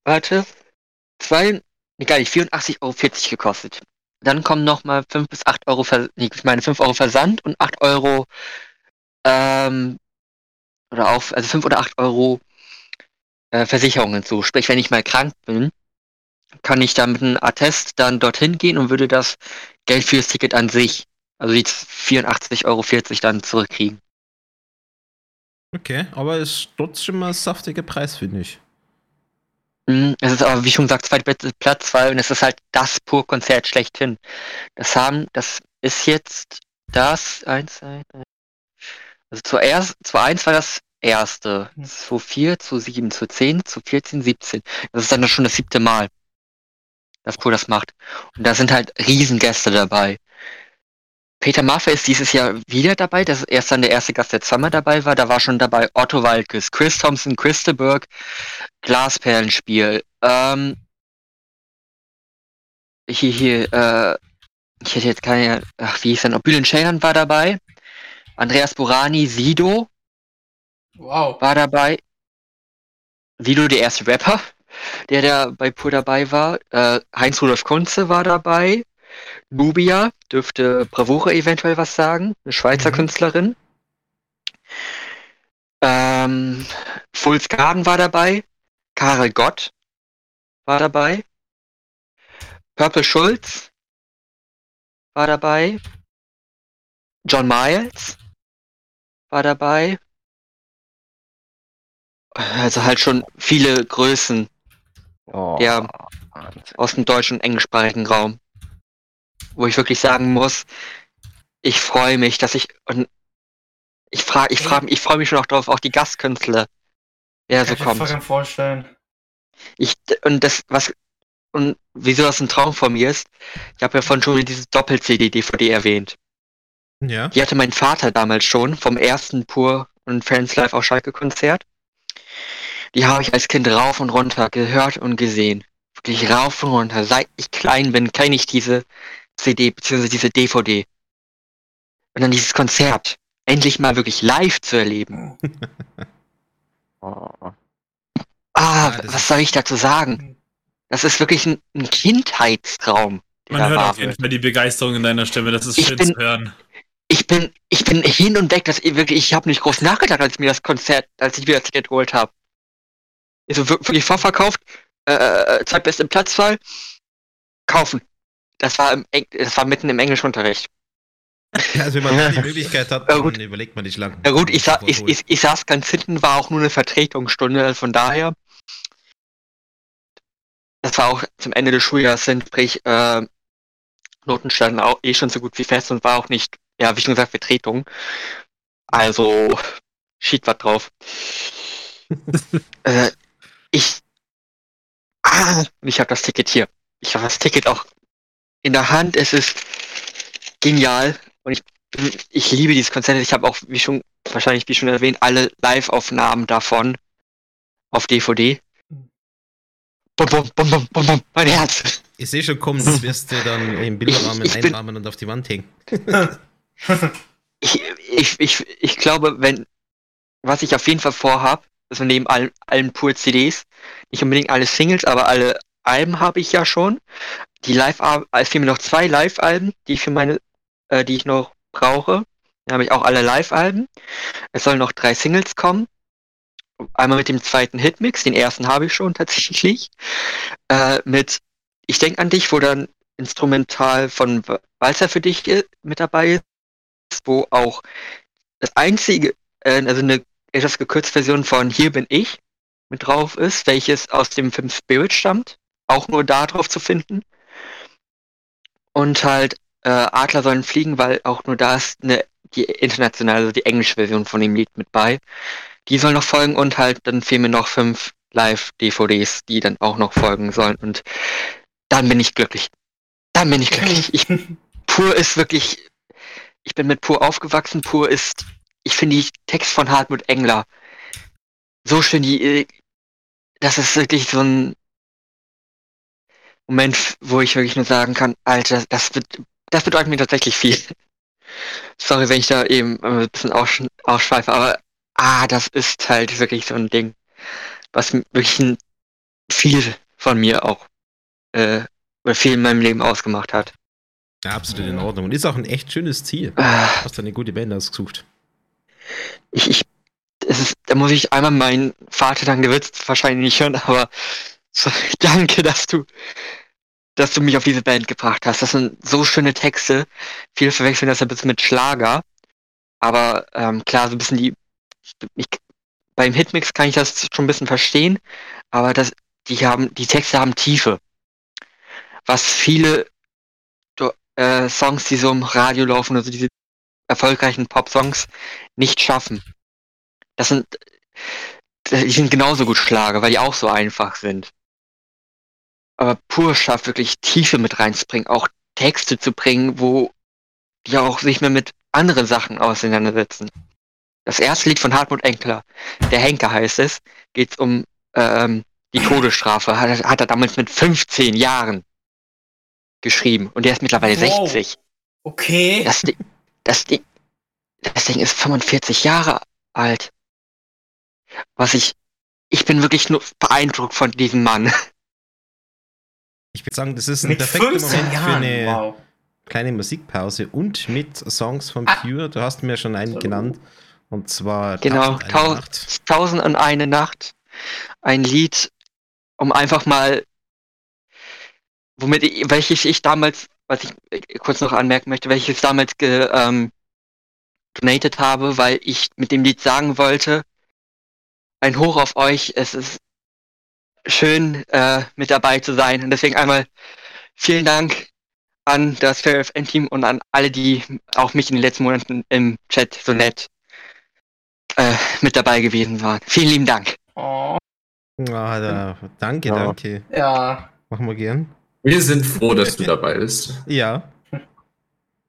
warte, zwei, nee, gar nicht, 84,40 Euro gekostet. Dann kommen nochmal 5 bis 8 Euro, Vers nee, ich meine 5 Euro Versand und 8 Euro, ähm, oder auch, also 5 oder 8 Euro äh, Versicherungen zu. Sprich, wenn ich mal krank bin, kann ich da mit einem Attest dann dorthin gehen und würde das Geld fürs Ticket an sich also die 84,40 Euro dann zurückkriegen. Okay, aber es ist trotzdem ein saftiger Preis, finde ich. Mm, Es ist aber, wie schon gesagt, zweitbeste Platz, weil es ist halt das Pur-Konzert schlechthin. Das haben, das ist jetzt das, eins, zwei, drei. Also zuerst, zu eins war das erste, zu vier, zu sieben, zu zehn, zu 14, 17. Das ist dann schon das siebte Mal, dass Pur das macht. Und da sind halt Riesengäste dabei. Peter Maffay ist dieses Jahr wieder dabei. Das ist erst dann der erste Gast, der zweimal dabei war. Da war schon dabei Otto Walkes, Chris Thompson, Christeberg, Glasperlenspiel. Ähm, hier, hier, äh, ich hätte jetzt keine, ach, wie hieß denn noch? Bülent Ceylan war dabei. Andreas Burani, Sido Wow. war dabei. Sido, der erste Rapper, der da bei Pur dabei war. Äh, Heinz-Rudolf Kunze war dabei. Nubia dürfte Bravura eventuell was sagen. Eine Schweizer Mhm. Künstlerin. Ähm, Fulls Garden war dabei. Karel Gott war dabei. Purple Schulz war dabei. John Miles war dabei. Also halt schon viele Größen Oh. Wahnsinn. aus dem deutschen und englischsprachigen Raum. Wo ich wirklich sagen muss, ich freue mich, dass ich und ich frage, ich frage, ich freue mich schon auch drauf, auch die Gastkünstler, wer so Kann ich mir kommt. vollkommen vorstellen. Ich und das was und wieso das ein Traum von mir ist, ich habe ja von schon diese Doppel-CD DVD erwähnt. Ja. Die hatte mein Vater damals schon vom ersten Pur und Friends Live auf Schalke Konzert. Die habe ich als Kind rauf und runter gehört und gesehen. Wirklich rauf und runter. Seit ich klein bin, kenne ich diese CD bzw. diese DVD. Und dann dieses Konzert. Endlich mal wirklich live zu erleben. Oh. Ah, Ja, was soll ich dazu sagen? Das ist wirklich ein, ein Kindheitstraum. Man hört auf jeden. Fall die Begeisterung in deiner Stimme. Das ist Ich schön bin- zu hören. ich bin, ich bin hin und weg, dass ich wirklich, ich habe nicht groß nachgedacht, als ich mir das Konzert, als ich mir das Ticket geholt habe. Also wir- wirklich vorverkauft, äh, zweitbeste Platzwahl, kaufen. Das war im, Eng- das war mitten im Englischunterricht. Also wenn man die Möglichkeit hat, Ja, dann gut. überlegt man nicht lang. Ja gut, ich, sa ich, ich, ich saß ganz hinten, war auch nur eine Vertretungsstunde, also von daher. Das war auch zum Ende des Schuljahres hin, sprich, äh, Noten standen auch eh schon so gut wie fest und war auch nicht, ja, wie schon gesagt, Vertretung. Also, schied was drauf. äh, ich, ah, ich habe das Ticket hier. Ich habe das Ticket auch in der Hand. Es ist genial und ich ich liebe dieses Konzert. Ich habe auch, wie schon, wahrscheinlich wie schon erwähnt, alle Live-Aufnahmen davon auf DVD. Bum, bum, bum, bum, bum, bum, mein Herz. Ich sehe schon kommen, das wirst du dann im Bilderrahmen Ich- ich bin- einrahmen und auf die Wand hängen. Ich, ich, ich, ich glaube, wenn, was ich auf jeden Fall vorhab, also neben allen, allen pur CDs, nicht unbedingt alle Singles, aber alle Alben habe ich ja schon. Die Live, es fehlen mir noch zwei Live-Alben, die ich für meine, äh, die ich noch brauche. Da habe ich auch alle Live-Alben. Es sollen noch drei Singles kommen. Einmal mit dem zweiten Hitmix, den ersten habe ich schon tatsächlich. Äh, mit Ich denk an dich, wo dann instrumental von Walzer für dich äh, mit dabei ist wo auch das einzige, äh, also eine etwas gekürzte Version von Hier bin ich mit drauf ist, welches aus dem Film Spirit stammt, auch nur da drauf zu finden. Und halt äh, Adler sollen fliegen, weil auch nur da ist eine, die internationale, also die englische Version von dem Lied mit bei. Die soll noch folgen und halt dann fehlen mir noch fünf Live-DVDs, die dann auch noch folgen sollen. Und dann bin ich glücklich. Dann bin ich glücklich. Ich, Pur ist wirklich ich bin mit Pur aufgewachsen. Pur ist, ich finde die Text von Hartmut Engler so schön, die, äh, das ist wirklich so ein Moment, wo ich wirklich nur sagen kann, Alter, das, das bedeutet mir tatsächlich viel. Sorry, wenn ich da eben äh, ein bisschen aussch ausschweife, aber ah, das ist halt wirklich so ein Ding, was wirklich viel von mir auch äh, oder viel in meinem Leben ausgemacht hat. Ja, absolut in Ordnung. Und ist auch ein echt schönes Ziel. Ah, Hast du eine gute Band ausgesucht. ich, ich, es ist, da muss ich einmal meinen Vater dann gewitzt wahrscheinlich nicht hören, aber so, danke, dass du, dass du mich auf diese Band gebracht hast. Das sind so schöne Texte. Viele verwechseln das ein bisschen mit Schlager, aber ähm, klar, so ein bisschen die, ich, beim Hitmix kann ich das schon ein bisschen verstehen, aber das, die haben, die Texte haben Tiefe. Was viele äh, Songs, die so im Radio laufen, also diese erfolgreichen Pop-Songs, nicht schaffen. Das sind, die sind genauso gut Schlager, weil die auch so einfach sind. Aber pur schafft wirklich Tiefe mit reinzubringen, auch Texte zu bringen, wo die auch sich mehr mit anderen Sachen auseinandersetzen. Das erste Lied von Hartmut Enkler, der Henker heißt es, geht um ähm, die Todesstrafe. Hat, er- hat er damals mit 15 Jahren geschrieben und der ist mittlerweile Wow. 60. Okay. Das Ding, das Ding, das Ding ist 45 Jahre alt. Was ich, ich bin wirklich nur beeindruckt von diesem Mann. Ich würde sagen, das ist ein Mit perfekter 15 Moment für Jahren. eine Wow. kleine Musikpause und mit Songs von Ah. Pure. Du hast mir schon einen So. genannt. Und zwar Genau, Tausend eine Tau- Nacht. Tausend und eine Nacht. Ein Lied, um einfach mal, womit ich, welches ich damals, was ich äh, kurz noch anmerken möchte, welches damals ge, ähm, donated habe, weil ich mit dem Lied sagen wollte, ein Hoch auf euch, es ist schön, äh, mit dabei zu sein. Und deswegen einmal vielen Dank an das FairFN-Team und an alle, die auch mich in den letzten Monaten im Chat so nett äh, mit dabei gewesen waren. Vielen lieben Dank. Oh, Ah, da, danke, Ja. danke. ja. Machen wir gern. Wir sind froh, dass du dabei bist. Ja.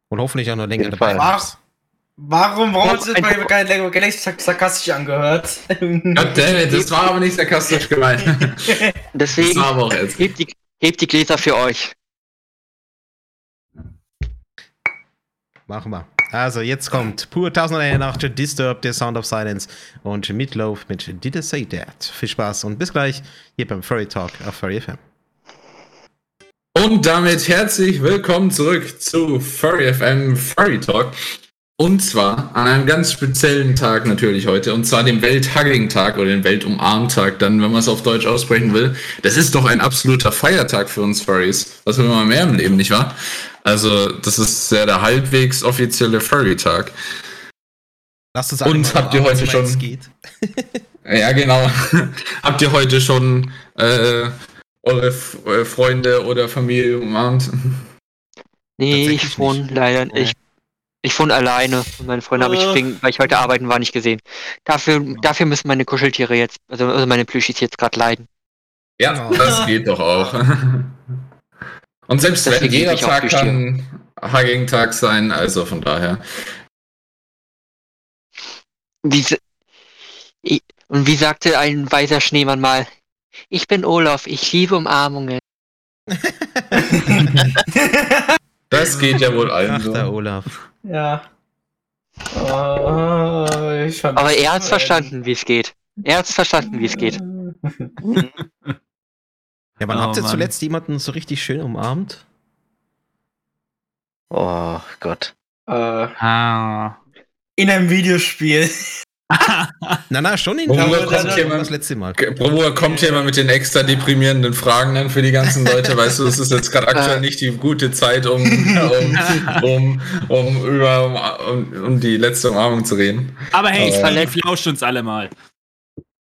Und hoffentlich auch noch länger dabei. Fall. Warum, warum hat sich bei kein Lego Galaxy sarkastisch angehört? Goddammit, das war aber nicht sarkastisch gemeint. Das Deswegen war aber auch jetzt. hebt die, hebt die Gläser für euch. Machen wir. Also, jetzt kommt Pur 1001 Nacht, Disturbed, The Sound of Silence und Meatloaf mit Did I Say That? Viel Spaß und bis gleich hier beim Furry Talk auf Furry FM. Und damit herzlich willkommen zurück zu Furry FM Furry Talk. Und zwar an einem ganz speziellen Tag natürlich heute, und zwar dem Welthugging-Tag oder den Weltumarm-Tag, dann, wenn man es auf Deutsch aussprechen will. Das ist doch ein absoluter Feiertag für uns Furries. Was will man mehr im Leben, nicht wahr? Also, das ist ja der halbwegs offizielle Furry-Tag. Lasst uns Und habt ihr heute schon- es geht. Ja, genau. Habt ihr heute schon äh, eure F äh, Freunde oder Familie umarmt? Nee, ich wohne nicht. leider, Nee. Ich, wohne alleine und meine Freunde habe ich, Äh. wegen, weil ich heute arbeiten war, nicht gesehen. Dafür, dafür müssen meine Kuscheltiere jetzt, also, also meine Plüschis jetzt gerade leiden. Ja, Oh. das geht doch auch. Und selbst wenn Deswegen jeder ich auch Tag kann Hugging-Tag sein, also von daher. Wie, und wie sagte ein weiser Schneemann mal, ich bin Olaf, ich liebe Umarmungen. Das geht ja wohl allen Ach, der so. Olaf. ja. Oh, Aber er hat's verstanden, wie es geht. Er hat's verstanden, wie es geht. Ja, wann Oh, habt ihr Mann. zuletzt jemanden so richtig schön umarmt? Oh Gott. Äh, Ah. in einem Videospiel. Na, na, schon in Wo aber kommt jemand- das letzte Mal. Bro, kommt hier mal mit den extra deprimierenden Fragen dann für die ganzen Leute. Weißt du, es ist jetzt gerade aktuell nicht die gute Zeit, um, um, um, um über um, um die letzte Umarmung zu reden. Aber hey, Aber- Sally flauscht uns alle mal.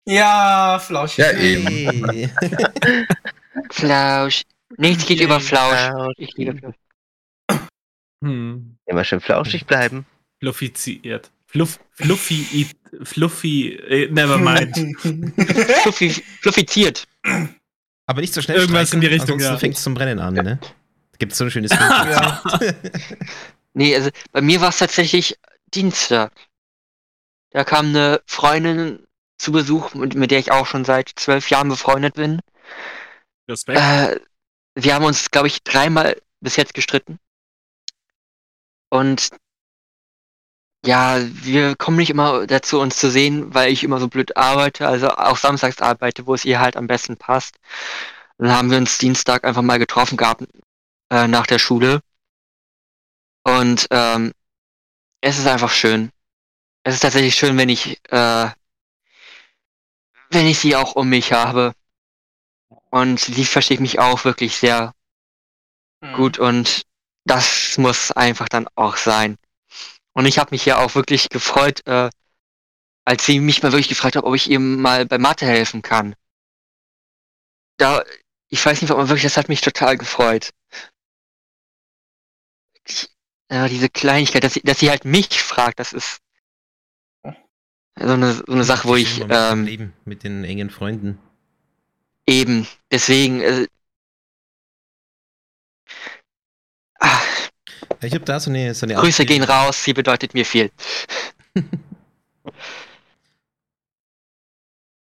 Ja, Flausch. Ja, eben. Hey. Flausch. Nichts geht über Flausch. Ich liebe Flausch. Hm. Immer schön flauschig bleiben. Fluffiziert. Fluff, fluffy, fluffy, äh, never mind. Fluffi, fluffiziert. Aber nicht so schnell Irgendwas streichen, in die Richtung, ansonsten ja. fängt es zum Brennen an, ne? Da gibt es so ein schönes Bild. Nee, also bei mir war es tatsächlich Dienstag. Da kam eine Freundin zu Besuch, mit, mit der ich auch schon seit zwölf Jahren befreundet bin. Respekt. Äh, wir haben uns, glaube ich, dreimal bis jetzt gestritten. Und ja, wir kommen nicht immer dazu, uns zu sehen, weil ich immer so blöd arbeite, also auch samstags arbeite, wo es ihr halt am besten passt. Dann haben wir uns Dienstag einfach mal getroffen gehabt äh, nach der Schule. Und ähm, es ist einfach schön. Es ist tatsächlich schön, wenn ich, äh, wenn ich sie auch um mich habe. Und sie versteht mich auch wirklich sehr gut und das muss einfach dann auch sein. Und ich habe mich ja auch wirklich gefreut, äh, als sie mich mal wirklich gefragt hat, ob ich ihr mal bei Mathe helfen kann. Da, ich weiß nicht, ob man wirklich, das hat mich total gefreut. Ich, ja, diese Kleinigkeit, dass sie, dass sie halt mich fragt, das ist so eine, so eine Sache, wo ich ähm, Leben mit den engen Freunden. eben, deswegen, äh, Ja, Ich habe da so eine, so eine Grüße Art- gehen raus, sie bedeutet mir viel.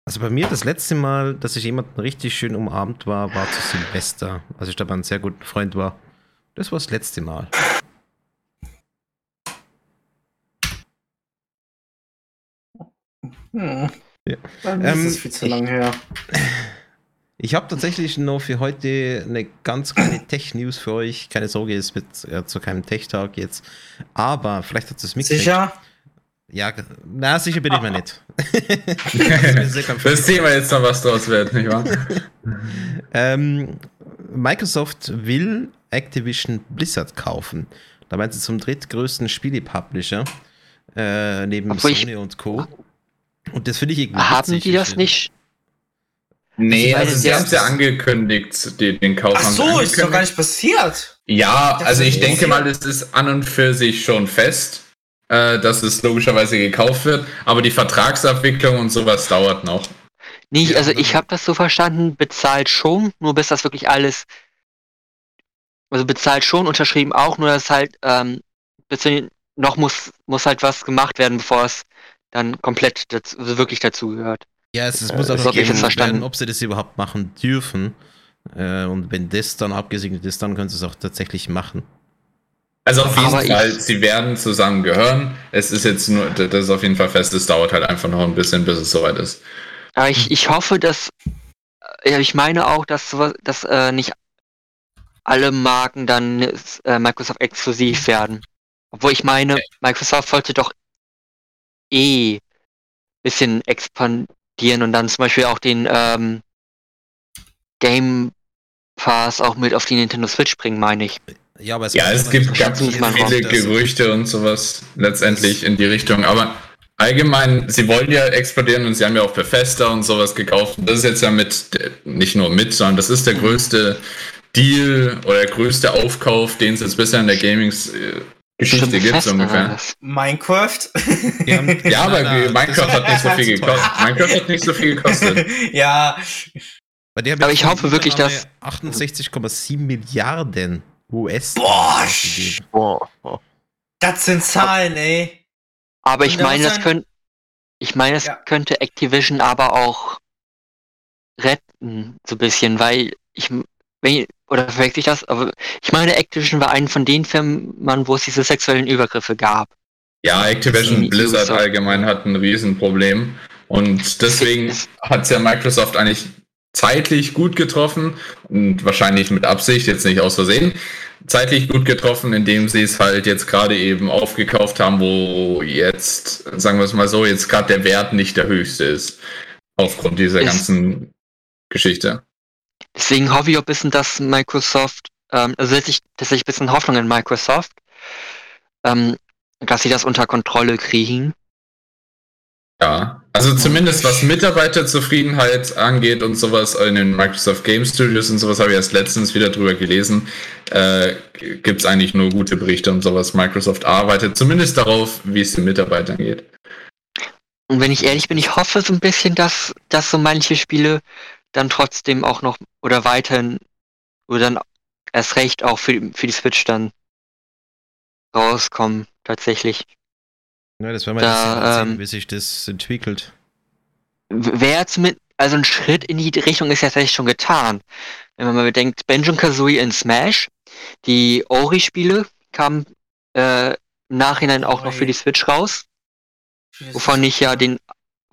Also bei mir das letzte Mal, dass ich jemanden richtig schön umarmt war, war zu Silvester. als ich da bei einem sehr guten Freund war. Das war das letzte Mal. Hm. Ja. Bei mir Ähm, ist es viel zu lange her. Ich habe tatsächlich noch für heute eine ganz kleine Tech-News für euch. Keine Sorge, es wird äh, zu keinem Tech-Tag jetzt. Aber vielleicht hat es mitgekriegt. Sicher? Ja, na, sicher bin ich mir nicht. Das ist mir sehr confused. Das sehen wir jetzt noch, was draus wird, nicht wahr? Ähm, Microsoft will Activision Blizzard kaufen. Da meint sie zum drittgrößten Spielepublisher. äh, neben Obwohl Sony und Co. Und das finde ich irgendwie Haben die das finde- nicht? Nee, also sie haben es ja angekündigt, die, den Kauf. Ach so, ist doch gar nicht passiert. Ja, also ich denke mal, es ist an und für sich schon fest, äh, dass es logischerweise gekauft wird, aber die Vertragsabwicklung und sowas dauert noch. Nee, also ich habe das so verstanden, bezahlt schon, nur bis das wirklich alles, also bezahlt schon, unterschrieben auch, nur dass halt, ähm, noch muss, muss halt was gemacht werden, bevor es dann komplett dazu, also wirklich dazu gehört. Ja, es, es Äh, muss auch so noch werden, ob sie das überhaupt machen dürfen. Äh, und wenn das dann abgesegnet ist, dann können sie es auch tatsächlich machen. Also auf jeden Aber Fall, sie werden zusammen gehören. Es ist jetzt nur, das ist auf jeden Fall fest, es dauert halt einfach noch ein bisschen, bis es soweit ist. Aber ich, ich hoffe, dass, äh, ja, ich meine auch, dass, sowas- dass äh, nicht alle Marken dann äh, Microsoft exklusiv werden. Obwohl ich meine, Microsoft sollte doch eh bisschen expandieren und dann zum Beispiel auch den ähm, Game Pass auch mit auf die Nintendo Switch bringen, meine ich. Ja, aber es, Ja, es gibt ganz viele Gerüchte und sowas letztendlich in die Richtung. Aber allgemein, sie wollen ja expandieren und sie haben ja auch Bethesda und sowas gekauft. Und das ist jetzt ja mit, nicht nur mit, sondern das ist der größte Deal oder der größte Aufkauf, den es jetzt bisher in der Gaming-Geschichte Stimmt, gibt, oder ungefähr. Minecraft. Ja, aber Minecraft das- hat nicht so viel das gekostet. Minecraft hat nicht so viel gekostet. ja, Aber ich hoffe wirklich, dass- 68,7 Milliarden US. Boah. Boah. boah. das sind Zahlen, ey. Aber ich meine, das könnte, ich meine, es Ja. könnte Activision aber auch retten, so ein bisschen, weil ich, wenn, oder verwechsel ich das, aber ich meine, Activision war eine von den Firmen, wo es diese sexuellen Übergriffe gab. Ja, Activision Die Blizzard Ubisoft. allgemein hat ein Riesenproblem. Und deswegen Es- hat es ja Microsoft eigentlich zeitlich gut getroffen und wahrscheinlich mit Absicht, jetzt nicht aus Versehen, zeitlich gut getroffen, indem sie es halt jetzt gerade eben aufgekauft haben, wo jetzt, sagen wir es mal so, jetzt gerade der Wert nicht der höchste ist. Aufgrund dieser Ist- ganzen Geschichte. Deswegen hoffe ich auch ein bisschen, dass Microsoft, ähm, also setze ich tatsächlich ein bisschen Hoffnung in Microsoft, ähm, dass sie das unter Kontrolle kriegen. Ja, also zumindest was Mitarbeiterzufriedenheit angeht und sowas in den Microsoft Game Studios und sowas habe ich erst letztens wieder drüber gelesen, äh, gibt es eigentlich nur gute Berichte und sowas. Microsoft arbeitet zumindest darauf, wie es den Mitarbeitern geht. Und wenn ich ehrlich bin, ich hoffe so ein bisschen, dass, dass so manche Spiele dann trotzdem auch noch oder weiterhin oder dann erst recht auch für, für die Switch dann rauskommen, tatsächlich. Ja, das werden wir Da, jetzt sehen, ähm, wie sich das entwickelt. Wäre zumindest, also ein Schritt in die Richtung ist ja tatsächlich schon getan. Wenn man mal bedenkt, Benjamin Kazooie in Smash, die Ori-Spiele kamen äh, im Nachhinein auch noch für die Switch raus, wovon ich ja den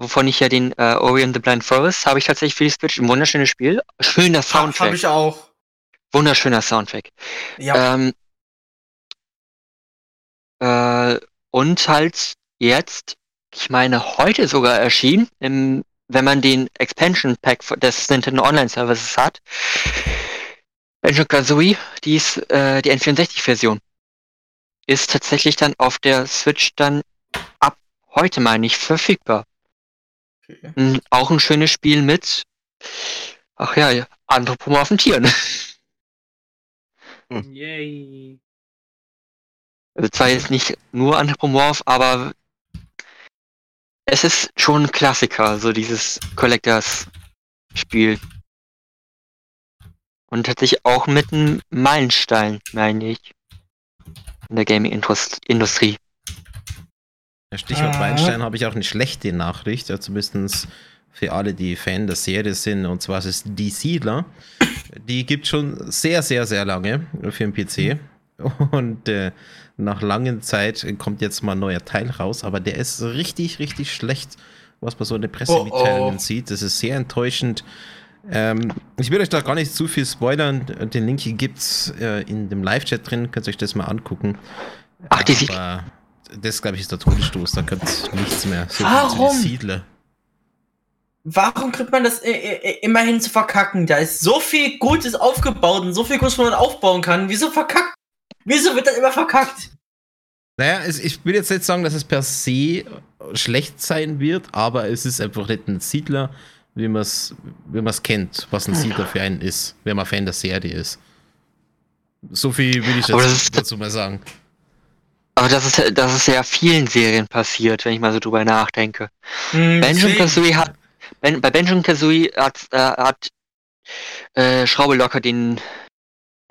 wovon ich ja den äh, Ori and the Blind Forest habe ich tatsächlich für die Switch ein wunderschönes Spiel, schöner Soundtrack. Soundtrack, Hab ich auch. wunderschöner Soundtrack. Ja. Ähm, äh, und halt jetzt, ich meine, heute sogar erschienen, im, wenn man den Expansion Pack des Nintendo Online Services hat, Banjo Kazooie, die ist äh, die N64-Version, ist tatsächlich dann auf der Switch dann ab heute, meine ich, verfügbar. Okay. N- Auch ein schönes Spiel mit, ach ja, anthropomorphen Tieren. Yay. Also zwar jetzt nicht nur anthropomorph, aber es ist schon ein Klassiker, so dieses Collectors-Spiel. Und tatsächlich auch mit einem Meilenstein, meine ich, in der Gaming-Industrie. Stichwort Ah. Weinstein habe ich auch eine schlechte Nachricht, ja, zumindest für alle, die Fan der Serie sind, und zwar ist es Die Siedler. Die gibt schon sehr, sehr, sehr lange für den PC. Und äh, nach langer Zeit kommt jetzt mal ein neuer Teil raus, aber der ist richtig, richtig schlecht, was man so in den Pressemitteilungen Oh, oh. sieht. Das ist sehr enttäuschend. Ähm, ich will euch da gar nicht zu viel spoilern. Den Link gibt es äh, in dem Live-Chat drin, könnt ihr euch das mal angucken. Ach, die Siedler. Aber das, glaube ich, ist der Todesstoß. Da kommt nichts mehr. So viel Warum? Siedler. Warum kriegt man das äh, äh, immerhin zu verkacken? Da ist so viel Gutes aufgebaut und so viel Gutes, was man aufbauen kann. Wieso verkackt? Wieso wird das immer verkackt? Naja, es, ich will jetzt nicht sagen, dass es per se schlecht sein wird, aber es ist einfach nicht ein Siedler, wie man es wie man's kennt, was ein Siedler für einen ist, wenn man Fan der Serie ist. So viel will ich jetzt dazu mal sagen. Aber das ist, das ist ja vielen Serien passiert, wenn ich mal so drüber nachdenke. Hm, Benjamin Kazooie hat, ben, bei Benjamin Kazooie hat, äh, hat äh, Schraube locker den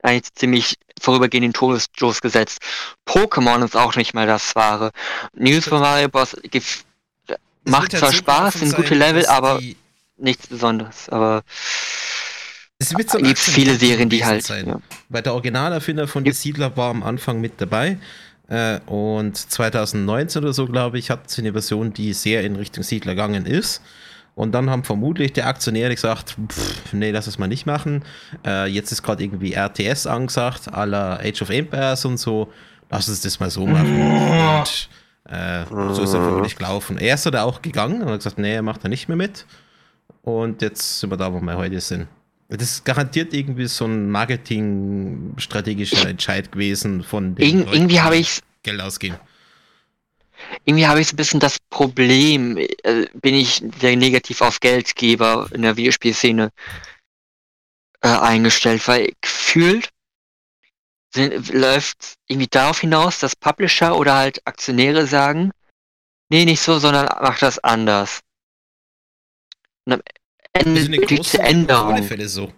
eigentlich ziemlich vorübergehenden Todesstoß gesetzt. Pokémon ist auch nicht mal das wahre. News von Mario Bros. macht zwar Spaß, sind gute Level, aber nichts Besonderes. Aber es wird so gibt viele Serien, die halt. sein. Ja. Weil der Originalerfinder von die Siedler war am Anfang mit dabei. Äh, und 2019 oder so, glaube ich, hat sie eine Version, die sehr in Richtung Siedler gegangen ist. Und dann haben vermutlich die Aktionäre gesagt, pff, nee, lass es mal nicht machen. Äh, jetzt ist gerade irgendwie RTS angesagt, à la Age of Empires und so. Lass uns das mal so machen. Und äh, so ist er vermutlich gelaufen. Erst hat er auch gegangen und hat gesagt, nee, er macht da nicht mehr mit. Und jetzt sind wir da, wo wir heute sind. Das ist garantiert irgendwie so ein Marketing-strategischer Entscheid gewesen von den Irg Leuten, irgendwie habe ich Geld ausgeben. irgendwie habe ich so ein bisschen das Problem, äh, bin ich sehr negativ auf Geldgeber in der Videospielszene äh, eingestellt, weil gefühlt läuft irgendwie darauf hinaus, dass Publisher oder halt Aktionäre sagen, nee, nicht so, sondern mach das anders. Und eine große, auf alle Änderungen. Fälle so.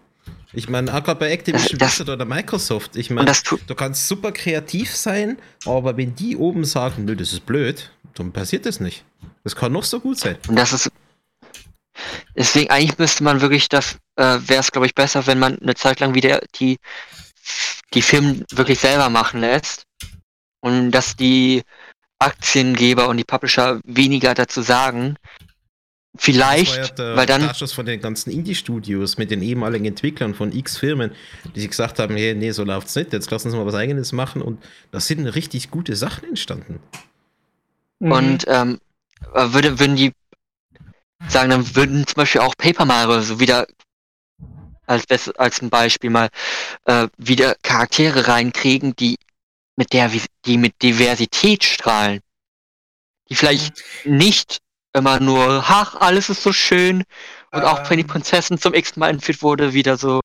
Ich meine, auch gerade bei Activision Das- das- Blizzard oder Microsoft, ich meine, du kannst super kreativ sein, aber wenn die oben sagen, nö, das ist blöd, dann passiert das nicht. Das kann noch so gut sein. Und das ist. Deswegen, eigentlich müsste man wirklich, das äh, wäre es, glaube ich, besser, wenn man eine Zeit lang wieder die, die Firmen wirklich selber machen lässt. Und dass die Aktiengeber und die Publisher weniger dazu sagen. Vielleicht, das war ja der weil dann. Startschuss von den ganzen Indie-Studios mit den ehemaligen Entwicklern von x Firmen, die sich gesagt haben, hey, nee, so läuft's nicht, jetzt lassen Sie mal was eigenes machen und da sind richtig gute Sachen entstanden. Mhm. Und ähm, äh, würde, würden die sagen, dann würden zum Beispiel auch Paper Mario so wieder als, als ein Beispiel mal äh, wieder Charaktere reinkriegen, die mit der die mit Diversität strahlen. Die vielleicht nicht immer nur, ach, alles ist so schön und auch wenn die Ähm. Prinzessin zum x Mal entführt wurde, wieder so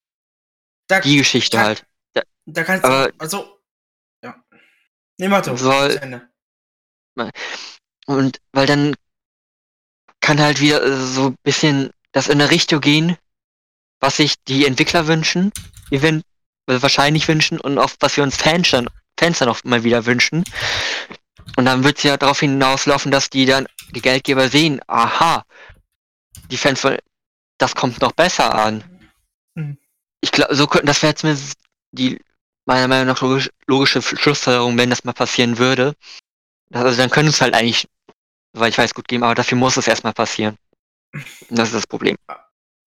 da, die Geschichte kann- halt. da kannst aber- du, also, ja. Nee, mach doch. Soll-. Und weil dann kann halt wieder äh, so ein bisschen das in eine Richtung gehen, was sich die Entwickler wünschen, event äh, wahrscheinlich wünschen und auch was wir uns Fans dann, Fans dann auch mal wieder wünschen. Und dann wird es ja darauf hinauslaufen, dass die dann, die Geldgeber sehen, aha, die Fans wollen, das kommt noch besser an. Mhm. Ich glaube, so könnten, das wäre zumindest die meiner Meinung nach logisch, logische Schlussfolgerung, wenn das mal passieren würde. Also dann könnte es halt eigentlich, weil ich weiß, gut geben, aber dafür muss es erstmal passieren. Und das ist das Problem.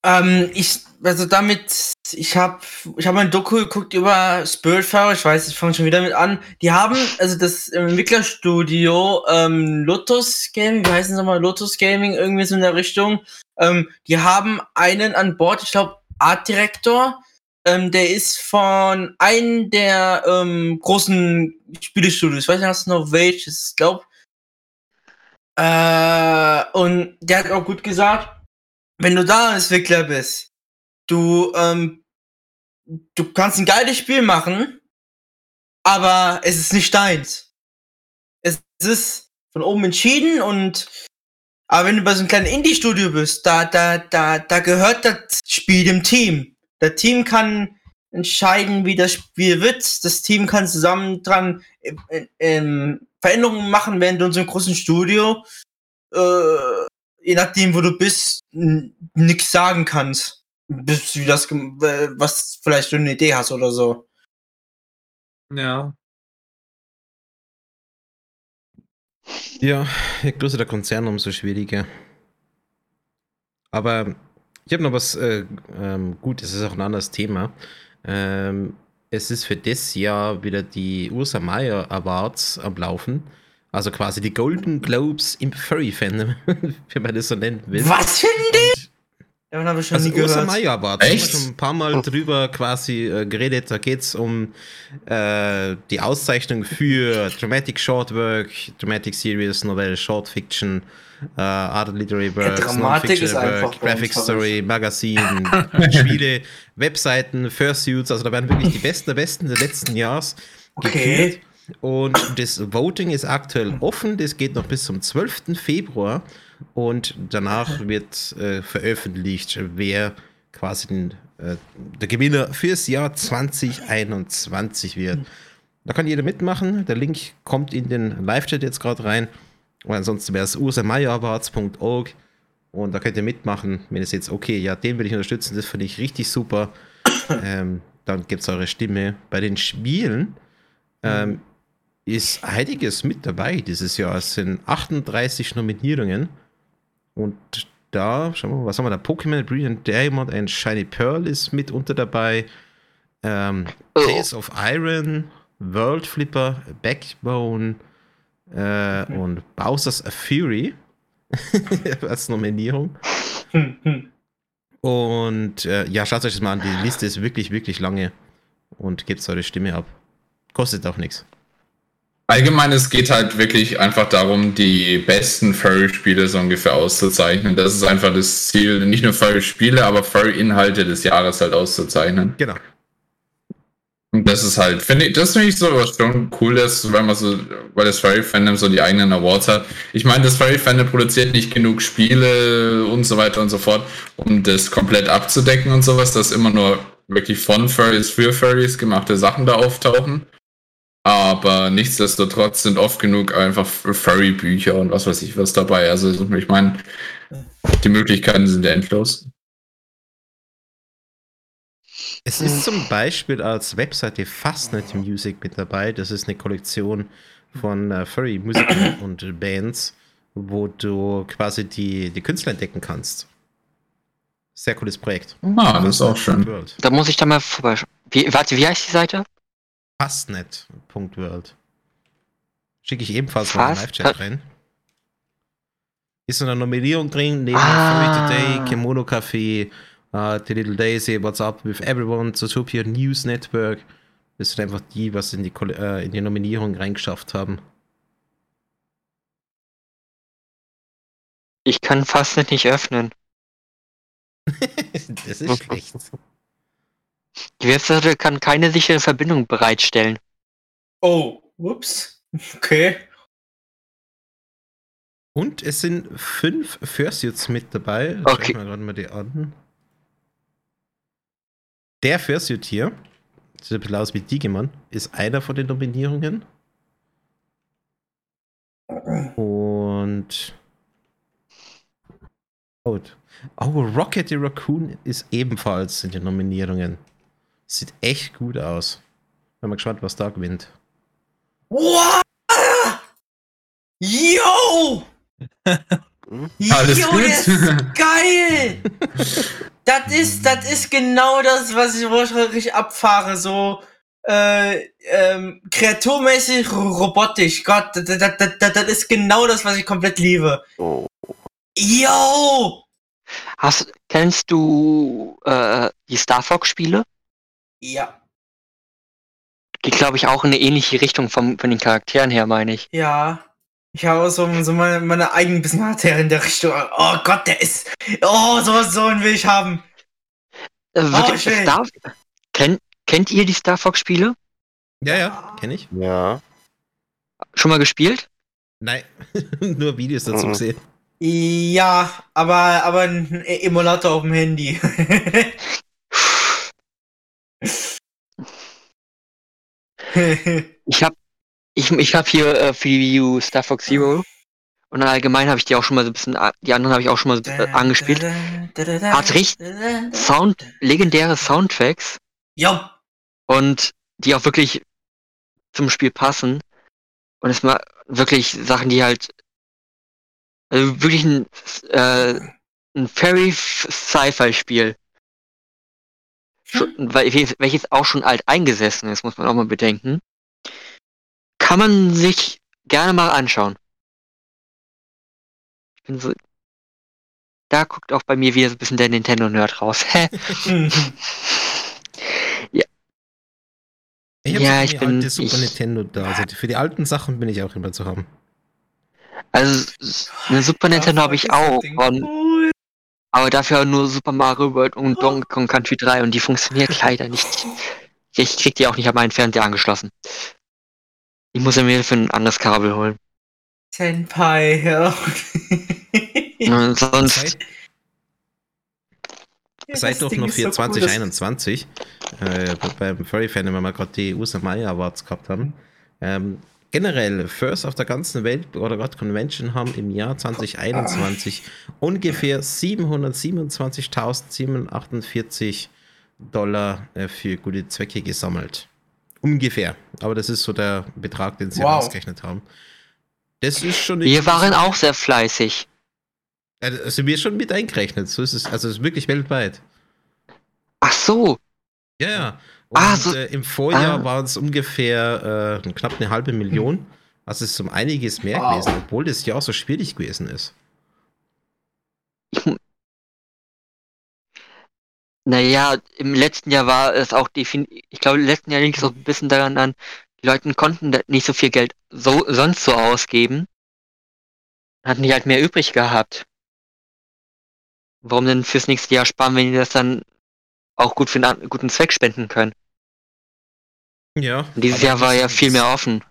Ähm, ich, also damit, ich habe ich hab mal ein Doku geguckt über Spiritfarer, ich weiß, ich fange schon wieder mit an. Die haben, also das Entwicklerstudio ähm, Lotus Gaming, wie heißen sie nochmal, Lotus Gaming, irgendwie so in der Richtung, ähm, die haben einen an Bord, ich glaube, Art Director, ähm, der ist von einem der ähm, großen Spielestudios, ich weiß nicht, du noch welches, ich glaube. Äh, und der hat auch gut gesagt, wenn du da Entwickler bist, du, ähm, du kannst ein geiles Spiel machen, aber es ist nicht deins. Es ist von oben entschieden und aber wenn du bei so einem kleinen Indie-Studio bist, da, da, da, da gehört das Spiel dem Team. Das Team kann entscheiden, wie das Spiel wird. Das Team kann zusammen dran äh, ähm, Veränderungen machen, während du in so einem großen Studio äh, je nachdem, wo du bist, nichts sagen kannst. Bis wie das, was vielleicht du eine Idee hast oder so. Ja. Ja, je größer der Konzern, umso schwieriger. Aber ich habe noch was, äh, ähm, gut, es ist auch ein anderes Thema. Ähm, es ist für das Jahr wieder die Ursa Meyer Awards am Laufen. Also quasi die Golden Globes im Furry-Fandom, wenn man das so nennen will. Was für ein Und Davon habe ich schon Also nie Ursa gehört. War, da haben wir Echt? schon ein paar Mal drüber quasi äh, geredet. Da geht es um äh, die Auszeichnung für Dramatic Short Work, Dramatic Series, Novelle, Short Fiction, äh, Art Literary Works, einfach bei Graphic Story, Magazin, Spiele, Webseiten, Fursuits. Also da werden wirklich die Besten der Besten des letzten Jahres Okay. gekürt. Und das Voting ist aktuell offen. Das geht noch bis zum 12. Februar. Und danach wird äh, veröffentlicht, wer quasi den, äh, der Gewinner fürs Jahr 2021 wird. Da kann jeder mitmachen. Der Link kommt in den Live-Chat jetzt gerade rein. Und ansonsten wäre es ursamayerawards.org. Und da könnt ihr mitmachen, wenn ihr jetzt, okay, ja, den will ich unterstützen, das finde ich richtig super. ähm, dann gibt es eure Stimme. Bei den Spielen ähm, ist einiges mit dabei dieses Jahr. Es sind 38 Nominierungen. Und da, schauen wir mal, was haben wir da? Pokémon Brilliant Diamond and Shiny Pearl ist mit unter dabei. Ähm, Oh. Tales of Iron, World Flipper, Backbone äh, und Bowser's Fury als Nominierung. Hm, hm. Und äh, ja, schaut euch das mal an. Die Liste ist wirklich, wirklich lange. Und gebt eure Stimme ab. Kostet auch nichts. Allgemein, es geht halt wirklich einfach darum, die besten Furry-Spiele so ungefähr auszuzeichnen. Das ist einfach das Ziel, nicht nur Furry-Spiele, aber Furry-Inhalte des Jahres halt auszuzeichnen. Genau. Und das ist halt, finde ich, das finde ich so was schon Cooles, wenn man so, weil das Furry-Fandom so die eigenen Awards hat. Ich meine, das Furry-Fandom produziert nicht genug Spiele und so weiter und so fort, um das komplett abzudecken und sowas, dass immer nur wirklich von Furries für Furries gemachte Sachen da auftauchen. Aber nichtsdestotrotz sind oft genug einfach Furry-Bücher und was weiß ich was dabei. Also ich meine, die Möglichkeiten sind ja endlos. Es ist zum Beispiel als Webseite Fastnet Music mit dabei. Das ist eine Kollektion von äh, Furry-Musikern und Bands, wo du quasi die, die Künstler entdecken kannst. Sehr cooles Projekt. Ah, das ist auch schön. Da muss ich da mal vorbeischauen. Wie, warte, wie heißt die Seite? Fastnet.world. Schicke ich ebenfalls mal in den Fast- Live-Chat rein. Ist eine Nominierung drin, neben Ah. Furry Today, Kimono Café, uh, The Little Daisy, What's Up with Everyone, Zootopia News Network. Das sind einfach die, was in die, äh, in die Nominierung reingeschafft haben. Ich kann fast nicht öffnen. das ist schlecht. Die Webseite kann keine sichere Verbindung bereitstellen. Oh, ups. Okay. Und es sind fünf Fursuits mit dabei. Schau Okay. ich mal gerade mal die an. Der Fursuit hier, sieht ein bisschen aus wie Digimon, ist einer von den Nominierungen. Und. Oh, oh, Rocket the Raccoon ist ebenfalls in den Nominierungen. Sieht echt gut aus. Bin mal gespannt, was da gewinnt. What? Yo! Alles Yo, gut? das ist geil! das ist, das ist genau das, was ich, wo ich richtig abfahre. So, äh, ähm, kreaturmäßig, robotisch. Gott, das, das, das, das, das ist genau das, was ich komplett liebe. Oh. Yo! Hast, kennst du äh, die Star Fox-Spiele? Ja, Geht, glaube ich, auch in eine ähnliche Richtung vom, von den Charakteren her, meine ich. ja. Ich habe so, so meine, meine eigenen bisschen Charaktere in der Richtung. Oh Gott, der ist. Oh, so, so einen will ich haben. Äh, wirklich, schön. Star, kennt, kennt ihr die Star Fox-Spiele? Ja, ja, kenne ich. Ja. Schon mal gespielt? Nein, nur Videos dazu Mhm. gesehen. Ja, aber, aber ein Emulator auf dem Handy. Ich habe ich, ich hab hier äh, für die U Star Fox Zero. Und allgemein habe ich die auch schon mal so ein bisschen, die anderen habe ich auch schon mal so, äh, angespielt. Hat richtig Sound, legendäre Soundtracks Jo, und die auch wirklich zum Spiel passen. Und es mal wirklich Sachen, die halt also wirklich ein, äh, ein Fairy Sci-Fi-Spiel. Schon- weil- Welches auch schon alt eingesessen ist, muss man auch mal bedenken. Kann man sich gerne mal anschauen. Ich bin so, da guckt auch bei mir wieder so ein bisschen der Nintendo-Nerd raus. Hä? Ich habe Ja, ja, ich bin- Super ich- Nintendo da. Also für die alten Sachen bin ich auch immer zu haben. also, eine Super Nintendo habe ich auch. Und. Aber dafür nur Super Mario World und Donkey Kong Country 3 und die funktioniert leider nicht. Ich krieg die auch nicht an meinen Fernseher angeschlossen. Ich muss mir für ein anderes Kabel holen. Senpai, ja. Und sonst, Seid, Ja, seid das doch noch für so cool, 2021 äh, beim Furry Fan, wenn wir gerade die USA Mai Awards gehabt haben. Ähm, generell, First auf der ganzen Welt oder gerade Convention haben im Jahr 2021 ungefähr 727.748 Dollar äh, für gute Zwecke gesammelt. Ungefähr. Aber das ist so der Betrag, den sie Wow. ausgerechnet haben. Das ist schon. wir waren auch sehr fleißig. Also wir schon mit eingerechnet. So ist es. Also es ist wirklich weltweit. Ach so, Ja, ja. Und Ah, so- äh, im Vorjahr ah. waren es ungefähr äh, knapp eine halbe Million. Also es ist um einiges mehr Wow. gewesen, obwohl das Jahr so schwierig gewesen ist. Naja, im letzten Jahr war es auch definitiv, ich glaube, im letzten Jahr liegt es auch ein bisschen daran an, die Leute konnten nicht so viel Geld so, sonst so ausgeben. Hatten die halt mehr übrig gehabt. Warum denn fürs nächste Jahr sparen, wenn die das dann auch gut für einen guten Zweck spenden können? Ja. Und dieses Jahr war ja viel mehr offen.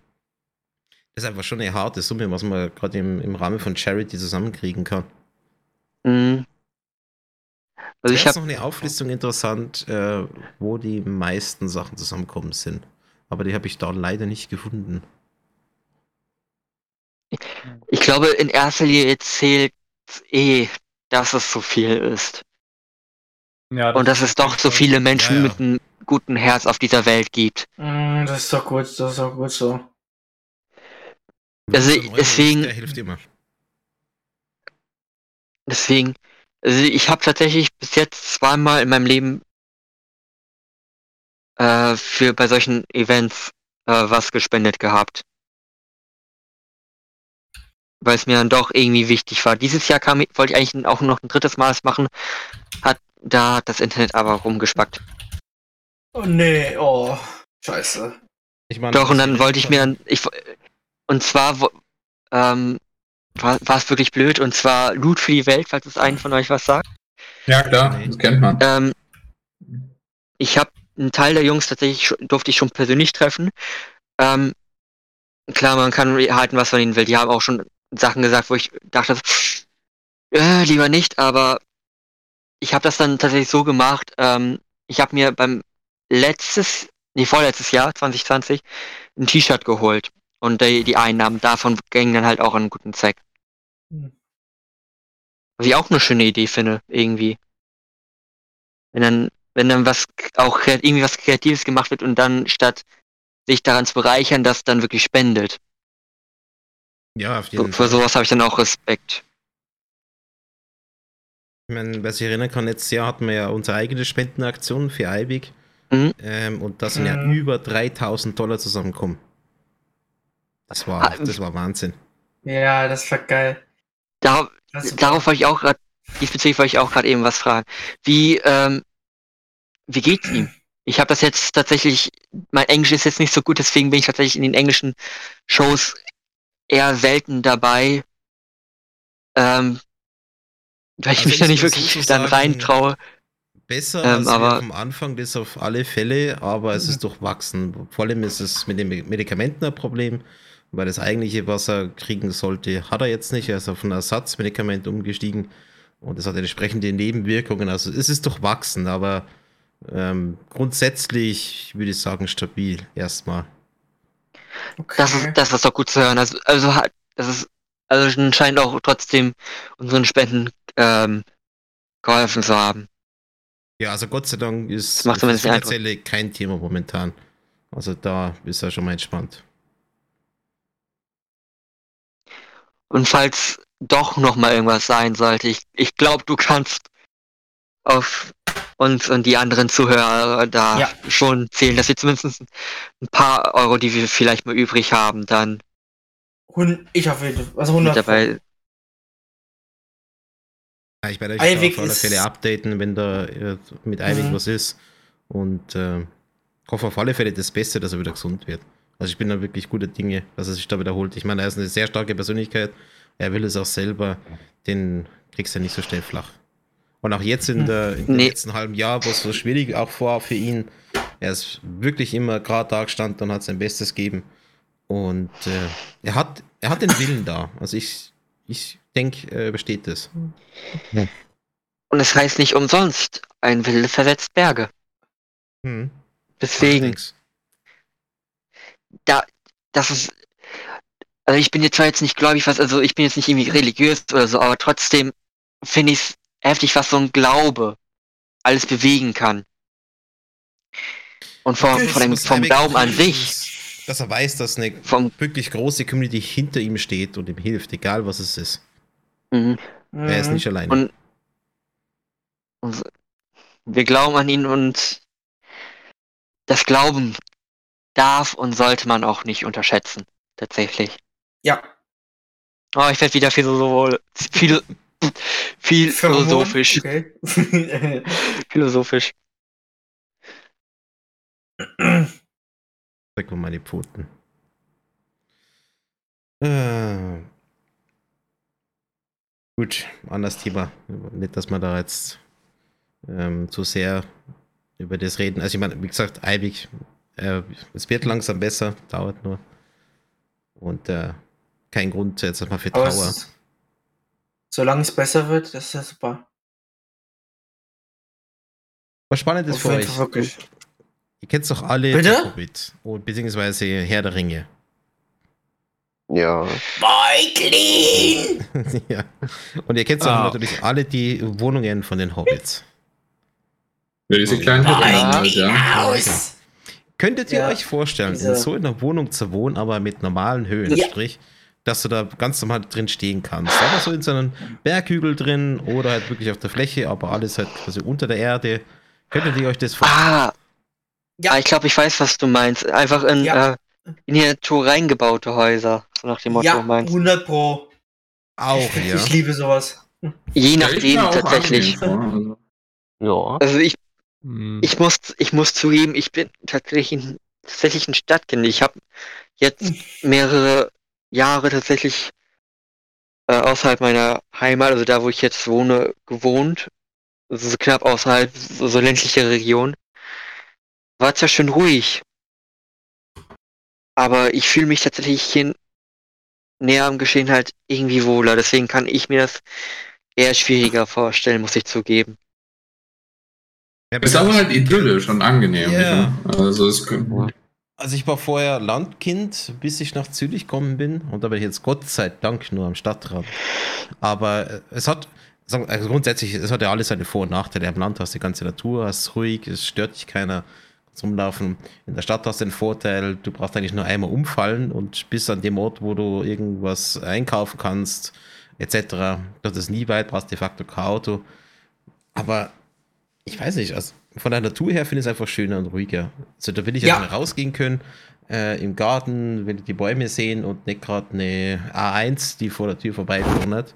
Das ist einfach schon eine harte Summe, was man gerade im, im Rahmen von Charity zusammenkriegen kann. Mhm. Also ich habe noch eine Auflistung interessant, äh, wo die meisten Sachen zusammenkommen sind. Aber die habe ich da leider nicht gefunden. Ich glaube, in erster Linie zählt eh, dass es so viel ist. Ja, Und dass es doch so viele Menschen Ja, ja. mit einem guten Herz auf dieser Welt gibt. Mm, Das ist doch gut, das ist doch gut so. Also deswegen- Der hilft immer. Deswegen, also ich habe tatsächlich bis jetzt zweimal in meinem Leben äh, für bei solchen Events äh, was gespendet gehabt. Weil es mir dann doch irgendwie wichtig war. Dieses Jahr kam, wollte ich eigentlich auch noch ein drittes Mal es machen. Hat, da hat das Internet aber rumgespackt. Oh nee, oh. Scheiße. Ich meine, Doch, und dann wollte ich mir ich, und zwar, wo- ähm, war, es wirklich blöd, und zwar Loot für die Welt, falls es einen von euch was sagt. Ja, klar, das kennt man. Ähm, ich habe einen Teil der Jungs tatsächlich durfte ich schon persönlich treffen. Ähm, klar, man kann halten, was man ihnen will. Die haben auch schon Sachen gesagt, wo ich dachte, äh, lieber nicht, aber ich habe das dann tatsächlich so gemacht. Ähm, ich habe mir beim letztes, nee, vorletztes Jahr, 2020, ein T-Shirt geholt. Und die, die Einnahmen davon gingen dann halt auch an einen guten Zweck. Hm. Was ich auch eine schöne Idee finde, irgendwie. Wenn dann, wenn dann was auch irgendwie was Kreatives gemacht wird und dann statt sich daran zu bereichern, das dann wirklich spendet. Ja, auf So, jeden für Fall. sowas habe ich dann auch Respekt. Ich meine, wer sich erinnern kann, letztes Jahr hatten wir ja unsere eigene Spendenaktion für Eibig. Mhm. Ähm, und da sind ja Mhm. über 3000 Dollar zusammengekommen. Das war, Ah, das war Wahnsinn. Ja, das war geil. Dar Das darauf wollte ich auch gerade, diesbezüglich wollte ich auch gerade eben was fragen. Wie, ähm, wie geht's ihm? Ich habe das jetzt tatsächlich, mein Englisch ist jetzt nicht so gut, deswegen bin ich tatsächlich in den englischen Shows eher selten dabei. Ähm, weil ich Also mich ich da nicht wirklich dazu dann sagen, reintraue. Besser Ähm, als aber- am Anfang, das auf alle Fälle, aber es ist durchwachsen. Vor allem ist es mit den Medikamenten ein Problem, weil das eigentliche, was er kriegen sollte, hat er jetzt nicht. Er ist auf ein Ersatzmedikament umgestiegen und es hat entsprechende Nebenwirkungen. Also es ist durchwachsen, aber ähm, grundsätzlich würde ich sagen stabil erstmal. okay. Das ist, das ist doch gut zu hören. Also, also das ist, also scheint auch trotzdem unseren Spenden ähm, geholfen zu haben. Ja, also Gott sei Dank ist Das. Finanzielle kein Thema momentan. Also da ist er schon mal entspannt. Und falls doch noch mal irgendwas sein sollte, ich, ich glaube, du kannst auf uns und die anderen Zuhörer da Ja. schon zählen, dass wir zumindest ein paar Euro, die wir vielleicht mal übrig haben, dann Ich auf jeden Fall. Also mit 100 dabei. Ja, ich werde euch auf alle Fälle updaten, wenn da äh, mit Eivik Mhm. was ist. Und äh, hoffe auf alle Fälle das Beste, dass er wieder gesund wird. Also ich bin da wirklich guter Dinge, dass er sich da wiederholt. Ich meine, er ist eine sehr starke Persönlichkeit. Er will es auch selber. Den kriegst du nicht so schnell flach. Und auch jetzt in, der, in dem Nee. letzten halben Jahr, wo es so schwierig auch war für ihn, er ist wirklich immer gerade da gestanden und hat sein Bestes gegeben. Und äh, er, hat, er hat den Willen da. Also ich, ich denke, er übersteht das. Und es heißt nicht umsonst, ein Wille versetzt Berge. Hm. Deswegen, da, das ist, also ich bin jetzt zwar jetzt nicht gläubig, was, also ich bin jetzt nicht irgendwie religiös oder so, aber trotzdem finde ich es heftig, was so ein Glaube alles bewegen kann. Und vom, Natürlich von dem, vom Glauben an sich, Dass er weiß, dass eine vom, wirklich große Community hinter ihm steht und ihm hilft, egal was es ist. mhm. Er ist Mhm. nicht alleine. Und, und wir glauben an ihn und das Glauben darf und sollte man auch nicht unterschätzen. Tatsächlich. Ja. Oh, ich werde wieder philosoph philo viel philosophisch. Okay. Philosophisch. Zeig mal meine Pfoten. Äh. Gut, anderes Thema. Nicht, dass wir da jetzt ähm, zu sehr über das reden. Also ich meine, wie gesagt, Eibig, äh, es wird langsam besser, dauert nur. Und äh, kein Grund jetzt mal für Aber Trauer. es, solange es besser wird, das ist ja super. Was spannend ist Auf für euch. Fall wirklich. Ihr kennt doch alle Bitte? Hobbit und beziehungsweise Herr der Ringe. Ja. Beutlin! ja. Und ihr kennt auch Ah. natürlich alle die Wohnungen von den Hobbits. Ja, diese kleinen halt, ja. Aus! Könntet ihr Ja, euch vorstellen, in so einer Wohnung zu wohnen, aber mit normalen Höhen, Ja. sprich, dass du da ganz normal drin stehen kannst? Aber so in so einem Berghügel drin oder halt wirklich auf der Fläche, aber alles halt quasi unter der Erde. Könntet ihr euch das vorstellen? Ah, Ja. ah, ich glaube, ich weiß, was du meinst. Einfach in, Ja. äh, in die Natur reingebaute Häuser. So nach dem Motto Ja, meinst. 100 Pro. Auch, ja. Ich liebe sowas. Je ich nachdem tatsächlich. also. Ja. Also ich, Hm. ich muss, ich muss zugeben, ich bin tatsächlich ein, tatsächlich ein Stadtkind. Ich habe jetzt mehrere Jahre tatsächlich äh, außerhalb meiner Heimat, also da, wo ich jetzt wohne, gewohnt. Also so knapp außerhalb, so, so ländliche Region. War zwar schön ruhig, aber ich fühle mich tatsächlich hier näher am Geschehen halt irgendwie wohler. Deswegen kann ich mir das eher schwieriger vorstellen, muss ich zugeben. Ja, Ist aber halt idyllisch und angenehm. Ja. nicht wahr? Also es Also ich war vorher Landkind, bis ich nach Zürich gekommen bin und da bin ich jetzt Gott sei Dank nur am Stadtrand. Aber äh, es hat, also grundsätzlich, es hat ja alles seine Vor- und Nachteile. Am Land hast du die ganze Natur, hast ruhig, es stört dich keiner, rumlaufen. In der Stadt hast du den Vorteil, du brauchst eigentlich nur einmal umfallen und bist an dem Ort, wo du irgendwas einkaufen kannst, etc. Das ist nie weit, brauchst de facto kein Auto. Aber ich weiß nicht, also von der Natur her finde ich es einfach schöner und ruhiger. Also da will ich Ja. rausgehen können, äh, im Garten, will ich die Bäume sehen und nicht gerade eine A1, die vor der Tür vorbeifährt.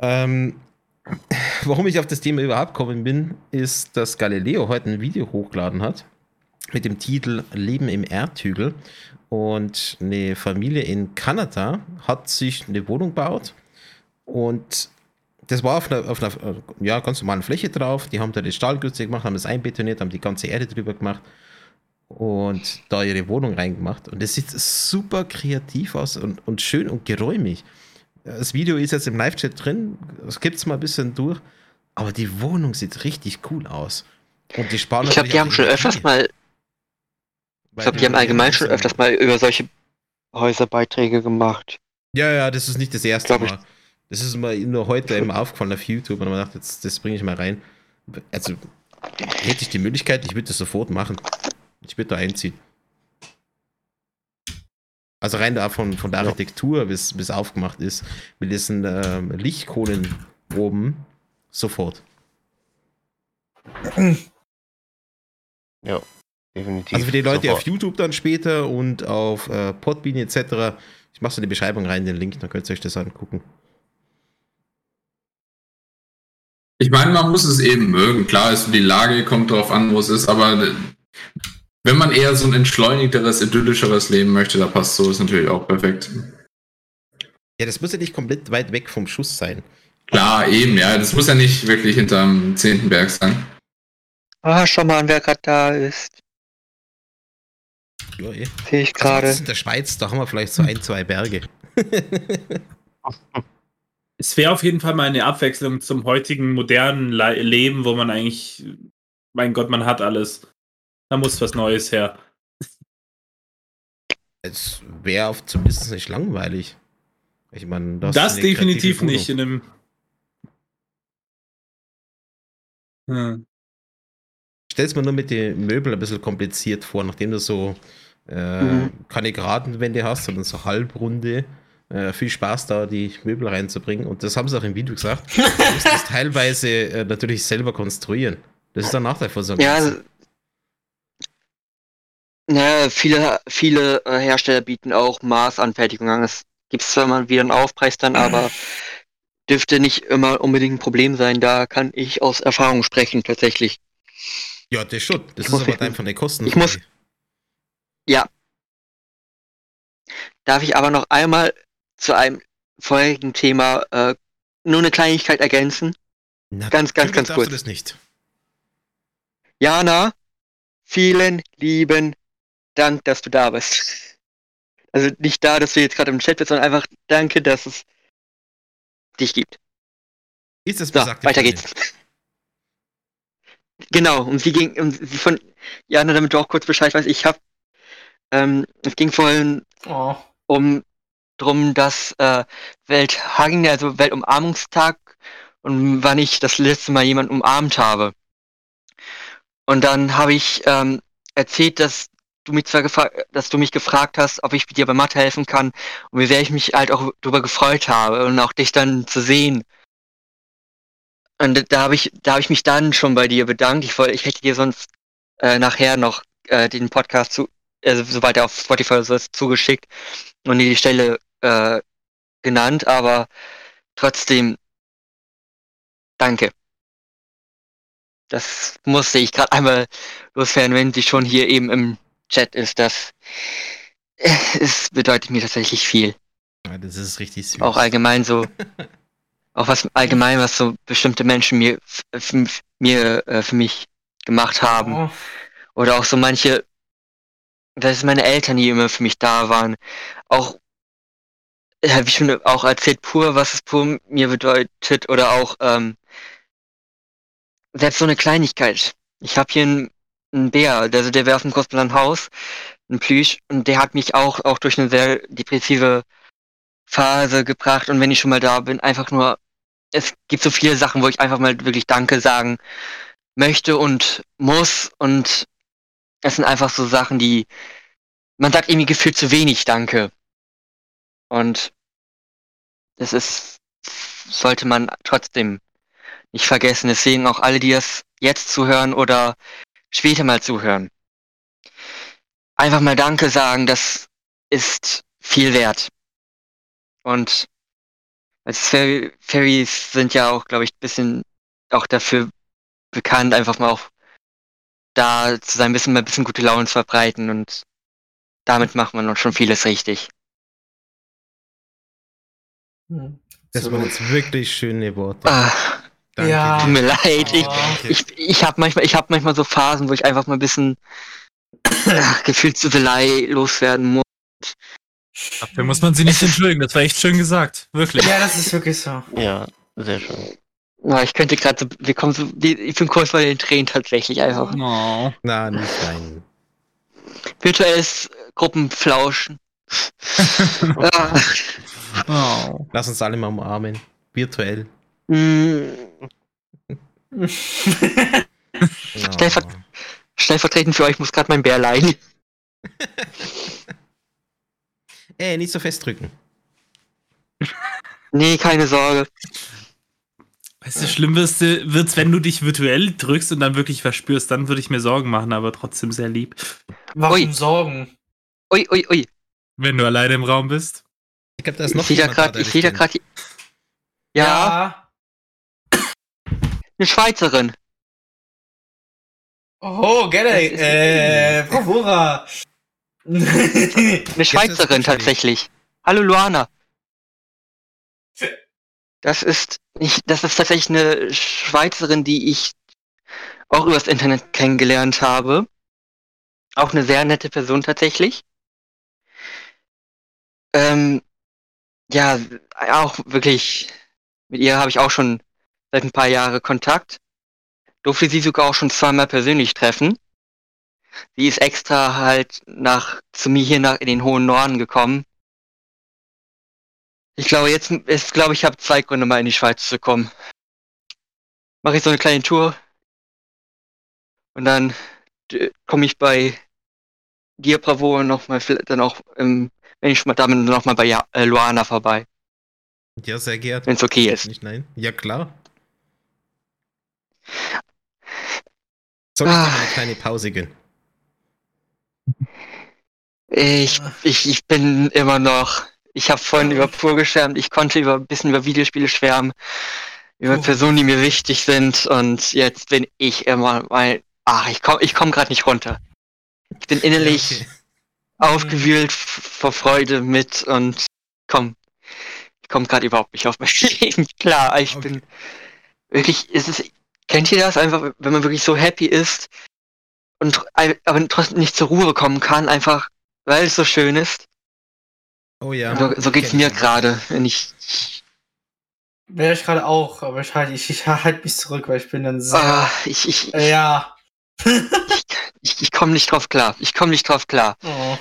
Ähm, warum ich auf das Thema überhaupt gekommen bin, ist, dass Galileo heute ein Video hochgeladen hat mit dem Titel Leben im Erdhügel. Und eine Familie in Kanada hat sich eine Wohnung gebaut und das war auf einer, auf einer ja, ganz normalen Fläche drauf. Die haben da die Stahlgrütze gemacht, haben das einbetoniert, haben die ganze Erde drüber gemacht und da ihre Wohnung reingemacht. Und das sieht super kreativ aus und, und schön und geräumig. Das Video ist jetzt im Live-Chat drin, das gibt es mal ein bisschen durch, aber die Wohnung sieht richtig cool aus. Und die sparen Ich glaube, die haben schon öfters mal, ich glaube, die haben allgemein schon öfters mal über solche Häuserbeiträge gemacht. Ja, ja, das ist nicht das erste. Mal. Das ist mir nur heute eben aufgefallen auf YouTube und man dachte, jetzt, das bringe ich mal rein. Also, hätte ich die Möglichkeit, ich würde das sofort machen. Ich würde da einziehen. Also rein da von, von der Architektur, wie es wie es aufgemacht ist, mit diesen ähm, Lichtkohlen oben, sofort. Definitiv. Also für die Leute Sofort. auf YouTube dann später und auf äh, Podbean etc. Ich mache so in die Beschreibung rein, den Link, dann könnt ihr euch das angucken. Ich meine, man muss es eben mögen. Klar ist die Lage, kommt drauf an, wo es ist, aber äh, wenn man eher so ein entschleunigteres, idyllischeres Leben möchte, da passt so ist natürlich auch perfekt. Ja, das muss ja nicht komplett weit weg vom Schuss sein. Klar, eben, ja. Das muss ja nicht wirklich hinterm zehnten Berg sein. Ah, schau mal an, wer gerade da ist. Ja, eh. Sehe ich Also, gerade. ist in der Schweiz, da haben wir vielleicht so ein, zwei Berge. Es wäre auf jeden Fall mal eine Abwechslung zum heutigen modernen Le Leben, wo man eigentlich, mein Gott, man hat alles. Da muss was Neues her. Es wäre zumindest nicht langweilig. Ich meine, Das, eine definitiv nicht in einem. Hm. Stell's mir nur mit den Möbeln ein bisschen kompliziert vor, nachdem du so äh, Mhm. keine geraden Wände hast, sondern so halbrunde. Äh, viel Spaß da, die Möbel reinzubringen. Und das haben sie auch im Video gesagt. Du musst das teilweise äh, natürlich selber konstruieren. Das ist der Nachteil von so einem Ja, Ganzen. Naja, viele, viele äh, Hersteller bieten auch Maßanfertigung an. Es gibt zwar mal wieder einen Aufpreis dann, aber dürfte nicht immer unbedingt ein Problem sein. Da kann ich aus Erfahrung sprechen, tatsächlich. Ja, das schon. Das Ich ist muss aber mich- einfach eine Kosten. ich muss- Darf ich aber noch einmal zu einem vorherigen Thema äh, nur eine Kleinigkeit ergänzen? Na, ganz, ganz, ganz kurz. das nicht. Jana, vielen lieben Dank, dass du da bist. Also nicht da, dass du jetzt gerade im Chat bist, sondern einfach danke, dass es dich gibt. Ist das So, besagte weiter geht's. Genau, und sie ging, und sie von Jana, damit du auch kurz Bescheid weißt, ich hab, ähm, es ging vorhin Oh. um drum, dass äh, Welthagen, also Weltumarmungstag und wann ich das letzte Mal jemanden umarmt habe. Und dann habe ich ähm, erzählt, dass du mich zwar gefragt, dass du mich gefragt hast, ob ich dir bei Mathe helfen kann und wie sehr ich mich halt auch darüber gefreut habe und auch dich dann zu sehen. Und da habe ich, da habe ich mich dann schon bei dir bedankt. Ich wollte, ich hätte dir sonst äh, nachher noch äh, den Podcast zu, also sobald er auf Spotify ist, zugeschickt und dir die Stelle äh, genannt, aber trotzdem danke. Das musste ich gerade einmal loswerden, wenn sie schon hier eben im Chat ist. Das äh, es bedeutet mir tatsächlich viel. Ja, das ist richtig süß. Auch allgemein so, auch was allgemein, was so bestimmte Menschen mir, mir äh, für mich gemacht haben. Oh. Oder auch so manche, das ist meine Eltern, die immer für mich da waren. Auch, habe ich schon auch erzählt, pur, was es pur mir bedeutet. Oder auch, ähm, selbst so eine Kleinigkeit. Ich habe hier einen, einen Bär, also der wäre auf dem großen Haus, ein Plüsch, und der hat mich auch, auch durch eine sehr depressive Phase gebracht. Und wenn ich schon mal da bin, einfach nur, es gibt so viele Sachen, wo ich einfach mal wirklich Danke sagen möchte und muss. Und es sind einfach so Sachen, die man sagt irgendwie gefühlt zu wenig Danke. Und das ist, sollte man trotzdem nicht vergessen. Deswegen auch alle, die das jetzt zuhören oder später mal zuhören. Einfach mal Danke sagen, das ist viel wert. Und als Fairy, Fairies sind ja auch, glaube ich, ein bisschen auch dafür bekannt, einfach mal auch da zu sein, ein bisschen, mal ein bisschen gute Laune zu verbreiten und damit macht man noch schon vieles richtig. Hm. Das waren jetzt wirklich schöne Worte. Ah, Danke Ja. tut mir leid. Ich, Oh. ich, ich habe manchmal, ich habe manchmal so Phasen, wo ich einfach mal ein bisschen äh, Gefühlsduselei loswerden muss. Dafür muss man sie nicht entschuldigen. Das war echt schön gesagt. Wirklich. Ja, das ist wirklich so. Ja, sehr schön. Ja, ich könnte gerade so, wir kommen so, ich bin kurz bei den Tränen tatsächlich einfach. Oh. Na, nicht nein. Virtuelles Gruppenflauschen. ah, Oh. Lass uns alle mal umarmen. Virtuell. Ja. Stellver- stellvertretend für euch muss gerade mein Bär leiden. Ey, nicht so festdrücken. Nee, keine Sorge. Weißt du, schlimm wird's, wird's, wenn du dich virtuell drückst und dann wirklich verspürst, dann würde ich mir Sorgen machen, aber trotzdem sehr lieb. Warum Ui. Sorgen? Ui, ui, ui. Wenn du alleine im Raum bist. Ich glaube, da ist Ich noch da jemand da, der ich sehe da gerade. Ja, Eine Schweizerin. Oh, gerne. Äh, Bravura. Eine Schweizerin tatsächlich. Hallo Luana. Das ist nicht, das ist tatsächlich eine Schweizerin, die ich auch übers Internet kennengelernt habe. Auch eine sehr nette Person tatsächlich. Ähm, ja, auch wirklich, mit ihr habe ich auch schon seit ein paar Jahren Kontakt. Durfte sie sogar auch schon zweimal persönlich treffen. Sie ist extra halt nach, zu mir hier nach in den hohen Norden gekommen. Ich glaube, jetzt, ist, glaube ich, habe zwei Gründe, mal in die Schweiz zu kommen. Mache ich so eine kleine Tour. Und dann komme ich bei dir, Bravo, nochmal, dann auch, ähm, wenn ich mal da bin, nochmal bei ja, äh, Luana vorbei. Ja, sehr geehrt. Wenn es okay ist. Nicht nein? Ja, klar. Soll ich Ah. eine kleine Pause gönnen? Ich, ich, ich bin immer noch. Ich habe vorhin über Pur geschwärmt. Ich konnte über ein bisschen über Videospiele schwärmen, über Puh. Personen, die mir wichtig sind. Und jetzt bin ich immer mal. Ach, ich komme ich komm gerade nicht runter. Ich bin innerlich Ja, okay. aufgewühlt f- vor Freude mit und komm. Ich komme gerade überhaupt nicht auf mein Leben klar. Ich Okay. bin wirklich. Ist es, kennt ihr das einfach, wenn man wirklich so happy ist und aber trotzdem nicht zur Ruhe kommen kann, einfach weil es so schön ist? Oh ja. So, so geht's kenn mir gerade, wenn ich. Wäre ich gerade auch, aber ich halte ich, ich halt mich zurück, weil ich bin dann sehr. Ah, ich, ich, Äh, ja. ich, ich komme nicht drauf klar. Ich komme nicht drauf klar. Oh.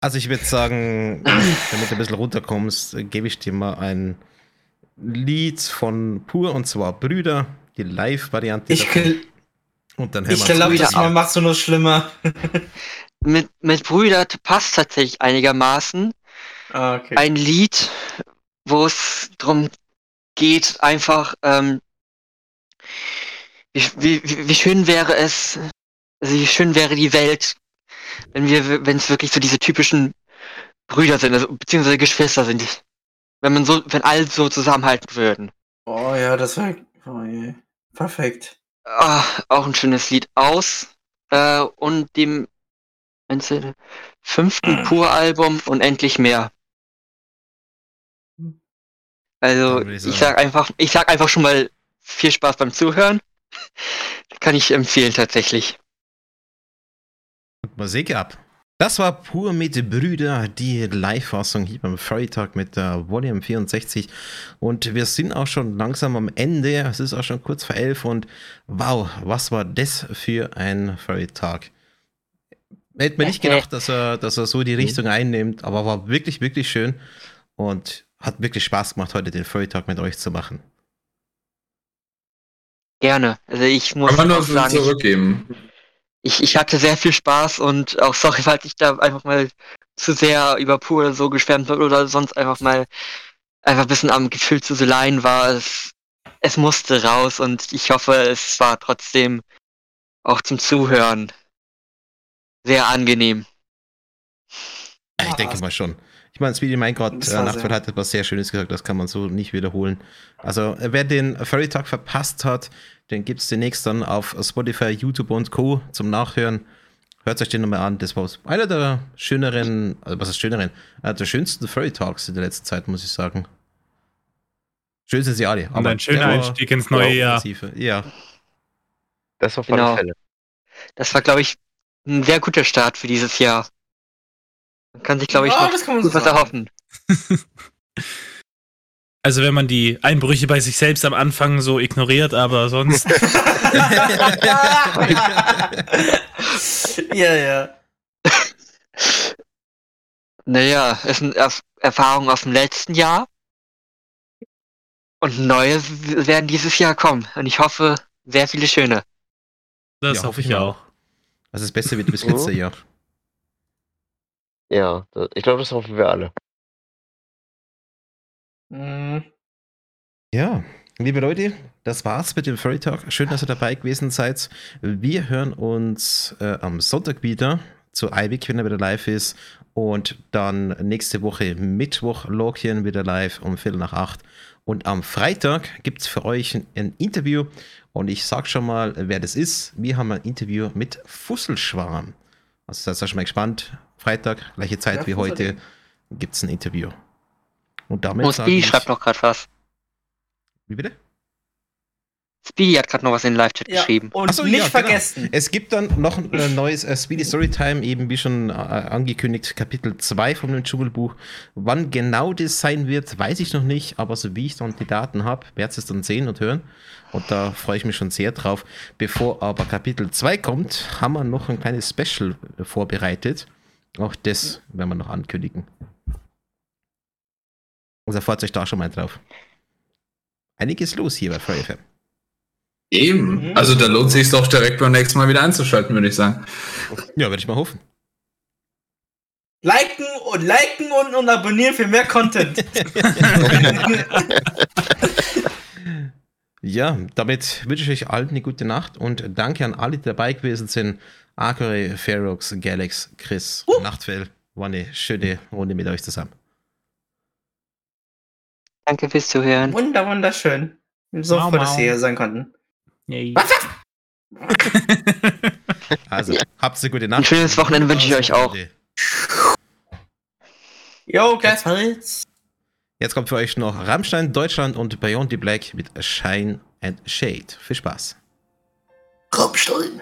Also ich würde sagen, damit du ein bisschen runterkommst, gebe ich dir mal ein Lied von Pur und zwar Brüder, die Live-Variante. Ich, und dann ich glaube, das macht so nur schlimmer. Mit, mit Brüder passt tatsächlich einigermaßen. Ah, okay. Ein Lied, wo es drum geht, einfach, ähm, wie, wie, wie wie schön wäre es, also wie schön wäre die Welt, wenn wir, wenn es wirklich so diese typischen Brüder sind, also beziehungsweise Geschwister sind. Wenn man so, wenn alle so zusammenhalten würden. Oh ja, das war. Oh je. Perfekt. Ah, auch ein schönes Lied aus. Äh, und dem fünften Pur-Album und endlich mehr. Also ich ich sag einfach, ich sag einfach schon mal viel Spaß beim Zuhören. Kann ich empfehlen tatsächlich. Und Musik ab. Das war pur mit Brüder, die Live-Fassung hier beim Freitag mit der Volume 64. Und wir sind auch schon langsam am Ende. Es ist auch schon kurz vor elf und wow, was war das für ein Freitag? Hätte mir nicht gedacht, dass er, dass er so die Richtung einnimmt, aber war wirklich, wirklich schön und hat wirklich Spaß gemacht, heute den Freitag mit euch zu machen. Gerne. Also ich muss Kann man nur sagen, zurückgeben. ich, ich hatte sehr viel Spaß und auch sorry, falls ich da einfach mal zu sehr über Pur oder so geschwärmt habe oder sonst einfach mal einfach ein bisschen am Gefühl zu so leiden war. Es, es musste raus und ich hoffe, es war trotzdem auch zum Zuhören sehr angenehm. Ich denke mal schon. Ich meine, Speedy Minecraft Das äh, sehr- hat etwas sehr Schönes gesagt, das kann man so nicht wiederholen. Also, äh, wer den Furry Talk verpasst hat, den gibt es demnächst dann auf Spotify, YouTube und Co. zum Nachhören. Hört euch den nochmal an. Das war einer der schöneren, also was ist schöneren, einer der schönsten Furry Talks in der letzten Zeit, muss ich sagen. Schön sind sie alle. Und ein schöner Einstieg ins neue Jahr. Ja, Das auf Genau. alle Fälle. Das war, glaube ich, ein sehr guter Start für dieses Jahr. Man kann sich, glaube ich, Ja, noch das kann man so gut was erhoffen. Also wenn man die Einbrüche bei sich selbst am Anfang so ignoriert, aber sonst. ja, ja. Naja, es sind Erf Erfahrungen aus dem letzten Jahr. Und neue werden dieses Jahr kommen. Und ich hoffe, sehr viele schöne. Das Ja, hoffe ich auch. also das Beste wird bis letzte Jahr. Ja, das- ich glaube, das hoffen wir alle. Mhm. Ja, liebe Leute, das war's mit dem Furry Talk. Schön, dass ihr dabei gewesen seid. Wir hören uns äh, am Sonntag wieder zu Eibig, wenn er wieder live ist. Und dann nächste Woche Mittwoch Lokien wieder live um Viertel nach acht. Und am Freitag gibt es für euch ein, ein Interview. Und ich sag schon mal, wer das ist. Wir haben ein Interview mit Fusselschwarm. Also seid ihr schon mal gespannt. Freitag, gleiche Zeit Ja, wie heute, gibt es ein Interview. Und damit Oh, Speedy schreibt noch gerade was. Wie bitte? Speedy hat gerade noch was in den Live-Chat Ja, geschrieben. und so, nicht ja, genau. vergessen. Es gibt dann noch ein äh, neues äh, Speedy Storytime, eben wie schon äh, angekündigt, Kapitel 2 von dem Dschungelbuch. Wann genau das sein wird, weiß ich noch nicht, aber so wie ich dann die Daten habe, werdet ihr es dann sehen und hören. Und da freue ich mich schon sehr drauf. Bevor aber Kapitel 2 kommt, haben wir noch ein kleines Special äh, vorbereitet. Auch das werden wir noch ankündigen. Also freut euch da schon mal drauf. Einiges los hier bei FM. Eben. Mhm. Also da lohnt sich doch direkt beim nächsten Mal wieder einzuschalten, würde ich sagen. Ja, werde ich mal hoffen. Liken und liken und, und abonnieren für mehr Content. Ja, damit wünsche ich euch allen eine gute Nacht und danke an alle, die dabei gewesen sind. Akore, Ferox, Galax, Chris, Nachtfell. War eine schöne Runde mit euch zusammen. Danke fürs Zuhören. Wunder, wunderschön. So Mau, froh, dass wir hier sein konnten. Yay. Also, habt eine gute Nacht. Ein schönes Wochenende wünsche ich euch auch. Jo, gleichfalls. Jetzt kommt für euch noch Rammstein, Deutschland und Beyond the Black mit Shine and Shade. Viel Spaß. Rammstein.